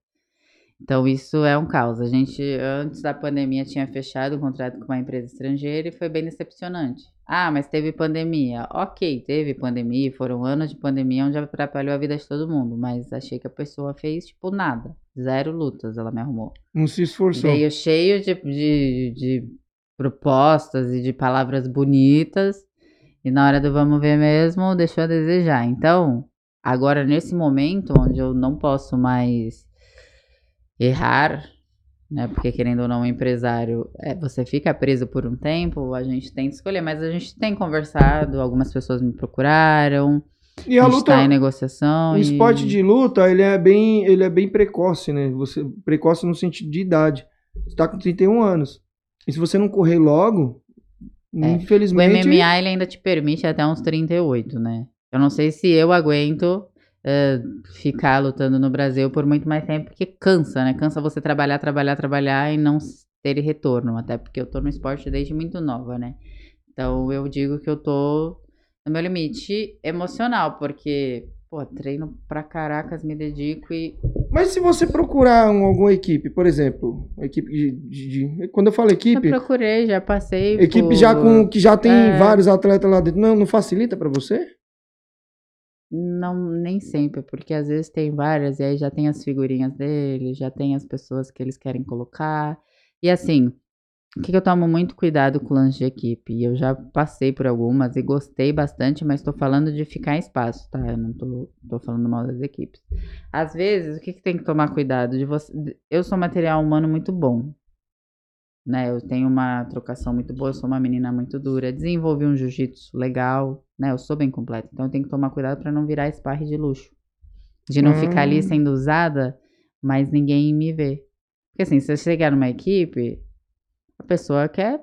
Então, isso é um caos. A gente, antes da pandemia, tinha fechado um contrato com uma empresa estrangeira e foi bem decepcionante. Ah, mas teve pandemia. Ok, teve pandemia, foram anos de pandemia onde atrapalhou a vida de todo mundo, mas achei que a pessoa fez, tipo, nada. Zero lutas ela me arrumou. Não se esforçou. Veio cheio de, de, de propostas e de palavras bonitas. E na hora do vamos ver mesmo, deixou a desejar. Então, agora nesse momento onde eu não posso mais errar, né? Porque querendo ou não, um empresário, é, você fica preso por um tempo, a gente tem que escolher, mas a gente tem conversado, algumas pessoas me procuraram, E a, a luta, tá em negociação. o e... esporte de luta, ele é bem, ele é bem precoce, né? Você precoce no sentido de idade. Você tá com 31 anos. E se você não correr logo, É. O infelizmente. MMA ele ainda te permite até uns 38, né? Eu não sei se eu aguento eh, ficar lutando no Brasil por muito mais tempo, porque cansa, né? Cansa você trabalhar, trabalhar, trabalhar e não ter retorno. Até porque eu tô no esporte desde muito nova, né? Então eu digo que eu tô no meu limite emocional, porque, pô, treino pra caracas, me dedico e. Mas se você procurar um- alguma equipe, por exemplo, equipe de, de- de- Quando eu falo equipe, Eu procurei, já passei. equipe por- já com que já tem É. vários atletas lá dentro, não, não facilita pra você? Não, nem sempre, porque às vezes tem várias, e aí já tem as figurinhas deles, já tem as pessoas que eles querem colocar. E assim, o que, que eu tomo muito cuidado com o lance de equipe? E eu já passei por algumas e gostei bastante, mas tô falando de ficar em espaço, tá? Eu não tô, tô falando mal das equipes. Às vezes, o que, que tem que tomar cuidado? De você, eu sou material humano muito bom. Né, eu tenho uma trocação muito boa, eu sou uma menina muito dura, desenvolvi um jiu-jitsu legal, né? Eu sou bem completa, então eu tenho que tomar cuidado para não virar sparring de luxo. De não ficar ali Hum. sendo usada, mas ninguém me vê. Porque assim, se você chegar numa equipe, a pessoa quer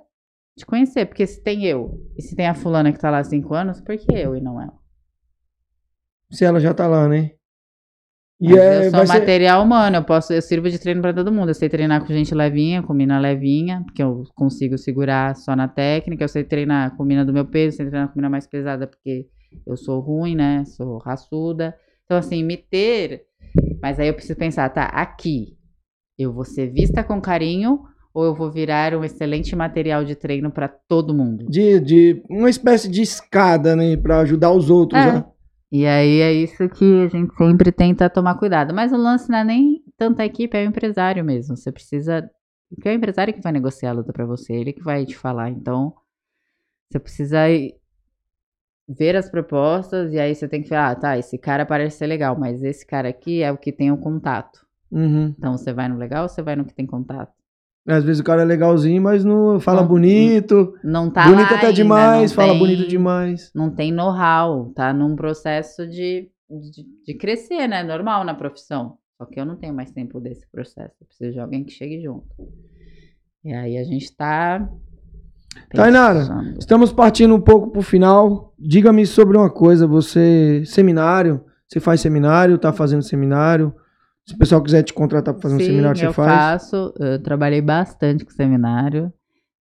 te conhecer, porque se tem eu e se tem a fulana que tá lá há cinco anos, por que eu e não ela? Se ela já tá lá, né? E é, eu sou vai ser- material humano, eu posso, eu sirvo de treino pra todo mundo. Eu sei treinar com gente levinha, com mina levinha, porque eu consigo segurar só na técnica. Eu sei treinar com mina do meu peso, sei treinar com mina mais pesada, porque eu sou ruim, né? Sou raçuda. Então, assim, me ter. Mas aí eu preciso pensar, tá, aqui, eu vou ser vista com carinho ou eu vou virar um excelente material de treino pra todo mundo? de, de uma espécie de escada, né, Pra ajudar os outros, É. né? E aí é isso que a gente sempre tenta tomar cuidado. Mas o lance não é nem tanto a equipe, é o empresário mesmo. Você precisa. Porque é o empresário que vai negociar a luta pra você, ele que vai te falar. Então, você precisa ver as propostas e aí você tem que falar, ah, tá, esse cara parece ser legal, mas esse cara aqui é o que tem o contato. Uhum. Então, você vai no legal ou você vai no que tem contato? Às vezes o cara é legalzinho, mas não fala Não- bonito. Não tá bonito até ainda, demais, não fala tem- bonito demais. não tem know-how, tá num processo de, de, de crescer, né? Normal na profissão. Só que eu não tenho mais tempo desse processo. Eu preciso de alguém que chegue junto. E aí a gente tá. Tainara, estamos partindo um pouco pro final. Diga-me sobre uma coisa, você seminário, você faz seminário, tá fazendo seminário? Se o pessoal quiser te contratar para fazer um Sim, seminário, você eu faz? faço. Eu trabalhei bastante com seminário.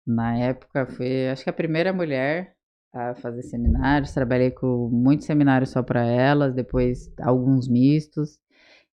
Na época, fui, acho que a primeira mulher a fazer seminários. Trabalhei com muitos seminários só para elas, depois alguns mistos.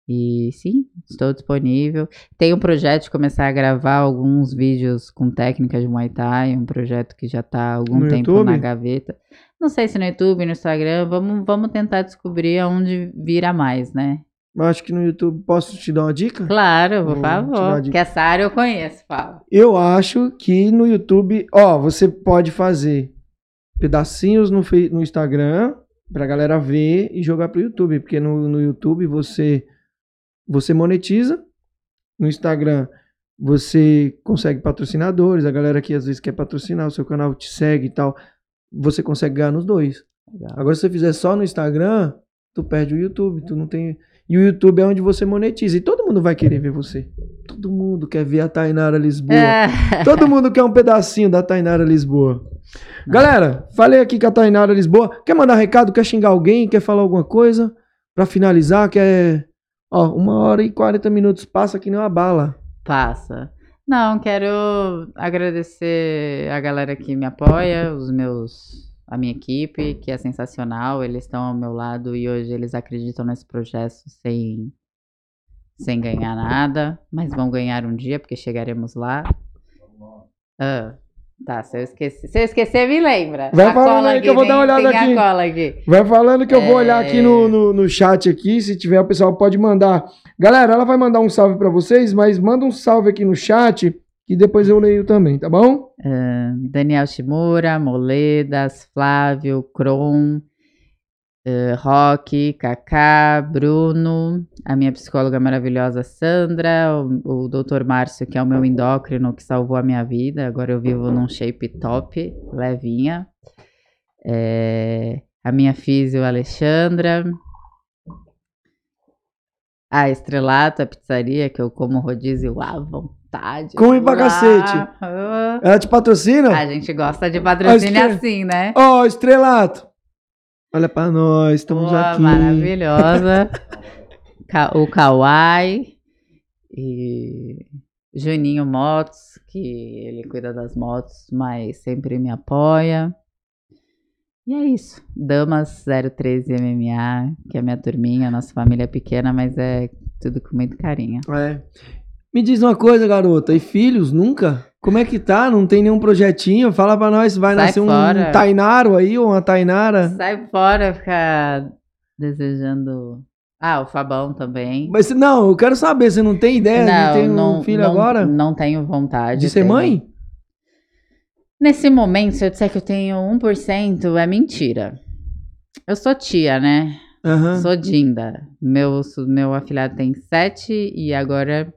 E sim, estou disponível. Tenho um projeto de começar a gravar alguns vídeos com técnicas de Muay Thai, um projeto que já está há algum No tempo YouTube? na gaveta. Não sei se no YouTube, no Instagram, vamos, vamos tentar descobrir aonde vira mais, né? Eu acho que no YouTube posso te dar uma dica? Claro, por favor. Que essa área eu conheço, fala. Eu acho que no YouTube, ó, você pode fazer pedacinhos no, no Instagram pra galera ver e jogar pro YouTube, porque no, no YouTube você você monetiza, no Instagram você consegue patrocinadores, a galera que às vezes quer patrocinar, o seu canal te segue e tal, você consegue ganhar nos dois. Agora se você fizer só no Instagram, tu perde o YouTube, tu não tem e o YouTube é onde você monetiza. E todo mundo vai querer ver você. Todo mundo quer ver a Tainara Lisboa. É. Todo mundo quer um pedacinho da Tainara Lisboa. Galera, falei aqui com a Tainara Lisboa. Quer mandar recado? Quer xingar alguém? Quer falar alguma coisa? Pra finalizar, quer. Ó, uma hora e 40 minutos passa que nem uma bala. Passa. Não, quero agradecer a galera que me apoia, os meus, a minha equipe, que é sensacional. Eles estão ao meu lado e hoje eles acreditam nesse projeto sem, sem ganhar nada, mas vão ganhar um dia porque chegaremos lá. Ah, tá, se eu esquecer, se eu esquecer, me lembra. Vai A falando aí que eu vou dar uma olhada aqui. aqui. Vai falando que eu vou olhar É. aqui no, no, no chat aqui. Se tiver, o pessoal pode mandar. Galera, ela vai mandar um salve pra vocês, mas manda um salve aqui no chat que depois eu leio também, tá bom? Daniel Shimura, Moledas, Flávio, Kron, eh, Roque, Kaká, Bruno, a minha psicóloga maravilhosa Sandra, o, o Dr. Márcio, que é o meu endócrino que salvou a minha vida. Agora eu vivo num shape top, levinha. Eh, a minha físio Alexandra. A Estrelato, a pizzaria que eu como rodízio à vontade. Come pra cacete. ah, Ela te patrocina? A gente gosta de patrocínio assim, né? Ó, Estrelato. Olha pra nós, estamos Boa, aqui. maravilhosa. O Kawai e Juninho Motos, que ele cuida das motos, mas sempre me apoia. E é isso. Damas 013 MMA, que é minha turminha, nossa família é pequena, mas é tudo com muito carinho. É. Me diz uma coisa, garota. E filhos, nunca? Como é que tá? Não tem nenhum projetinho? Fala pra nós, vai Sai nascer um fora. Tainaro aí ou uma Tainara? Sai fora ficar desejando. Ah, o Fabão também. Mas não, eu quero saber, você não tem ideia de ter um filho não- agora? Não tenho vontade. De ser tenho- mãe? Nesse momento, se eu disser que eu tenho 1%, é mentira. Eu sou tia, né? Aham. Sou Dinda. Meu, meu afilhado tem 7 e agora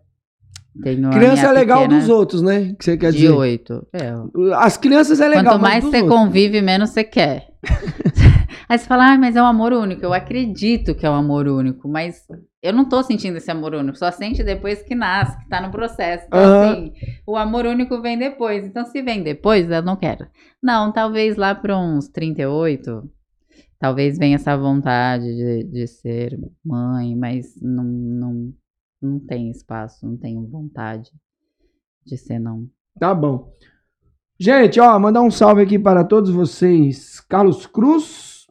tenho Criança é legal pequena dos outros, né? Que você quer de dizer. 8. É, As crianças é legal, Quanto mais você outros. convive, menos você quer. Aí você fala, ah, mas é um amor único. Eu acredito que é um amor único, mas eu não tô sentindo esse amor único. Só sente depois que nasce, que tá no processo. Então, Aham. assim, o amor único vem depois. Então, se vem depois, eu não quero. Não, talvez lá para uns 38, talvez venha essa vontade de, de ser mãe, mas não, não, não tem espaço, não tenho vontade de ser, não. Tá bom. Gente, ó, mandar um salve aqui para todos vocês. Carlos Cruz,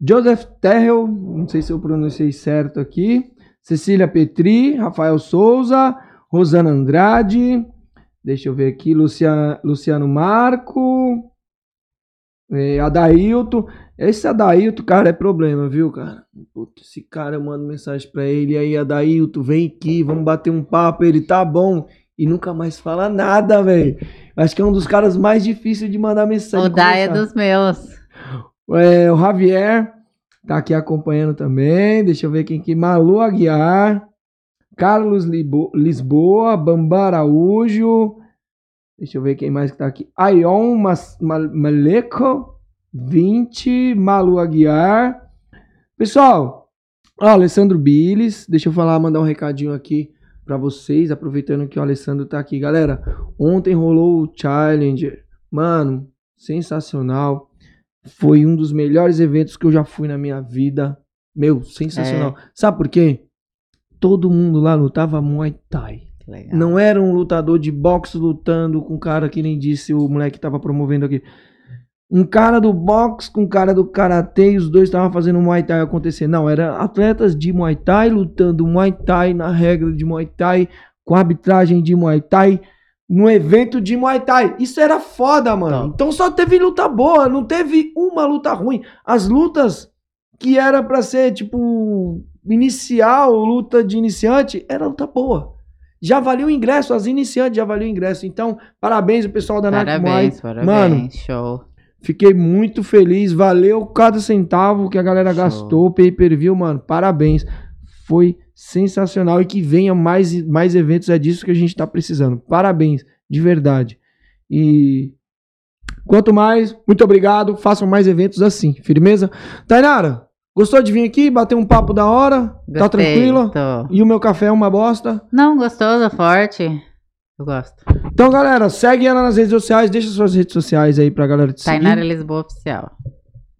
Joseph Terrell, não sei se eu pronunciei certo aqui. Cecília Petri, Rafael Souza, Rosana Andrade, deixa eu ver aqui, Lucia, Luciano Marco, é, Adailton. Esse Adailton, cara, é problema, viu, cara? Puta, esse cara, eu mando mensagem pra ele, e aí, Adailton, vem aqui, vamos bater um papo, ele tá bom. E nunca mais fala nada, velho. Acho que é um dos caras mais difíceis de mandar mensagem. O Dai é dos meus. É, o Javier tá aqui acompanhando também. Deixa eu ver quem aqui. Malu Aguiar, Carlos Libo- Lisboa, Bamba Araújo. Deixa eu ver quem mais que tá aqui. Aion Mas- Mal- Maleco, 20, Malu Aguiar. Pessoal, ó, Alessandro Biles, deixa eu falar, mandar um recadinho aqui pra vocês, aproveitando que o Alessandro tá aqui. Galera, ontem rolou o Challenger. Mano, sensacional. Foi um dos melhores eventos que eu já fui na minha vida. Meu, sensacional. Sabe por quê? Todo mundo lá lutava Muay Thai. Legal. Não era um lutador de boxe lutando com um cara que nem disse o moleque que tava promovendo aqui. Um cara do boxe com um cara do karatê e os dois estavam fazendo Muay Thai acontecer. Não, era atletas de Muay Thai lutando Muay Thai na regra de Muay Thai, com arbitragem de Muay Thai, no evento de Muay Thai. Isso era foda, mano. Então só teve luta boa, não teve uma luta ruim. As lutas que era pra ser tipo inicial, luta de iniciante, era luta boa. Já valia o ingresso, as iniciantes já valiam o ingresso. Então, parabéns ao pessoal da Muay. Parabéns, parabéns. Mano, Show. Fiquei muito feliz, valeu cada centavo que a galera Show. gastou, pay per view, mano, parabéns. Foi sensacional e que venha mais, mais eventos, é disso que a gente tá precisando. Parabéns, de verdade. E quanto mais, muito obrigado, façam mais eventos assim, firmeza? Tainara, gostou de vir aqui, bater um papo da hora? tá Gostei, tranquila? tô. E o meu café é uma bosta? Não, gostoso, forte. Eu gosto. Então, galera, segue ela nas redes sociais, deixa suas redes sociais aí pra galera te seguir. Tainara Lisboa Oficial.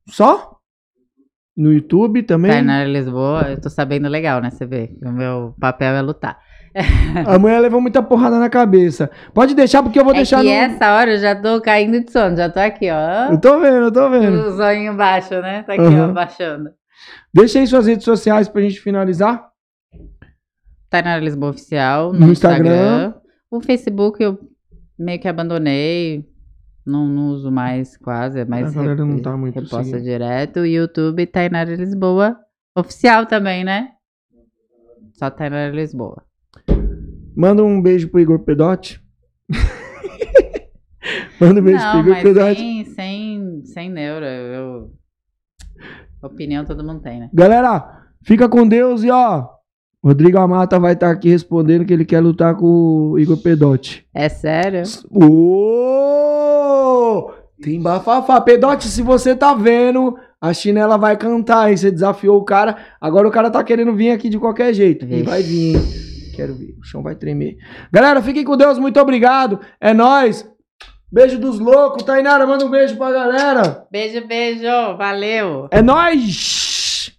Só? No YouTube também? Tainara Lisboa, eu tô sabendo legal, né? Você vê. O meu papel é lutar. A mulher levou muita porrada na cabeça. Pode deixar, porque eu vou é deixar que no. essa hora eu já tô caindo de sono, já tô aqui, ó. Eu tô vendo, eu tô vendo. O zoinho baixo, né? Tá aqui, Aham. ó, baixando. Deixa aí suas redes sociais pra gente finalizar. Tainara Lisboa Oficial no, No Instagram. Instagram. O Facebook eu meio que abandonei. Não, não uso mais quase, é mais A galera não tá muito reposta direto. YouTube Tainara Lisboa Oficial também, né? Só Tainara Lisboa. Manda um beijo pro Igor Pedotti. Manda um beijo pro Não, Igor mas Pedotti. sem, sem, sem neuro. Eu... Opinião todo mundo tem, né? Galera, fica com Deus e ó. Rodrigo Amata vai estar aqui respondendo que ele quer lutar com o Igor Pedotti. É sério? Ô! Tem bafafá. Pedote, se você tá vendo, A chinela vai cantar, hein? Você desafiou o cara. Agora o cara tá querendo vir aqui de qualquer jeito. E Vixe. vai vir, hein? Quero ver. O chão vai tremer. Galera, fiquem com Deus. Muito obrigado. É nóis. Beijo dos loucos. Tainara, manda um beijo pra galera. Beijo, beijo. Valeu. É nóis.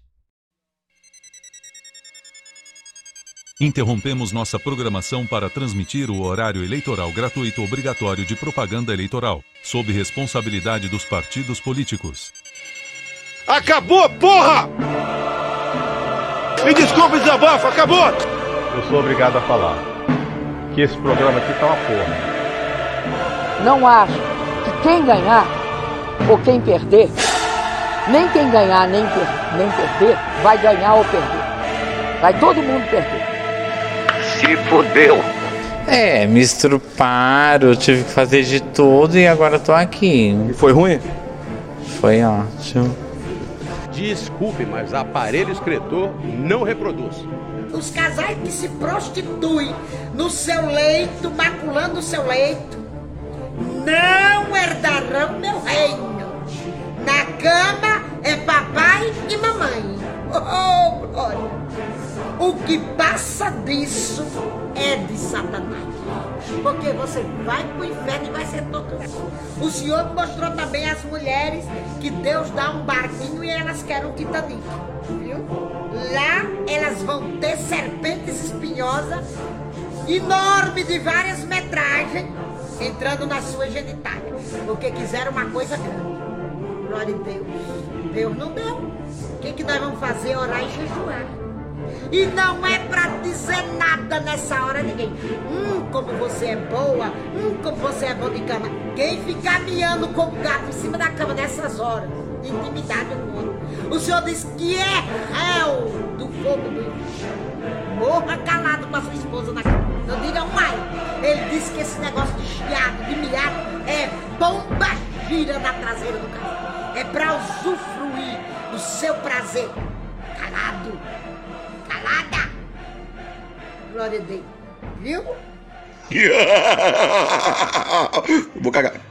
Interrompemos nossa programação para transmitir o horário eleitoral gratuito obrigatório de propaganda eleitoral, sob responsabilidade dos partidos políticos. Acabou, porra! Me desculpe, desabafo, acabou! Eu sou obrigado a falar que esse programa aqui tá uma porra. Não acho que quem ganhar ou quem perder, nem quem ganhar nem, per- nem perder, vai ganhar ou perder. Vai todo mundo perder. Se fudeu. É, me estruparam, tive que fazer de tudo e agora tô aqui. E foi ruim? Foi ótimo. Desculpe, mas aparelho escritor não reproduz. Os casais que se prostituem no seu leito, maculando o seu leito, não herdarão meu reino. Na cama é papai e mamãe. Oh, glória. O que passa disso é de Satanás. Porque você vai pro inferno e vai ser torturado. O Senhor mostrou também às mulheres que Deus dá um barquinho e elas querem um. Viu? Lá elas vão ter serpentes espinhosas, enorme de várias metragens, entrando na sua genitália. Porque quiseram uma coisa grande. Glória a Deus. Deus não deu. O que, que nós vamos fazer? Orar e jejuar. E não é pra dizer nada nessa hora ninguém. Hum, como você é boa. Hum, como você é bom de cama. Quem ficar miando como gato em cima da cama nessas horas, de intimidade com o. O Senhor diz que é réu do fogo do inferno. Morra calado com a sua esposa na cama. Não diga um ai. Ele disse que esse negócio de chiado, de miado, é bomba gira na traseira do carro. É pra usufruir do seu prazer. Calado. Calada. Glória a Deus. Viu? Vou cagar.